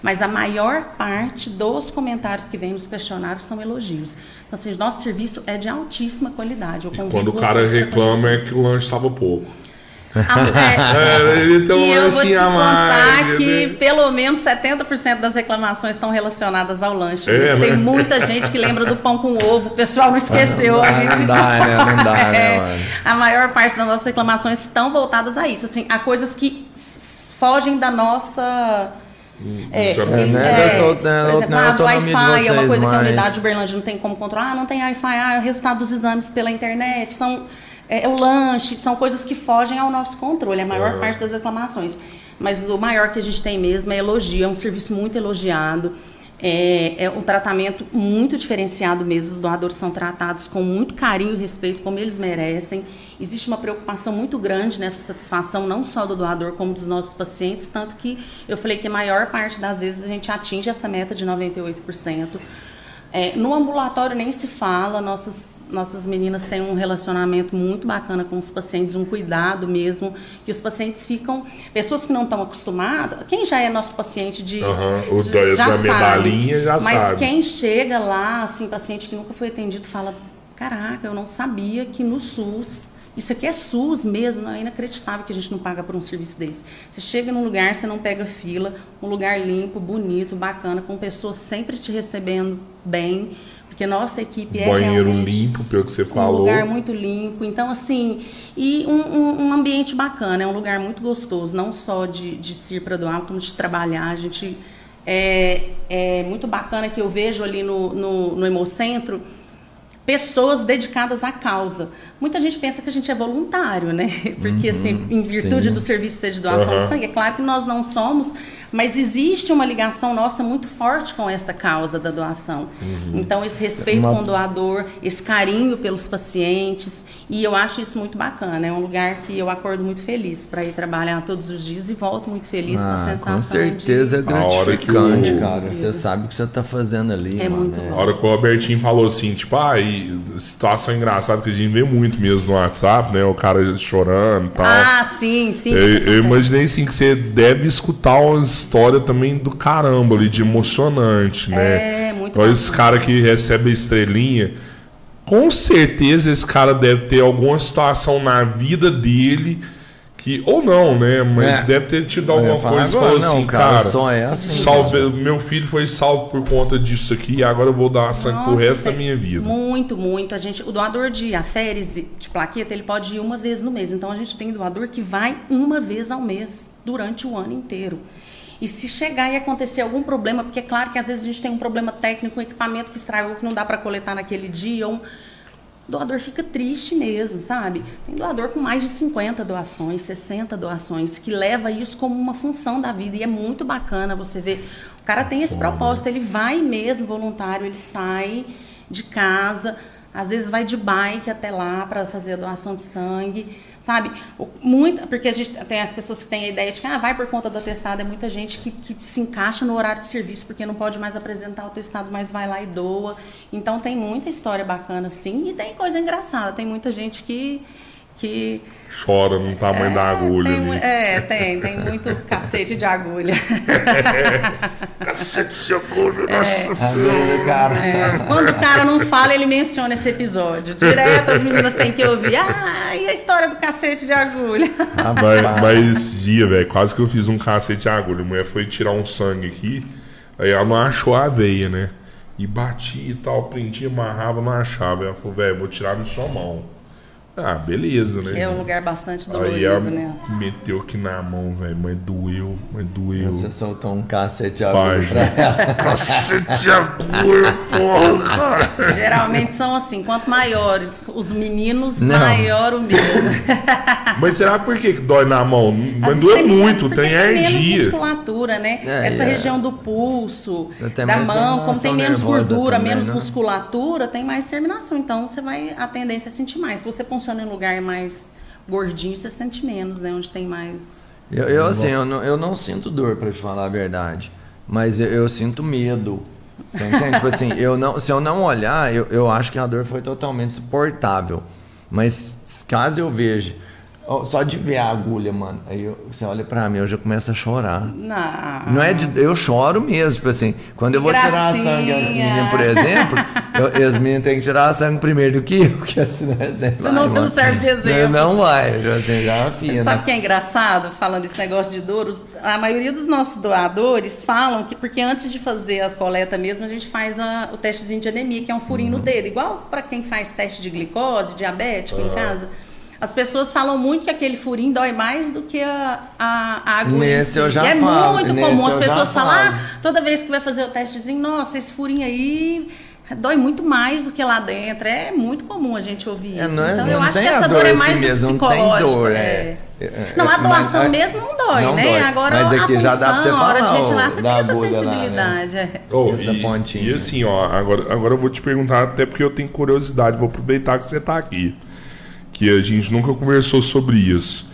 Mas a maior parte dos comentários que vêm nos questionários são elogios. Então, assim, nosso serviço é de altíssima qualidade. E quando o cara reclama é que o lanche estava pouco. A- É, ele tem um e eu vou te a contar mais, que né? pelo menos 70% das reclamações estão relacionadas ao lanche. É, Tem né? muita gente que lembra do pão com ovo, o pessoal não esqueceu. a Não gente dá, né? Não dá, né, *laughs* É? A maior parte das nossas reclamações estão voltadas a isso, assim, a coisas que fogem da nossa. É, é eles- né, é, por né, exemplo, né, ah, do Wi-Fi é uma coisa que a mas- unidade de Uberlândia não tem como controlar. Ah, não tem Wi-Fi, ah, é o resultado dos exames pela internet, são é, é o lanche, são coisas que fogem ao nosso controle, a maior Uhum. parte das reclamações. Mas o maior que a gente tem mesmo é elogio, é um serviço muito elogiado. É, é um tratamento muito diferenciado mesmo. Os doadores são tratados com muito carinho e respeito, como eles merecem. Existe uma preocupação muito grande nessa satisfação, não só do doador, como dos nossos pacientes. Tanto que eu falei que a maior parte das vezes a gente atinge essa meta de 98%. É, no ambulatório nem se fala, nossas, nossas meninas têm um relacionamento muito bacana com os pacientes, um cuidado mesmo, que os pacientes ficam, pessoas que não estão acostumadas, quem já é nosso paciente de Aham, o já da- da sabe, medalhinha já mas sabe. quem chega lá, assim, paciente que nunca foi atendido, fala, caraca, eu não sabia que no SUS isso aqui é SUS mesmo, é inacreditável que a gente não paga por um serviço desse. Você chega num lugar, você não pega fila, um lugar limpo, bonito, bacana, com pessoas sempre te recebendo bem, porque nossa equipe é Banheiro limpo, pelo que você um falou. lugar muito limpo. Então, assim, e um, um- um ambiente bacana, é um lugar muito gostoso, não só de, de se ir para doar, como de trabalhar. A gente é, é muito bacana que eu vejo ali no, no, no Hemocentro pessoas dedicadas à causa. Muita gente pensa que a gente é voluntário, né? *laughs* Porque, assim, em virtude sim. do serviço ser de doação Aham. de sangue, é claro que nós não somos, mas existe uma ligação nossa muito forte com essa causa da doação. Então, esse respeito Uma- com o doador, esse carinho pelos pacientes, e eu acho isso muito bacana. É um lugar que eu acordo muito feliz para ir trabalhar todos os dias e volto muito feliz com a Ah, sensação com certeza de... é A hora que gratificante, o- cara. Você sabe o que você tá fazendo ali, É mano. muito É. A hora que o Albertinho falou assim, tipo, ah, e situação engraçada que a gente vê muito mesmo no WhatsApp, né? O cara chorando e tal. Ah, sim, sim. Eu, eu imaginei assim que você deve escutar uma história também do caramba ali, de emocionante, né? É, muito Então, esse cara que recebe a estrelinha, com certeza esse cara deve ter alguma situação na vida dele que, ou não, né? Mas É. deve ter tido alguma coisa agora, falou assim, não, cara, cara, é assim salve, meu filho foi salvo por conta disso aqui e agora eu vou dar sangue pro Nossa, resto da minha vida. Muito, muito. A gente, o doador de aférese, de plaqueta, ele pode ir uma vez no mês. Então a gente tem doador que vai uma vez ao mês durante o ano inteiro. E se chegar e acontecer algum problema, porque é claro que às vezes a gente tem um problema técnico, um equipamento que estragou, que não dá para coletar naquele dia, um, o doador fica triste mesmo, sabe? Tem doador com mais de 50 doações, 60 doações, que leva isso como uma função da vida. E é muito bacana você ver. O cara tem esse propósito, ele vai mesmo voluntário, ele sai de casa, às vezes vai de bike até lá para fazer a doação de sangue, sabe? Muita, porque a gente tem as pessoas que têm a ideia de que ah, vai por conta do atestado, é muita gente que, que se encaixa no horário de serviço porque não pode mais apresentar o atestado, mas vai lá e doa. Então tem muita história bacana sim, e tem coisa engraçada, tem muita gente que que Chora no tamanho da agulha tem, é, tem, tem muito *laughs* cacete de agulha. *laughs* Cacete de agulha, nossa Agora, cara. É, quando o cara não fala, ele menciona esse episódio. Direto as meninas têm que ouvir. Ah, e a história do cacete de agulha? Mas, mas esse dia, velho, quase que eu fiz um cacete de agulha. A mulher foi tirar um sangue aqui, aí ela não achou a veia, né? E batia e tal, prendia, amarrava, não achava. Ela falou, velho, vou tirar na sua mão. Ah, beleza, né? É um lugar bastante Aí ela dolorido, né? meteu aqui na mão, velho, mas doeu, mas doeu. Você soltou um cacete agulha pra ela. *laughs* cacete de agulha, porra, cara. Geralmente são assim, quanto maiores os meninos, Não. maior o medo. *laughs* Mas será por que dói na mão? Mas As doeu muito, tem menos alergia. musculatura, né? É, Essa é. região do pulso, da mão, como tem menos gordura, também, menos né? musculatura, tem mais terminação. Então você vai a tendência é sentir mais. Se você funciona em um lugar mais gordinho, você sente menos, né? Onde tem mais. Eu, eu, assim, eu não, eu não sinto dor, pra te falar a verdade. Mas eu, eu sinto medo. Você entende? tipo assim, eu não, se eu não olhar, eu, eu acho que a dor foi totalmente suportável. Mas caso eu veja, só de ver a agulha, mano, aí eu- você olha pra mim, eu já começo a chorar. Não, Não é de, eu choro mesmo, tipo assim, quando eu vou tirar Gracinha. sangue assim, por exemplo, eu, Yasmin tem que tirar sangue primeiro do que eu, porque assim, você Senão você não serve de exemplo. Não vai, assim, já afia, Sabe né? o que é engraçado, falando desse negócio de dor? Os- a maioria dos nossos doadores falam que, porque antes de fazer a coleta mesmo, a gente faz a- o testezinho de anemia, que é um furinho Uhum. no dedo, igual para quem faz teste de glicose, diabético Ah. em casa. As pessoas falam muito que aquele furinho dói mais do que a, a, a agulha. Nesse eu já e é falo, muito nesse comum as pessoas falar, ah, toda vez que vai fazer o testezinho, nossa, esse furinho aí dói muito mais do que lá dentro. É muito comum a gente ouvir É, isso. não é- então não eu acho que a essa dor dor é assim mais do mesmo, não tem psicológico. dor, é. é. É, Não, a é, doação mas- mesmo não dói, não né? dói. Agora Mas a aqui já dá pra você punção, a hora de falar, retirar, ó, você tem essa agulha lá, né? sensibilidade. é. Oh, e, pontinha. e assim, ó, agora, agora eu vou te perguntar, até porque eu tenho curiosidade, vou aproveitar que você tá aqui. Que a gente nunca conversou sobre isso.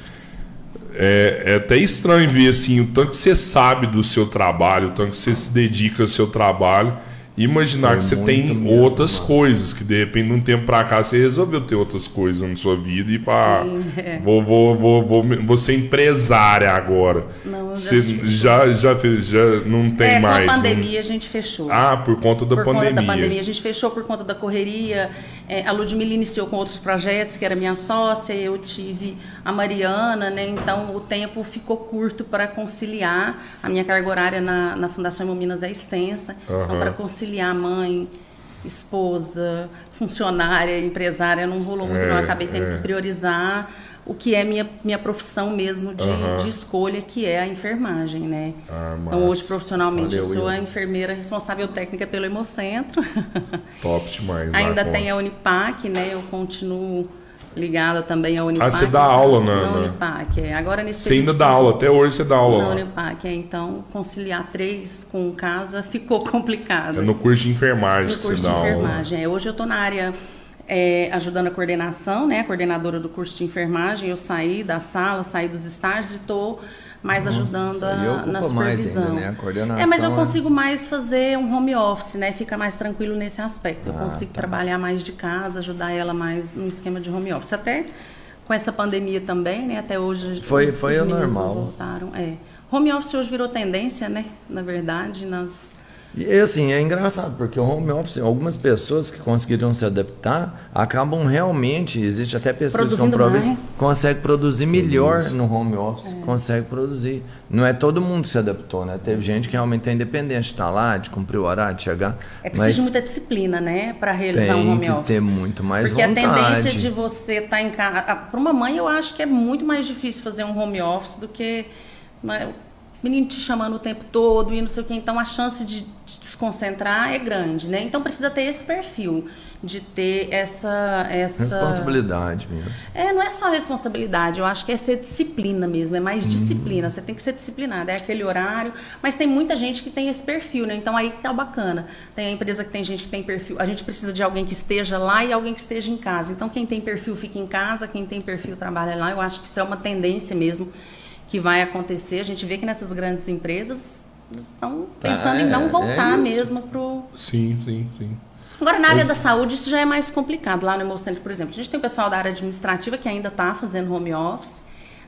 É, é até estranho ver assim, o tanto que você sabe do seu trabalho, o tanto que você se dedica ao seu trabalho, e imaginar Foi que você tem mesmo, outras mano. coisas, que de repente, de um tempo pra cá, você resolveu ter outras coisas na sua vida e pá, Sim, é. vou, vou, vou, vou, vou ser empresária agora. Não, eu já você já, já, fez, já não tem É, mais. a não- pandemia a gente fechou. ah, por conta da por pandemia. conta da pandemia. A gente fechou por conta da correria. É, a Ludmilla iniciou com outros projetos, que era minha sócia, eu tive a Mariana, né? Então o tempo ficou curto para conciliar. A minha carga horária na, na Fundação Hemominas é extensa. Então, Aham. para conciliar mãe, esposa, funcionária, empresária, não rolou muito, É, não. Eu acabei tendo é. que priorizar o que é minha, minha profissão mesmo de, de escolha, que é a enfermagem, né? Ah, Então hoje profissionalmente eu Valeu, sou a enfermeira responsável técnica pelo Hemocentro. *laughs* Top demais. *laughs* Ainda tem a Unipac, né? Eu continuo ligada também à Unipac. Ah, você dá aula na- na Unipac, é. Agora nesse Você ainda dá de- aula, até hoje você dá aula na lá. Unipac, é. Então conciliar três com casa ficou *laughs* complicado. É no curso de enfermagem No que curso você de dá aula. enfermagem. É, hoje eu estou na área é, ajudando a coordenação, né? Coordenadora do curso de enfermagem. Eu saí da sala, saí dos estágios e estou mais ajudando a, na mais supervisão. ainda, né? A coordenação é, mas eu é- consigo mais fazer um home office, né? Fica mais tranquilo nesse aspecto. Eu Ah, consigo tá. trabalhar mais de casa, ajudar ela mais no esquema de home office. Até com essa pandemia também, né? Até hoje Foi- os, foi os o normal. voltaram. É. Home office hoje virou tendência, né? Na verdade, nas E assim, é engraçado, porque o home office, algumas pessoas que conseguiram se adaptar, acabam realmente, existe até pesquisa que comprova isso, consegue produzir melhor no home office, consegue produzir. Não é todo mundo que se adaptou, né? Teve gente que realmente é independente de estar lá, de cumprir o horário, de chegar. É preciso mas de muita disciplina, né, para realizar tem um home que office. ter muito mais Porque vontade. a tendência de você estar em casa. Para uma mãe, eu acho que é muito mais difícil fazer um home office do que menino te chamando o tempo todo e não sei o quê. Então a chance de, de desconcentrar é grande, né? Então precisa ter esse perfil de ter essa. essa... Responsabilidade mesmo. É, não é só responsabilidade, eu acho que é ser disciplina mesmo, é mais disciplina. Você tem que ser disciplinada, é aquele horário. Mas tem muita gente que tem esse perfil, né? Então aí que tá bacana. Tem a empresa que tem gente que tem perfil. A gente precisa de alguém que esteja lá e alguém que esteja em casa. Então quem tem perfil fica em casa, quem tem perfil trabalha lá. Eu acho que isso é uma tendência mesmo que vai acontecer. A gente vê que nessas grandes empresas estão pensando em é, não é voltar isso. mesmo pro, Sim, sim, sim. Agora, na área da saúde, isso já é mais complicado. Lá no Hemocentro, por exemplo, a gente tem o pessoal da área administrativa que ainda está fazendo home office.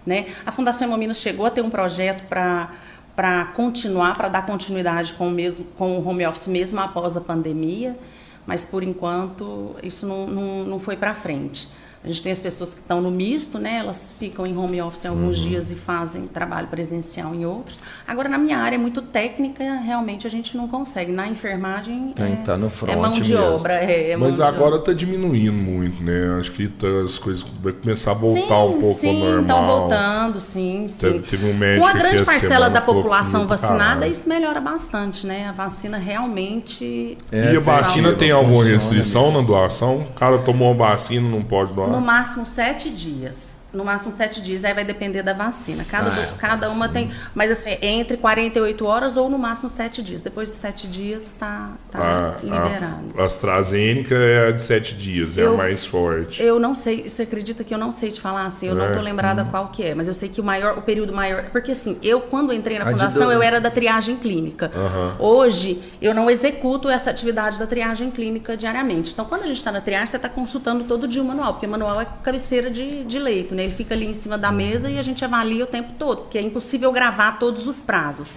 Né? A Fundação Hemominas chegou a ter um projeto para continuar, para dar continuidade com o, mesmo, com o home office mesmo após a pandemia, mas por enquanto isso não, não, não foi para frente. A gente tem as pessoas que estão no misto, né? Elas ficam em home office em alguns dias e fazem trabalho presencial em outros. Agora, na minha área é muito técnica, realmente a gente não consegue. Na enfermagem Tem que é, tá no é front mão de mesmo. obra, é, é Mas agora obra. tá diminuindo muito, né? Acho que tá- as coisas vai começar a voltar sim, um pouco sim, ao normal. estão voltando, sim, sim. Teve, teve um médico Com a grande parcela da população vacinada, caralho. isso melhora bastante, né? A vacina realmente. É, E a vacina efetiva, tem alguma restrição na doação? O cara tomou a vacina, não pode doar? No máximo sete dias. No máximo sete dias, aí vai depender da vacina. Cada, Ah, do- é, cada uma tem. Mas assim, entre 48 horas ou no máximo sete dias. Depois de sete dias está tá A, liberado. a AstraZeneca é a de sete dias, é a Eu- mais forte. Eu não sei, você acredita que eu não sei te falar assim, eu não É? tô lembrada qual que é, mas eu sei que o maior, o período maior, porque assim, eu quando entrei na A fundação, eu era da triagem clínica. Hoje, eu não executo essa atividade da triagem clínica diariamente. Então, quando a gente está na triagem, você está consultando todo dia o manual, porque o manual é cabeceira de, de leito, né? Ele fica ali em cima da mesa e a gente avalia o tempo todo, porque é impossível gravar todos os prazos.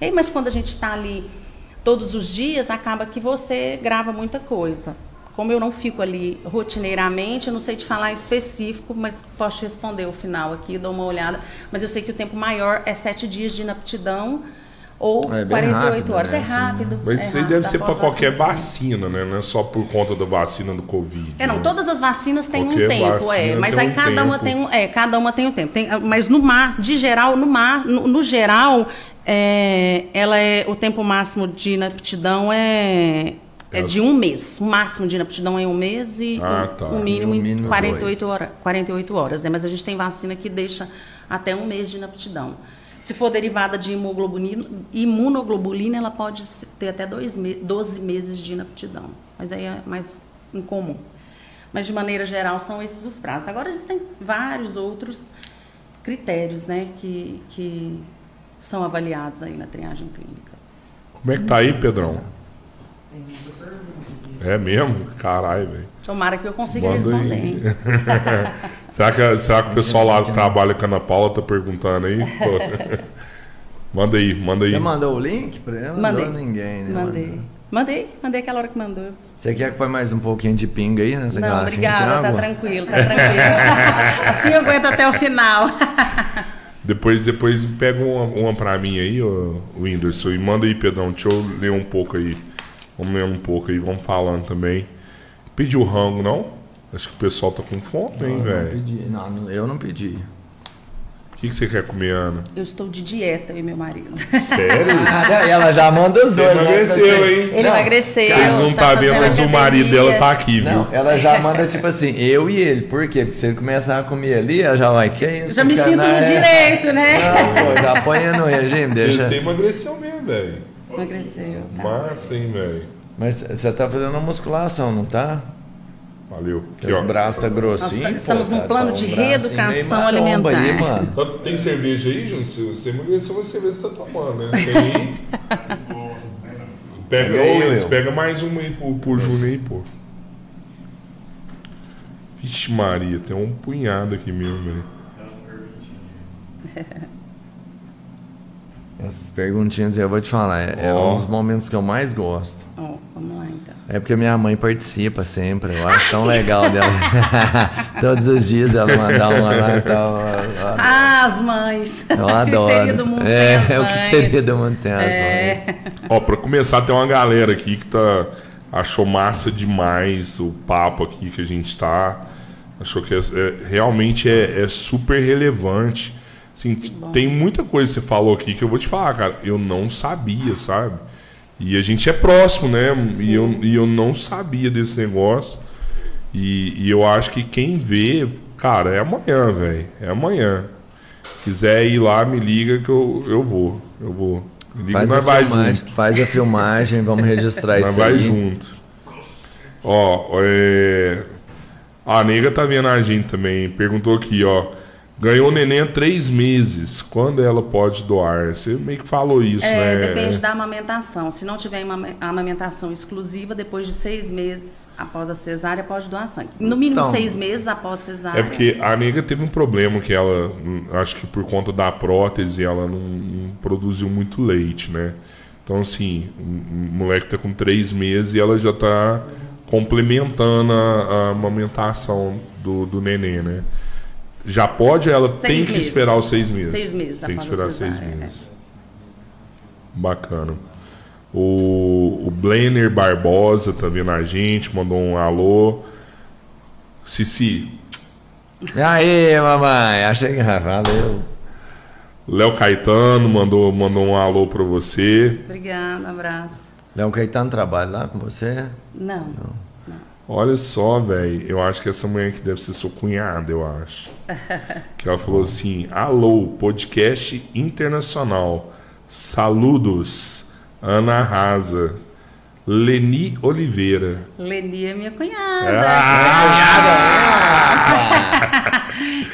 E mas quando a gente está ali todos os dias, acaba que você grava muita coisa. Como eu não fico ali rotineiramente, eu não sei te falar específico, mas posso te responder o final aqui, dou uma olhada. Mas eu sei que o tempo maior é sete dias de inaptidão ou É bem 48 rápido, horas. né, É assim, rápido. Mas é isso aí rápido, deve ser para qualquer vacina, né? Não é só por conta da vacina do Covid. É, não, né? todas as vacinas têm Qualquer um tempo, é, mas tem aí um cada uma tempo. tem um, é, cada uma tem um tempo. Tem, mas no mar, de geral, no mar, no, no geral, é, ela é o tempo máximo de inaptidão é é de um mês. O máximo de inaptidão é um mês e Ah, o, tá. o mínimo, E o mínimo em 48 dois. horas. 48 horas. É, mas a gente tem vacina que deixa até um mês de inaptidão. Se for derivada de imunoglobulina, imunoglobulina ela pode ter até dois me 12 meses de inaptidão. Mas aí é mais incomum. Mas de maneira geral são esses os prazos. Agora existem vários outros critérios, né, que, que são avaliados aí na triagem clínica. Como é que tá aí, Pedrão? É mesmo? Caralho, velho. Tomara que eu consiga Manda responder. hein? *laughs* Será que, será que o pessoal lá que trabalha com a Ana Paula tá perguntando aí? Pô. *laughs* manda aí, manda aí. Você mandou o link pra ela? Mandei. Não mandou ninguém, né? Mandei. mano? Mandei, mandei aquela hora que mandou. Você quer que põe mais um pouquinho de pinga aí nessa Não, obrigada, tá tranquilo, tá tranquilo. *laughs* assim eu aguento até o final. *laughs* Depois, depois pega uma, uma pra mim aí, ô, Whindersson, e manda aí, Pedrão. Deixa eu ler um pouco aí. Vamos ler um pouco aí, vamos falando também. Pediu rango, não? Acho que o pessoal tá com fome, hein, velho? Não, não, eu não pedi. O que, que você quer comer, Ana? Eu estou de dieta, eu e meu marido. Sério? *laughs* Ah, ela já manda os Você dois. né? emagreceu, Assim, hein? Ele Não, emagreceu. Vocês não tá tá vendo, mas o academia. marido dela tá aqui, viu? Não, ela já manda tipo assim, eu e ele. Por quê? Porque se ele começar a comer ali, ela já vai, que isso? Já me sinto no direito, né? Não, pô, já põe no regime, Você, deixa. você emagreceu mesmo, velho. Emagreceu. Tá. Massa, hein, velho? Mas você tá fazendo uma musculação, não tá? Valeu. Aqui, os braços tá grossinho. Nós estamos pô, num tá- plano tá de um reeducação maromba alimentar. Aí, mano. Tem cerveja aí, Júnior? Se você emagreceu, vai cerveja que você tá tomando, né? Tem. Pega, aí, pega mais uma aí pro, pro Júnior aí, pô. Vixe Maria, tem um punhado aqui mesmo, velho. Essas perguntinhas aí eu vou te falar, é, é Ó. um dos momentos que eu mais gosto. Ó, vamos lá então. É porque minha mãe participa sempre, eu acho tão legal dela. *laughs* Todos os dias ela mandar uma lá e tal. Ah, as mães. Eu *laughs* O que adoro. seria do mundo é, sem as *laughs* o mães? que seria do mundo sem as mães. É. Ó, pra começar, tem uma galera aqui que tá. Achou massa demais o papo aqui que a gente tá. Achou que é- é- realmente é, é super relevante. Assim, tem muita coisa que você falou aqui que eu vou te falar, cara. Eu não sabia, sabe? E a gente é próximo, né? E eu, e eu não sabia desse negócio. E, e eu acho que quem vê, cara, é amanhã, velho. É amanhã. Se quiser ir lá, me liga que eu, eu vou. Eu vou. Me liga Faz nós a, vai filmagem, junto. faz a filmagem, vamos registrar isso vai aí. junto. Ó, é... a nega tá vendo a gente também. Perguntou aqui, ó. Ganhou neném há três meses. Quando ela pode doar? Você meio que falou isso, É, né? depende da amamentação. Se não tiver uma amamentação exclusiva, depois de seis meses após a cesárea, pode doar sangue. No mínimo Então, seis meses após a cesárea. É porque a nega teve um problema que ela, hum, acho que por conta da prótese, ela não, não produziu muito leite, né? Então, assim, o o moleque tá com três meses e ela já tá complementando a, a amamentação do, do neném, né? Já pode, ela Seis tem que meses. esperar os seis meses. Seis meses Tem que esperar seis cesárea, é. meses. Bacana. O, o Blenner Barbosa tá vendo a gente, mandou um alô. Cici, Aí, mamãe, achei que *laughs* valeu. Léo Caetano mandou, mandou um alô pra você. Obrigada, abraço. Léo Caetano trabalha lá com você? Não. Olha só, velho. Eu acho que essa mulher aqui deve ser sua cunhada, eu acho. *laughs* que ela falou assim: Alô, podcast internacional. Saludos, Ana Rasa. Leni Oliveira. Leni é minha cunhada. Ah! *laughs*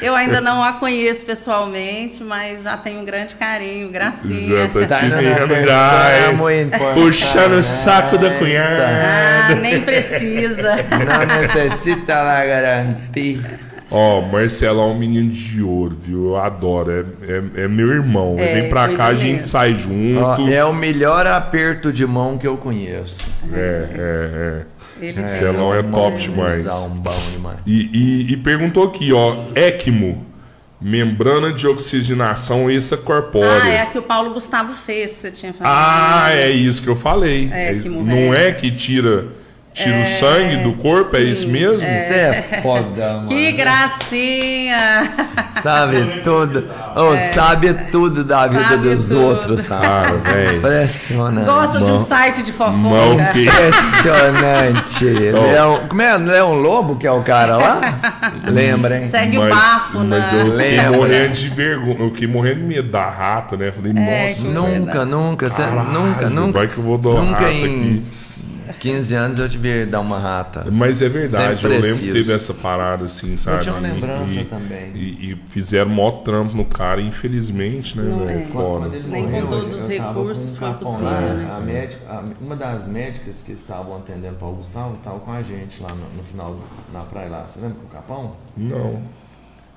Eu ainda não a conheço pessoalmente, mas já tenho um grande carinho, gracinha. Já tá te vendo já, é. Puxando o saco da cunhada. Ah, nem precisa. Não necessita lá garantir. Ó, Marcelo é um menino de ouro, viu? Eu adoro. É, é, é meu irmão. É, Vem pra cá, a gente mesmo. sai junto. é o melhor aperto de mão que eu conheço. É, é, é. Ele Marcelão é um top demais. mãozão bom demais. E, e- e perguntou aqui, ó, ECMO, membrana de oxigenação extracorpórea. Ah, é a que o Paulo Gustavo fez, você tinha falado. Ah, é isso que eu falei. É, É- ECMO, não é. é que tira, tira o sangue do corpo, é sim, isso mesmo? Você é foda, *laughs* mano. Que gracinha! Sabe *laughs* tudo. Ô, Sabe tudo da vida Sabe dos tudo. outros. *laughs* Cara, velho. Impressionante. Gosta de um Mão- site de Mão fofoca? que... Impressionante. Leão, como é? Leão Lobo, que é o cara lá? Lembra, hein? Segue o Mas, bafo, mas né? eu fiquei Lembra. morrendo de vergonha, eu fiquei morrendo de medo da rata, né? Falei, É, nossa, Nunca, nunca, caralho, nunca, nunca. Vai que eu vou dar uma Nunca rata em aqui. 15 anos eu te vi dar uma rata. Mas é verdade, Sempre eu lembro que preciso. teve essa parada assim, sabe? tinha uma E- lembrança e, também. E, e fizeram mó trampo no cara, infelizmente, né, Não velho? é. Foda. Nem com todos os eu recursos um foi possível, né? a médica, a- uma das médicas que estavam atendendo para o Gustavo estava com a gente lá no, no final, na praia lá. Você lembra com o Capão? Não.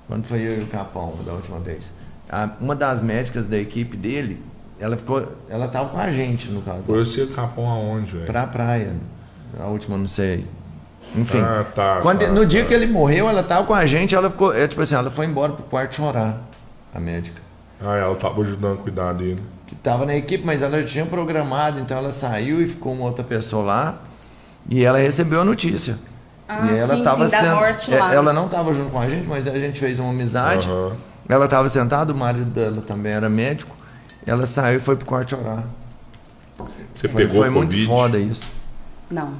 Quando foi eu e o Capão, da última vez. A- uma das médicas da equipe dele, ela ficou, ela tava com a gente no caso. Foi você capão aonde, velho? Pra praia. A última, não sei. Enfim. Ah, tá, Quando- tá, no dia tá. que ele morreu, ela tava com a gente, ela ficou. É, tipo assim, ela foi embora pro quarto chorar, a médica. Ah, ela tava ajudando a cuidar dele. Que tava na equipe, mas ela já tinha programado, então ela saiu e ficou uma outra pessoa lá. E ela recebeu a notícia. Ah, e ela sim, tava sim, morte é, lá. Ela não estava junto com a gente, mas a gente fez uma amizade. Aham. Ela estava sentada, o marido dela também era médico. Ela saiu e foi pro quarto orar. Você Foi, pegou foi muito Covid? foda isso. Não.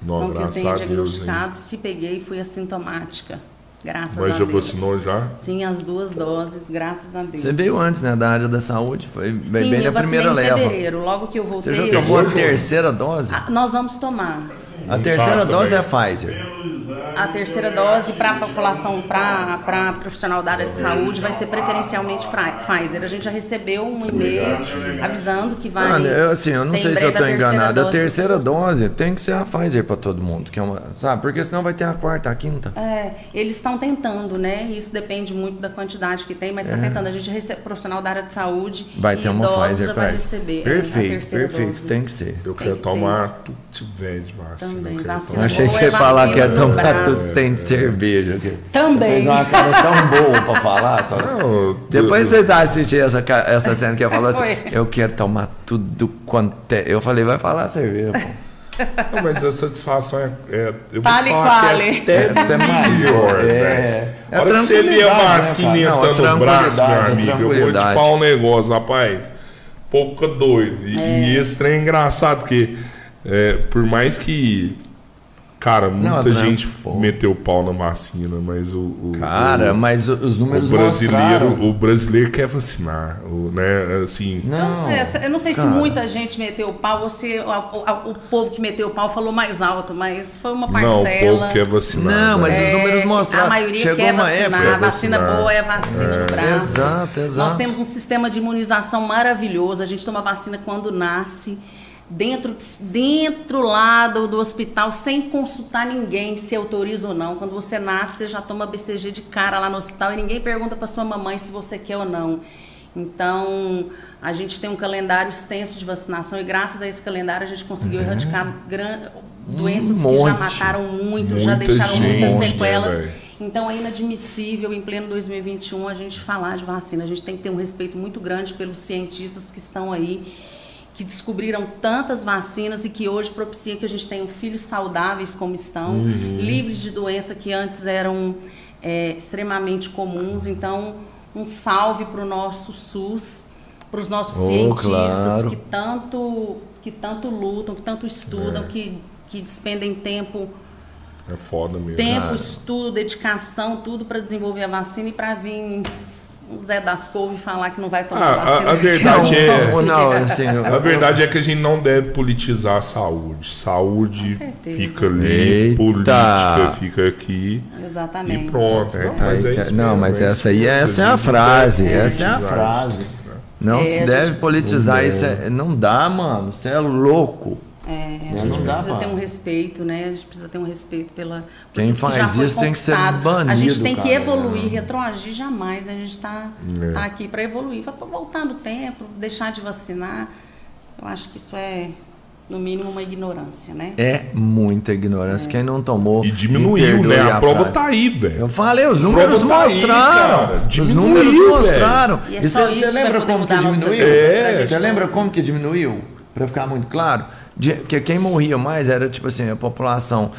Não, Não que eu graças tenha a Deus. hein? diagnosticado, se peguei, fui assintomática. Graças Mas a já Deus. vacinou já? Sim, as duas doses, graças a Deus. Você veio antes, né, da área da saúde. Foi bem, Sim, bem eu na primeira em leva. fevereiro. Logo que eu voltei. Você já eu- tomou a terceira dose? Ah, Nós vamos tomar. A Não terceira dose é a também. Pfizer. A terceira dose para a população, para profissional da área de saúde, vai ser preferencialmente Pfizer. A gente já recebeu um e-mail avisando que vai. Mano, eu, assim, eu não sei se eu a terceira enganado. A dose terceira para dose tem que ser a Pfizer pra todo mundo, que é uma, sabe? Porque senão vai ter a quarta, a quinta. É, eles estão tentando, né? Isso depende muito da quantidade que tem, mas está tentando. A gente recebe profissional da área de saúde. É. Vai e ter uma Pfizer isso. receber. é, Perfeito, perfeito. dose. Tem que ser. Eu Tem quero que tomar tudo que tiver de vacina. Também, eu vacina Eu tomar. achei que você é ia falar que ia tomar tudo tem de cerveja. aqui. Também. Fez uma cara tão boa pra falar. Só... Não, Depois eu- vocês assistem essa, essa cena que ela falou assim. *laughs* Eu quero tomar tudo quanto é. Eu falei, vai falar cerveja. pô. Não, mas a satisfação é. é eu vou falar que é até É até maior. melhor, É. né? É A hora que você lê a né, vacina a entrando no braço, meu amigo, eu vou te falar um negócio, rapaz. Pouca doido. E, e esse trem é engraçado, porque é, por mais que. Cara, muita Não, gente pô. meteu o pau na vacina, mas o. o- Cara, o, mas o- os o números brasileiro, mostraram. o brasileiro quer vacinar, o, né? Assim, Não, É, eu não sei cara. se muita gente meteu o pau ou se o, o- o povo que meteu o pau falou mais alto, mas foi uma não, o parcela. povo quer vacinar. Não, mas né? os números mostraram. A maioria Chegou quer uma vacinar. época- a vacina vacinar. boa é vacina no braço. Exato, exato. Nós temos um sistema de imunização maravilhoso. A gente toma vacina quando nasce, dentro, dentro lá do, do hospital, sem consultar ninguém se autoriza ou não. Quando você nasce, você já toma BCG de cara lá no hospital e ninguém pergunta para sua mamãe se você quer ou não. Então, a gente tem um calendário extenso de vacinação e graças a esse calendário a gente conseguiu erradicar gran... doenças que já Uhum. mataram muito, já Muita deixaram muitas gente, né, sequelas. Então é inadmissível em pleno 2021 a gente falar de vacina. A gente tem que ter um respeito muito grande pelos cientistas que estão aí, que descobriram tantas vacinas e que hoje propiciam que a gente tenha filhos saudáveis como estão, Uhum. livres de doença que antes eram é, extremamente comuns. Então, um salve para o nosso SUS, para os nossos Oh, cientistas claro. que tanto que tanto lutam, que tanto É. estudam, que, que despendem tempo É foda mesmo. tempo, estudo, dedicação, tudo para desenvolver a vacina e para vir o Zé das Couve falar que não vai tomar Ah, a- vacina. a verdade é- Não, não, *laughs* assim, A verdade é que a gente não deve politizar a saúde. Saúde fica ali, Eita. política fica aqui Exatamente. e pronto. Não, mas é Aí, isso não, mas é essa aí, essa é a frase, essa é a frase. Não É, se a deve politizar isso. é- não dá, mano. Você é louco. É, a Não gente dá precisa ter um respeito, né? A gente precisa ter um respeito pela. Quem que faz já foi isso tem que ser conquistado. A banido, gente tem que cara. evoluir, retroagir jamais. né? A gente está É. tá aqui para evoluir, para voltar no tempo, deixar de vacinar. Eu acho que isso é, no mínimo, uma ignorância, né? É muita ignorância. Quem não tomou. E diminuiu, né? A prova frase. tá aí, velho. Eu falei, os números prova tá aí, mostraram. cara. os números mostraram. E é E só você vai lembra como que a diminuiu? É. Você lembra não- como que diminuiu? Pra ficar muito claro, de, que quem morria mais era tipo assim, a população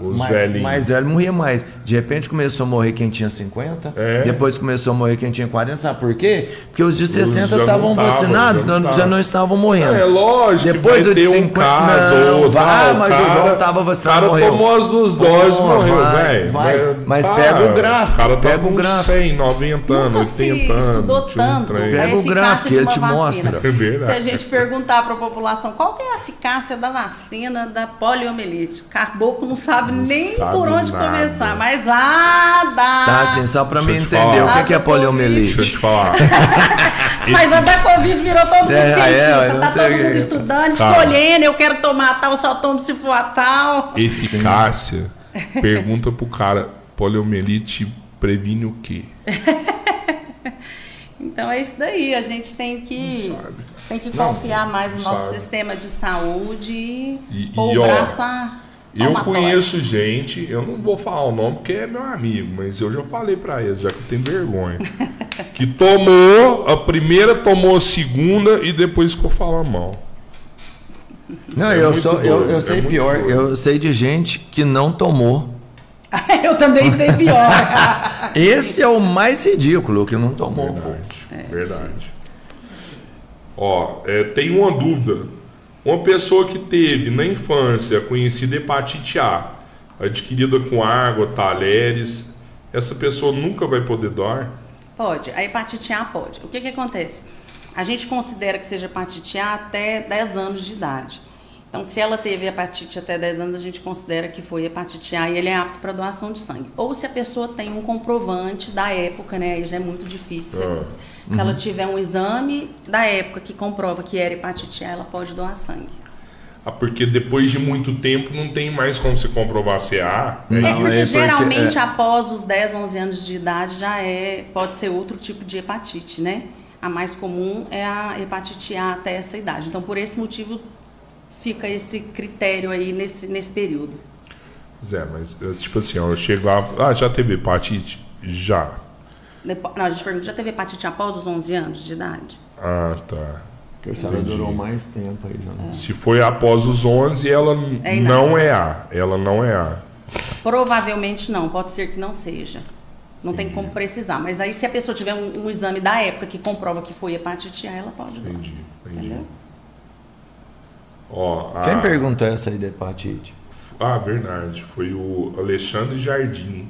Os mais, velhinhos. mais velho morria mais. De repente começou a morrer quem tinha 50, É. depois começou a morrer quem tinha 40, sabe por quê? Porque os de 60 já não estavam tavam, vacinados, já não não- já, não estavam morrendo. É lógico, Depois que o vai de ter um 50 caso não, ou outro. vai, Ah, mas o cara- João tava vacinado, O cara morreu. tomou as duas doses morreu, vai, velho. vai. Mas pega o gráfico, O cara tá pega o com gráfico. 100, 90 anos, Nunca se 80 anos. estudou um tanto Pega o eficácia gráfico, ele te mostra. É. Se a gente perguntar para a população qual é a eficácia da vacina da poliomielite, o caboclo não sabe Não nem sabe por onde nada. começar, mas ah, dá. Tá assim, só pra Deixa mim te entender falar. o que, que é do Deixa eu poliomielite. te falar. *laughs* *laughs* Mas a da Covid virou todo mundo É, é, cientista, eu não tá todo mundo estudando, Tá. escolhendo, eu quero tomar tal, só tomo se for a tal. Eficácia. Pergunta pro cara, poliomielite previne o quê? *laughs* Então é isso daí, a gente tem que, tem que Não, confiar mais no nosso sabe. sistema de saúde e, E- e, o ó, Eu conheço gente, eu não vou falar o nome porque é meu amigo, mas eu já falei pra eles, já que tenho vergonha. *laughs* que tomou, a primeira tomou a segunda e depois ficou falando mal. Não, É eu, sou, eu, doido, eu é sei pior. doido. Eu sei de gente que não tomou. *laughs* Eu também sei pior. *laughs* Esse é o mais ridículo, que não tomou. Verdade. verdade. Ó, é, tem uma dúvida. Uma pessoa que teve na infância conhecida hepatite A, adquirida com água, talheres, essa pessoa nunca vai poder doar? Pode, a hepatite A pode. O que, que acontece? A gente considera que seja hepatite A até 10 anos de idade. Então, se ela teve hepatite até 10 anos, a gente considera que foi hepatite A e ele é apto para doação de sangue. Ou se a pessoa tem um comprovante da época, né? Aí já é muito difícil. Ah. Se ela tiver um exame da época que comprova que era hepatite A, ela pode doar sangue. Ah, porque depois de muito tempo não tem mais como se comprovar se é A. é Não, porque é porque- geralmente é. após os 10, 11 anos de idade já é, pode ser outro tipo de hepatite, né? A mais comum é a hepatite A até essa idade. Então, por esse motivo, fica esse critério aí nesse, nesse período. Zé, mas é, tipo assim, eu chego lá, ah, já teve hepatite? Já. Depo- não, a gente pergunta, já teve hepatite após os 11 anos de idade? Ah, tá. Porque a senhora durou mais tempo aí, João. Se foi após os 11, ela É não é A. Ela não é A. Provavelmente não, pode ser que não seja. Não tem como precisar. Mas aí, se a pessoa tiver um, um exame da época que comprova que foi hepatite A, ela pode. Entendi, entendi. Entendeu? Ó, a- Quem perguntou essa aí da hepatite? Ah, verdade. Foi o Alexandre Jardim.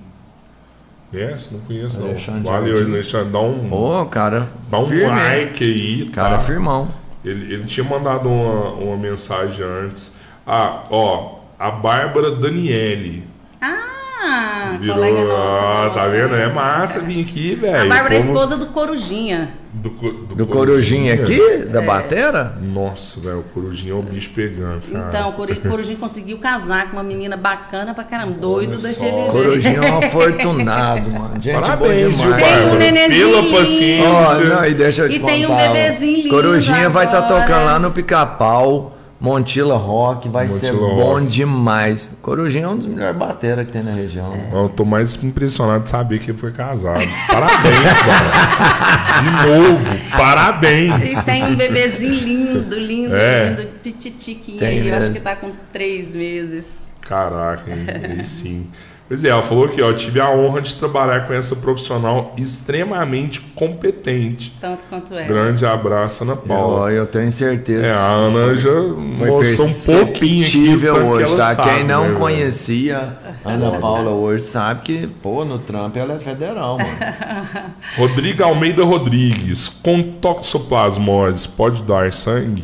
Conhece? Não conheço, não. Alexandre Valeu, Jardim. Alexandre. Dá um, Ô, cara. dá um firme, like aí. Cara, tá? firmão. Ele, ele tinha mandado uma, uma mensagem antes. Ah, ó, a Bárbara Daniele. Ah, Virou. colega nossa. ah, nossa. tá vendo? É massa vir aqui, velho. A Bárbara é esposa do Corujinha. Do, do, Do Corujinha aqui? É. Da Batera? Nossa, velho, o Corujinha é o bicho pegando, cara. Então, o Coru- Corujinha conseguiu casar com uma menina bacana pra caramba, doido Olha daquele só. jeito. Corujinha é um *laughs* afortunado, mano. Gente Parabéns, boa viu, demais. Tem um Bárbara? nenenzinho Pela paciência. Ó, não, e deixa eu te E tem um bebezinho lindo Corujinha vai estar agora. tocando lá no Pica-Pau, Montila Rock, vai ser Montila bom Rock. demais. Corujinha é um dos melhores bateras que tem na região. Eu tô mais impressionado de saber que ele foi casado. Parabéns, cara. De novo, parabéns. E tem um bebezinho lindo, lindo, É. lindo, pititiquinho aí. Eu acho que tá com três meses. Caraca, hein? aí sim. Pois é, ela falou que ó, tive a honra de trabalhar com essa profissional extremamente competente. Tanto quanto é. Grande abraço, Ana Eu, Paula. eu tenho certeza É, a Ana já Foi mostrou um pouquinho aqui. que hoje, tá? sabe, Quem não né, velho? conhecia a Ana Paula hoje sabe que, pô, no Trump ela é federal, mano. *laughs* Rodrigo Almeida Rodrigues, com toxoplasmose, pode dar sangue?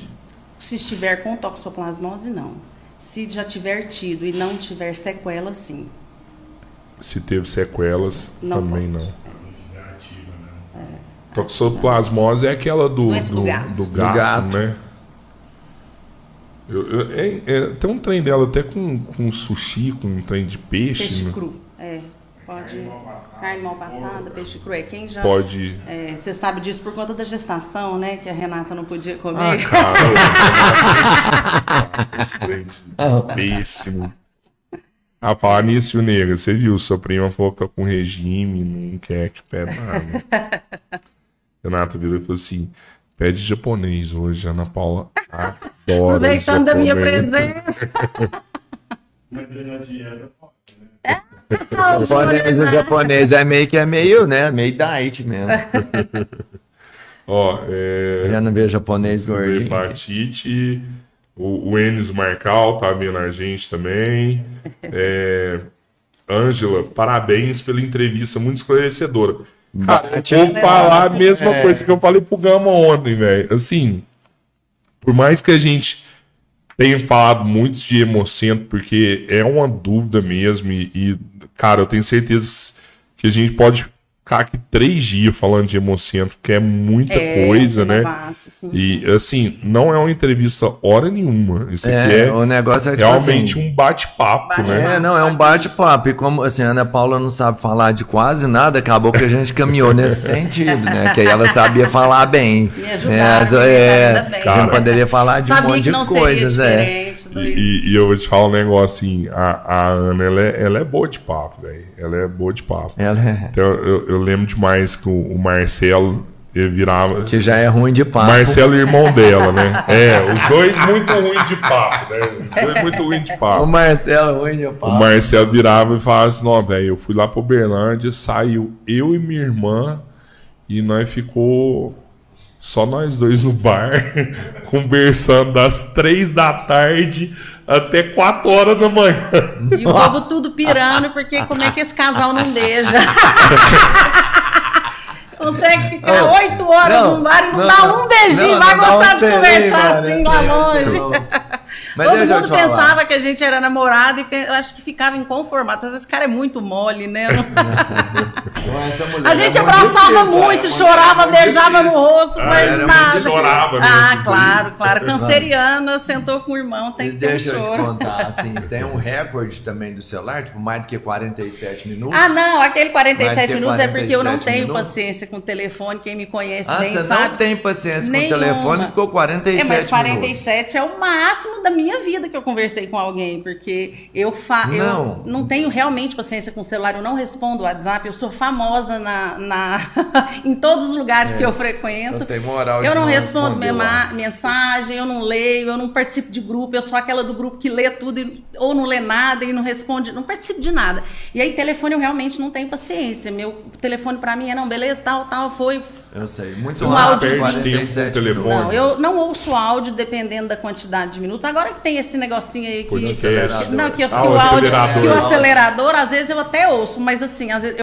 Se estiver com toxoplasmose, não. Se já tiver tido e não tiver sequela, sim. Se teve sequelas, Não também não. Toxoplasmose é aquela do, do do, gato. do gato, gato. né? Eu- eu- é- é, tem um trem dela até com, com sushi, com um trem de peixe. Peixe né? cru. É. Pode. Carne mal passada, peixe cru. É quem já. Pode. É, você sabe disso por conta da gestação, né? Que a Renata não podia Ah, comer. cara. *laughs* esse trem de peixe. Ah, falar nisso, nega, você viu? Sua prima falou que tá com regime, não quer que pede nada. *laughs* Renata virou e falou assim: pede japonês hoje, Ana Paula. Adora Aproveitando da minha presença. *laughs* Mas na dieta pode, né? Ah, O japonês, o japonês é meio que é meio, né? Meio diet mesmo. *laughs* Ó, é. Já não vejo japonês gordinho. Hepatite. O, o Enes Marcal tá vendo a gente também. É, Ângela, parabéns pela entrevista muito esclarecedora. Cara, eu vou falar a mesma É. coisa que eu falei pro Gama ontem, velho. Assim, por mais que a gente tenha falado muito de hemocentro, porque é uma dúvida mesmo, e, e, cara, eu tenho certeza que a gente pode ficar aqui três dias falando de hemocentro, que é muita É, coisa, né? vasto, sim. E assim, não é uma entrevista hora nenhuma. Isso aqui É, é, o negócio é tipo realmente assim, um bate-papo, Bate- né? É, não, é um bate-papo. E como assim, a Ana Paula não sabe falar de quase nada, acabou que a gente caminhou nesse *laughs* sentido, né? Que aí ela sabia falar bem. Me ajudaram, me é, bem. a gente poderia falar de um monte de coisas, é. E, e- e eu vou te falar um negócio assim: a, a Ana, ela é, ela é boa de papo, velho. Ela é boa de papo. Ela é. Então, eu, eu lembro demais que o, o Marcelo, virava. Que já é ruim de papo. Marcelo, irmão dela, né? *laughs* É, os dois muito ruins de papo, né? Os dois muito ruins de O papo. Marcelo é ruim de O papo. Marcelo virava e falava assim: Não, velho, eu fui lá pra Uberlândia, saiu eu e minha irmã, e nós ficou só nós dois no bar, *laughs* conversando das três da tarde até quatro horas da manhã. E o povo tudo pirando, porque como é que esse casal não beija? *laughs* Consegue ficar Oh, oito horas não, num bar e não, não, dá um beijinho, não, vai gostar de conversar assim lá longe. Mas Todo deixa mundo te falar. pensava que a gente era namorado e eu acho que ficava inconformado. Às vezes esse cara é muito mole, né? *laughs* A gente é abraçava muito, chorava, beijava no rosto, Ah, mas nada. chorava, né, Ah, claro, claro. Canceriana sentou com o irmão, tem E que ter um deixa eu te choro. contar, assim, você tem um recorde também do celular, tipo, mais do que 47 minutos. Ah, não, aquele 47 Vai ter minutos é porque eu não 47 tenho minutos? paciência com o telefone. Quem me conhece Ah, nem você sabe. não tem paciência com o Nenhuma. telefone, ficou 47 É, mas minutos. 47 é o máximo da minha vida que eu conversei com alguém, porque eu, fa eu Não. não tenho realmente paciência com o celular, eu não respondo o WhatsApp, eu sou famosa na, na- *laughs* em todos os lugares que eu frequento. Não tem moral Eu não não respondo mensagem, eu não leio, eu não participo de grupo, eu sou aquela do grupo que lê tudo e- ou não lê nada e não responde, não participo de nada. E aí, telefone eu realmente não tenho paciência. Meu telefone pra mim é não, beleza, tal, tal, foi, Eu sei, muito Um mais áudio de perde tempo com o telefone. não, eu não ouço áudio dependendo da quantidade de minutos. Agora que tem esse negocinho aí que. Não, que, eu- Ah, que o o áudio, acelerador. que o acelerador, às vezes eu até ouço, mas assim, às vezes